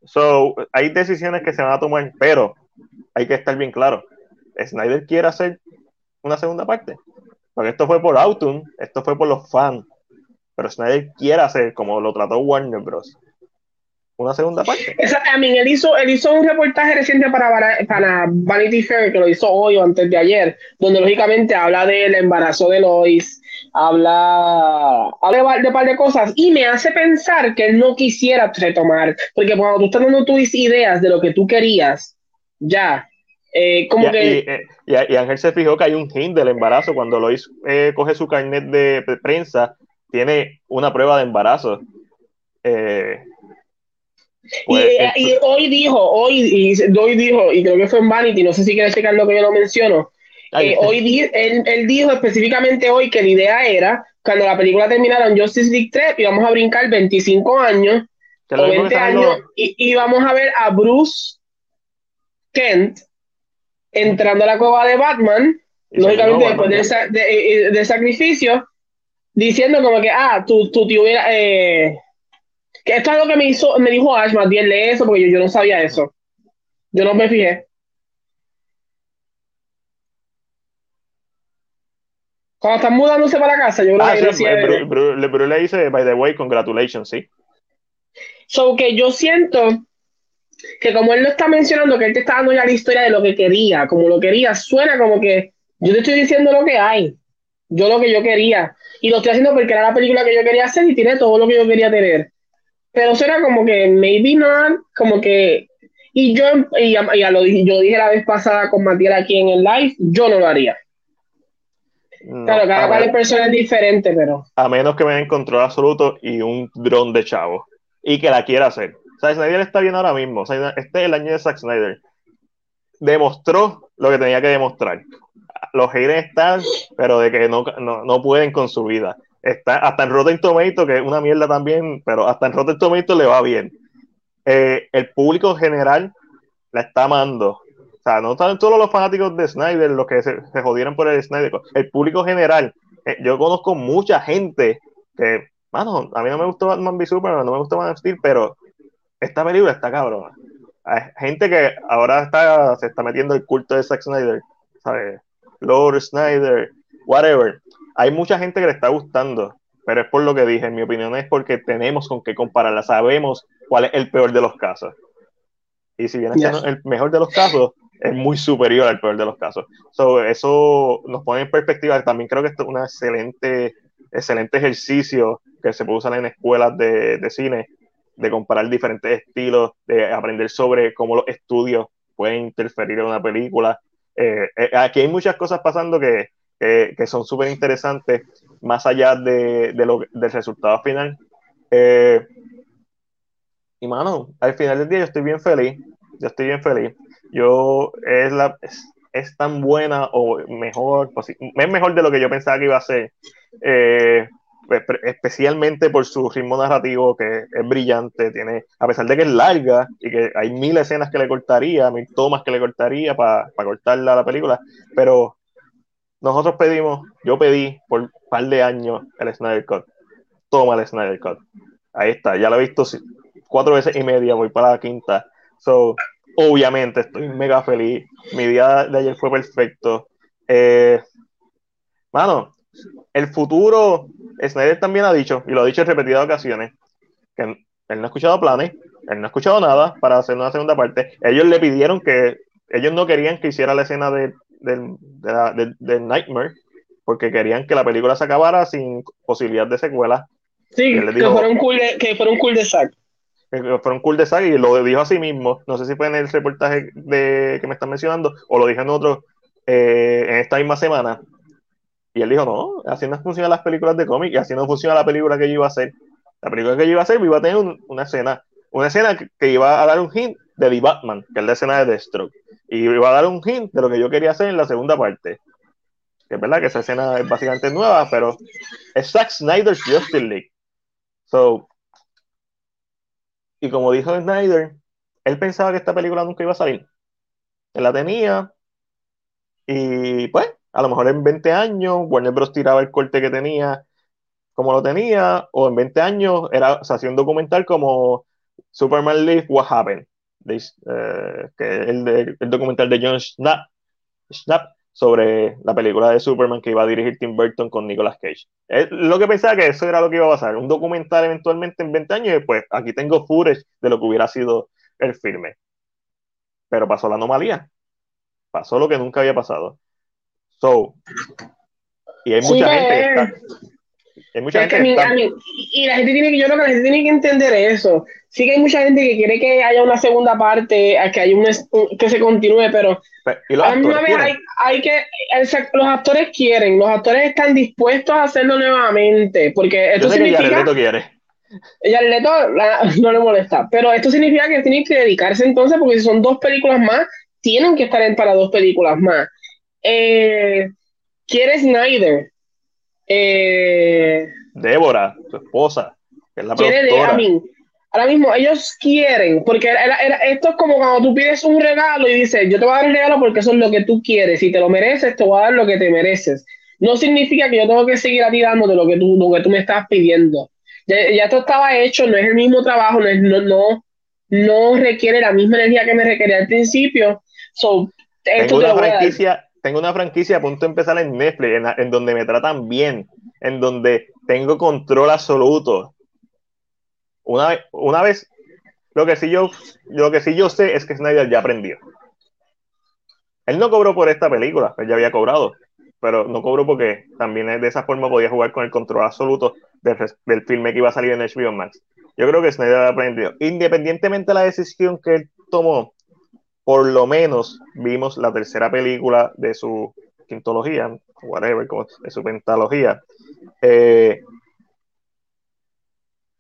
So, hay decisiones que se van a tomar, pero hay que estar bien claro. Snyder quiere hacer una segunda parte. Porque esto fue por Autumn, esto fue por los fans. Pero Snyder quiere hacer, como lo trató Warner Bros. Una segunda parte. a mí, él hizo, él hizo un reportaje reciente para, para Vanity Fair, que lo hizo hoy o antes de ayer, donde lógicamente habla del embarazo de Lois, habla, habla de un par de cosas y me hace pensar que él no quisiera retomar, porque cuando tú estás dando tus ideas de lo que tú querías, ya, eh, como que... Eh, y, y, Ángel se fijó que hay un hint del embarazo, cuando Lois eh, coge su carnet de, prensa, tiene una prueba de embarazo. Pues, y, hoy dijo, hoy, y, hoy dijo, y creo que fue en Vanity, no sé si quieres checar lo que yo lo menciono, eh, hoy él, dijo específicamente hoy que la idea era, cuando la película terminara en Justice League 3, íbamos a brincar 25 años o 20 años y íbamos a ver a Bruce Kent entrando a la cueva de Batman, lógicamente después de, eh, de, sacrificio, diciendo como que, ah, tú, tú te hubiera... Eh, que esto es lo que me hizo, me dijo Ash, más bien lee eso, porque yo, yo no sabía eso. Yo no me fijé. Cuando están mudándose para casa, yo ah, sí, Bruce le dice, by the way, congratulations, sí. So que yo siento que como él lo está mencionando, que él te está dando ya la historia de lo que quería, como lo quería, suena como que yo te estoy diciendo lo que hay, yo lo que yo quería, y lo estoy haciendo porque era la película que yo quería hacer y tiene todo lo que yo quería tener. Pero suena como que maybe not, como que, y yo, y ya, lo dije, yo dije la vez pasada con Matías aquí en el live, yo no lo haría claro, cada cual es persona diferente, pero. A menos que me den control absoluto y un dron de chavo. Y que la quiera hacer. O sea, Snyder está bien ahora mismo. O sea, este es el año de Zack Snyder. Demostró lo que tenía que demostrar. Los haters están, pero de que no, no, pueden con su vida. Está hasta en Rotten Tomato, que es una mierda también, pero hasta en Rotten Tomato le va bien. Eh, el público general la está amando sea, no están solo los fanáticos de Snyder los que se, jodieron por el Snyder, el público general. Eh, yo conozco mucha gente que, mano, a mí no me gustó Batman v Superman, no me gustó Man of Steel, pero esta película está cabrón. Hay gente que ahora está, se está metiendo el culto de Zack Snyder, ¿sabes? Lord Snyder, whatever. Hay mucha gente que le está gustando, pero es por lo que dije, en mi opinión es porque tenemos con qué compararla, sabemos cuál es el peor de los casos. Y si viene siendo el mejor de los casos, es muy superior al peor de los casos. eso nos pone en perspectiva. También creo que esto es un excelente, excelente ejercicio que se puede usar en escuelas de, de cine, de comparar diferentes estilos, de aprender sobre cómo los estudios pueden interferir en una película. Eh, eh, aquí hay muchas cosas pasando que, que son súper interesantes, más allá de, lo, del resultado final. Eh, y mano, al final del día yo estoy bien feliz, yo estoy bien feliz. Yo es la es, tan buena o mejor, es mejor de lo que yo pensaba que iba a ser. Eh, pues, especialmente por su ritmo narrativo que es brillante, tiene, a pesar de que es larga y que hay mil escenas que le cortaría, mil tomas que le cortaría para cortarla a la película, pero nosotros pedimos, yo pedí por un par de años el Snyder Cut. Toma el Snyder Cut. Ahí está, ya lo he visto cuatro veces y media, voy para la quinta. So, obviamente estoy mega feliz. Mi día de ayer fue perfecto. Eh, mano, el futuro, Snyder también ha dicho, y lo ha dicho en repetidas ocasiones, que él no ha escuchado planes, él no ha escuchado nada para hacer una segunda parte. Ellos le pidieron que, ellos no querían que hiciera la escena de, de, Nightmare, porque querían que la película se acabara sin posibilidad de secuela. Sí, que, fuera un cool de, que fuera un cool de sac. Que fuera un cool de sac y lo dijo a sí mismo. No sé si fue en el reportaje de, que me están mencionando o lo dije en otro eh, en esta misma semana y él dijo, no, así no funcionan las películas de cómic y así no funciona la película que yo iba a hacer. La película que yo iba a hacer iba a tener una escena, una escena que, iba a dar un hint de The Batman, que es la escena de Deathstroke. Y iba a dar un hint de lo que yo quería hacer en la segunda parte. Que es verdad que esa escena es básicamente nueva, pero es Zack Snyder's Justice League. So, y como dijo Snyder, él pensaba que esta película nunca iba a salir. Él la tenía. Y pues, a lo mejor en 20 años Warner Bros. tiraba el corte que tenía como lo tenía, o en 20 años era, se hacía un documental como Superman Live What Happened, eh, que es el, documental de John Snap sobre la película de Superman que iba a dirigir Tim Burton con Nicolas Cage. Es lo que pensaba que eso era lo que iba a pasar, un documental eventualmente en 20 años y después aquí tengo footage de lo que hubiera sido el filme. Pero pasó la anomalía, pasó lo que nunca había pasado. So, y hay mucha gente que está. Hay mucha gente que está... y la gente tiene que, yo creo que la gente tiene que entender eso. Sí que hay mucha gente que quiere que haya una segunda parte, que haya un, que se continúe, pero, a la misma vez hay, hay, que, los actores quieren, los actores están dispuestos a hacerlo nuevamente, porque esto significa... Que quiere. Leto no le molesta, pero esto significa que tienen que dedicarse entonces, porque si son dos películas más, tienen que estar en para dos películas más. Eh, quiere Snyder. Eh, Débora, su esposa, que es la quiere ahora mismo ellos quieren, porque esto es como cuando tú pides un regalo y dices, yo te voy a dar el regalo porque eso es lo que tú quieres, si te lo mereces, te voy a dar lo que te mereces. No significa que yo tengo que seguir a ti dándote lo que tú, lo que tú me estás pidiendo. Ya, esto estaba hecho, no es el mismo trabajo, no, no, no, no requiere la misma energía que me requería al principio. So, esto Tengo una franquicia tengo una franquicia a punto de empezar en Netflix, en, donde me tratan bien, en donde tengo control absoluto. Una, vez, lo que, sí yo, lo que sí yo sé es que Snyder ya aprendió. Él no cobró por esta película, él ya había cobrado, pero no cobró porque también de esa forma podía jugar con el control absoluto del, del filme que iba a salir en HBO Max. Yo creo que Snyder aprendió. Independientemente de la decisión que él tomó, por lo menos vimos la tercera película de su quintología, whatever, de su pentalogía. Eh,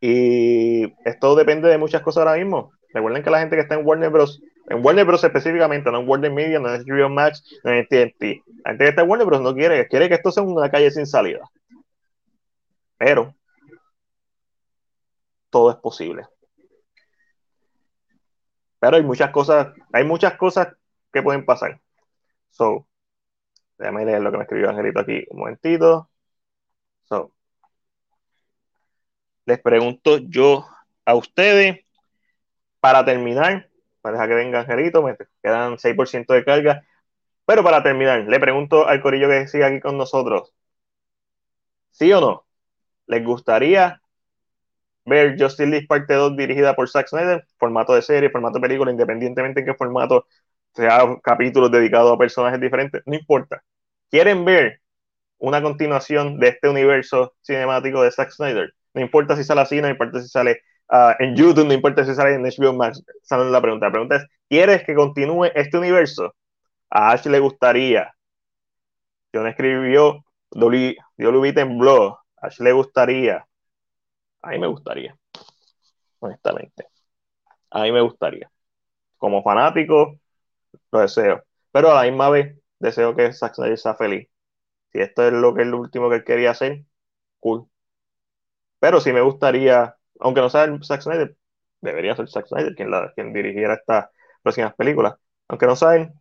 y esto depende de muchas cosas ahora mismo. Recuerden que la gente que está en Warner Bros. En Warner Bros. específicamente, no en Warner Media, no en HBO Max, no en TNT. La gente que está en Warner Bros. no quiere, quiere que esto sea una calle sin salida. Pero todo es posible. Pero hay muchas cosas, hay muchas cosas que pueden pasar. So, déjame leer lo que me escribió Angelito aquí un momentito. So, les pregunto yo a ustedes, para terminar, para dejar que venga Angelito, me quedan 6% de carga, pero para terminar, le pregunto al corillo que sigue aquí con nosotros, ¿sí o no? ¿Les gustaría ver Justice League parte 2 dirigida por Zack Snyder, formato de serie, formato de película, independientemente en qué formato sea capítulos dedicados a personajes diferentes, no importa. ¿Quieren ver una continuación de este universo cinemático de Zack Snyder? No importa si sale así, no importa si sale ah, en YouTube, no importa si sale en HBO Max. La pregunta. La pregunta es, ¿quieres que continúe este universo? A Ash le gustaría John escribió Dolly, en blog. A Ashley le gustaría. A mí me gustaría. Honestamente. A mí me gustaría. Como fanático, lo deseo. Pero a la misma vez, deseo que Zack Snyder sea feliz. Si esto es lo que es lo último que él quería hacer, cool. Pero sí me gustaría, aunque no sea Zack Snyder, debería ser Zack Snyder quien, la, quien dirigiera estas próximas películas. Aunque no saben,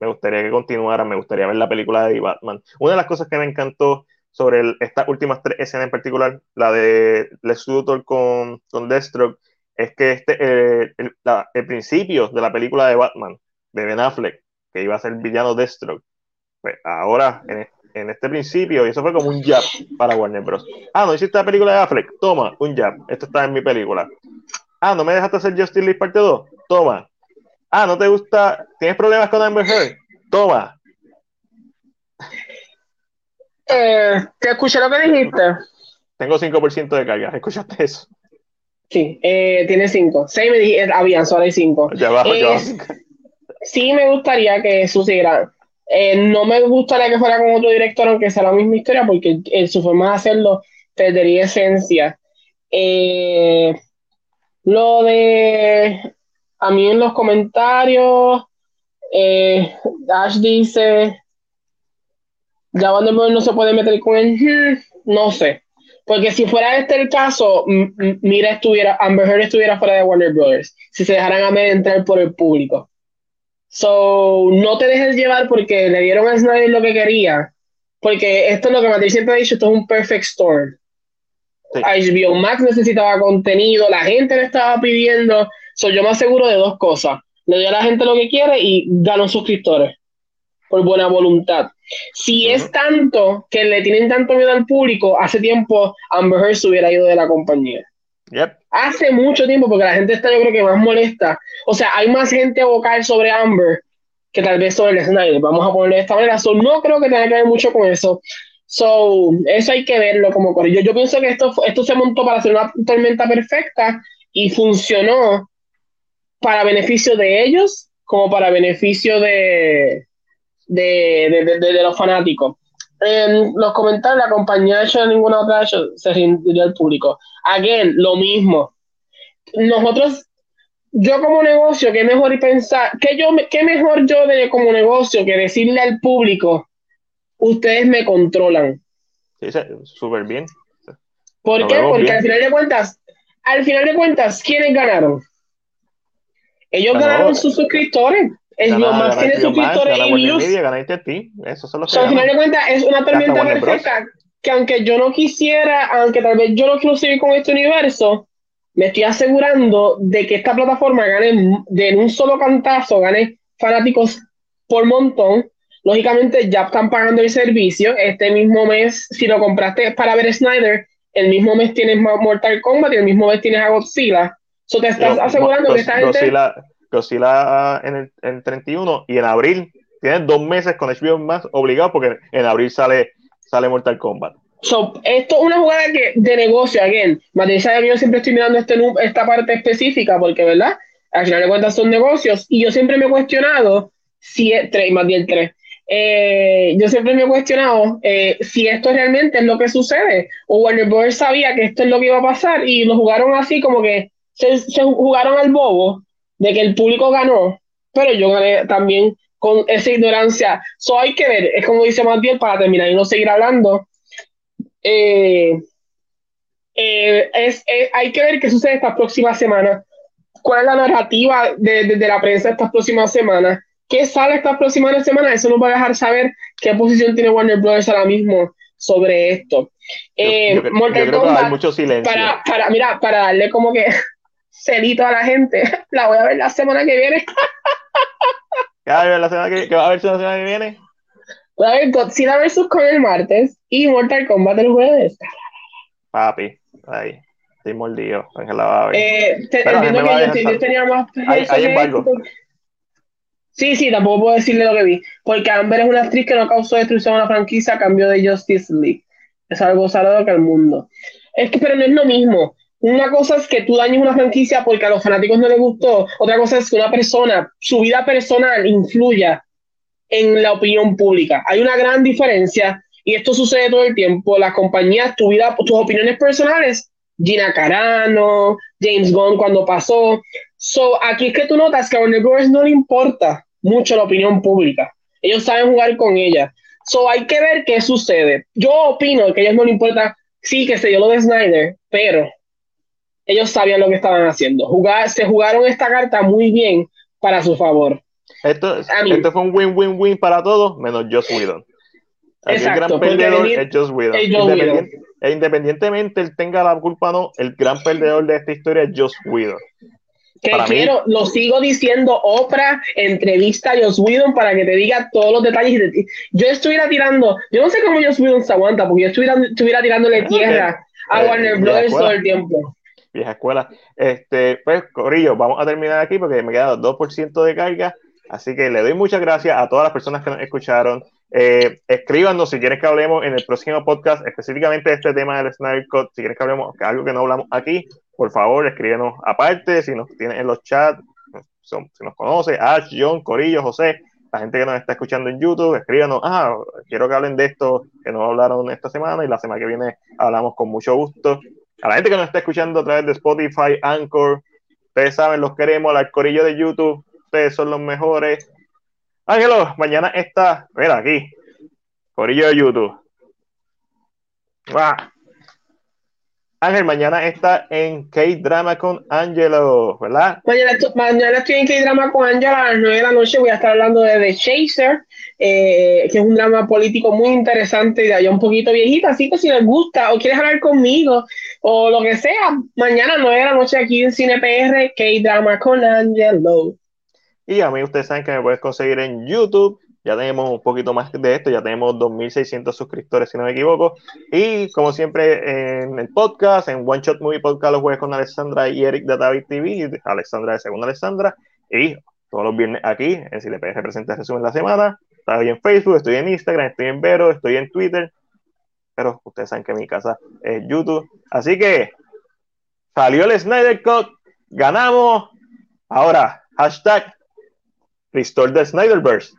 me gustaría que continuara, me gustaría ver la película de Batman. Una de las cosas que me encantó sobre estas últimas tres escenas en particular, la de Lex Luthor con, con Deathstroke, es que este, eh, el, principio de la película de Batman, de Ben Affleck, que iba a ser villano Deathstroke, pues ahora, en, en este principio, y eso fue como un jab para Warner Bros. Ah, no hiciste la película de Affleck, toma, un jab, esto está en mi película. Ah, no me dejaste hacer Justice League parte 2, toma. Ah, no te gusta, tienes problemas con Amber Heard, toma. Eh, te escuché lo que dijiste. Tengo 5% de carga, ¿escuchaste eso? Sí, eh, tiene 5. 6 me dije, habían, solo hay 5. Ya bajo, ya bajo. Sí me gustaría que eh, no me gustaría que fuera con otro director, aunque sea la misma historia, porque su forma de hacerlo perdería esencia. Eh, lo de a mí en los comentarios, eh, Dash dice, ya Wonder no se puede meter con él, hmm, no sé. Porque si fuera este el caso, mira, estuviera, Amber Heard estuviera fuera de Warner Brothers, si se dejaran a entrar por el público. So, no te dejes llevar porque le dieron a Snyder lo que quería. Porque esto es lo que Matías siempre ha dicho, esto es un perfect storm. HBO Max necesitaba contenido, la gente le estaba pidiendo. So, yo me aseguro de dos cosas. Le doy a la gente lo que quiere y gano suscriptores. Por buena voluntad. Si es tanto que le tienen tanto miedo al público, hace tiempo Amber Heard se hubiera ido de la compañía. Hace mucho tiempo, porque la gente está, yo creo que más molesta. O sea, hay más gente vocal sobre Amber que tal vez sobre el Snyder. Vamos a ponerlo de esta manera. So, no creo que tenga que ver mucho con eso. So, eso hay que verlo como Yo, yo pienso que esto, esto se montó para hacer una tormenta perfecta y funcionó para beneficio de ellos como para beneficio de, de, de los fanáticos en los comentarios, la compañía ha hecho ninguna otra se rindió al público. Again, lo mismo. Nosotros, yo como negocio, ¿qué mejor pensar? ¿Qué, yo, qué mejor yo de, como negocio que decirle al público, ustedes me controlan? Sí, súper bien. ¿Por qué? Porque al final de cuentas, al final de cuentas, ¿quiénes ganaron? Ellos ganaron sus suscriptores. Es lo más tiene suscriptores y views. Eso son los Al final de cuentas, es una tormenta perfecta que aunque yo no quisiera, aunque tal vez yo no quiero seguir con este universo, me estoy asegurando de que esta plataforma gane de un solo cantazo, gane fanáticos por montón. Lógicamente ya están pagando el servicio. Este mismo mes, si lo compraste para ver Snyder, el mismo mes tienes Mortal Kombat y el mismo mes tienes a Godzilla. So te estás asegurando que esta gente... Godzilla en el en 31 y en abril tienen dos meses con HBO más obligado porque en abril sale, sale Mortal Kombat. So, esto es una jugada que, de negocio, again. Matías que yo siempre estoy mirando este, esta parte específica porque, ¿verdad? Al final de cuentas son negocios y yo siempre me he cuestionado si es 3 más 10 3. Eh, yo siempre me he cuestionado eh, si esto realmente es lo que sucede o Warner Bros. sabía que esto es lo que iba a pasar y lo jugaron así como que se, se jugaron al bobo de que el público ganó, pero yo gané también con esa ignorancia. Eso hay que ver, es como dice más bien para terminar y no seguir hablando. Eh, eh, es, eh, hay que ver qué sucede estas próximas semanas. ¿Cuál es la narrativa de, la prensa estas próximas semanas? ¿Qué sale estas próximas semanas? Eso nos va a dejar saber qué posición tiene Warner Bros. ahora mismo sobre esto. Yo, creo que hay mucho silencio. Para, para, mira, para darle como que celito a la gente. *laughs* La voy a ver la semana que viene. ¿Qué va a ver la semana que, va a ver la semana que viene? Voy a ver Godzilla vs. con el martes y Mortal Kombat el jueves. Papi, ahí. Estoy mordido. Ángela va a ver. Eh, entiendo que yo, tenía más. Hay, hay embargo. Sí, sí, tampoco puedo decirle lo que vi. Porque Amber es una actriz que no causó destrucción a la franquicia a cambio de Justice League. Es algo salado que el mundo. Es que, pero no es lo mismo. Una cosa es que tú dañes una franquicia porque a los fanáticos no les gustó. Otra cosa es que una persona, su vida personal influya en la opinión pública. Hay una gran diferencia y esto sucede todo el tiempo. Las compañías, tu vida, tus opiniones personales, Gina Carano, James Bond cuando pasó. So, aquí es que tú notas que a Warner Bros. no le importa mucho la opinión pública. Ellos saben jugar con ella. So, hay que ver qué sucede. Yo opino que a ellos no le importa, sí, que se dio lo de Snyder, pero ellos sabían lo que estaban haciendo. Jugar, se jugaron esta carta muy bien para su favor. Esto, esto fue un win-win-win para todos, menos Joss Whedon. el gran perdedor es Joss Whedon. E independientemente él tenga la culpa o no, el gran perdedor de esta historia es Joss Whedon. Que quiero, lo sigo diciendo, Oprah, entrevista a Joss Whedon para que te diga todos los detalles. Yo estuviera tirando, yo no sé cómo Joss Whedon se aguanta, porque yo estuviera, estuviera tirándole tierra a eh, Warner Brothers todo el tiempo vieja escuela. Este, pues, Corillo, vamos a terminar aquí porque me queda 2% de carga. Así que le doy muchas gracias a todas las personas que nos escucharon. Eh, escríbanos si quieres que hablemos en el próximo podcast, específicamente este tema del Snyder Cut. Si quieres que hablemos de algo que no hablamos aquí, por favor, escríbenos aparte. Si nos tienen en los chats, si nos conoce, Ash, John, Corillo, José, la gente que nos está escuchando en YouTube, escríbanos, ah, quiero que hablen de esto que nos hablaron esta semana y la semana que viene hablamos con mucho gusto a la gente que nos está escuchando a través de Spotify, Anchor, ustedes saben, los queremos, al corillo de YouTube, ustedes son los mejores. Ángelo, mañana está, mira aquí, corillo de YouTube. Ángel, mañana está en K-Drama con Angelo, ¿verdad? Mañana, estoy en K-Drama con Angelo a las 9 de la noche. Voy a estar hablando de The Chaser, eh, que es un drama político muy interesante y de allá un poquito viejita. Así que si les gusta o quieres hablar conmigo o lo que sea, mañana a 9 de la noche aquí en Cine PR, K-Drama con Angelo. Y a mí ustedes saben que me puedes conseguir en YouTube ya tenemos un poquito más de esto, ya tenemos 2.600 suscriptores, si no me equivoco. Y como siempre en el podcast, en One Shot Movie Podcast los jueves con Alexandra y Eric de David TV, Alexandra de Segunda Alexandra. Y todos los viernes aquí en Si le presenta el resumen de la semana. Estoy en Facebook, estoy en Instagram, estoy en Vero, estoy en Twitter. Pero ustedes saben que mi casa es YouTube. Así que salió el Snyder Cut, ganamos. Ahora, hashtag Restore the Snyderverse.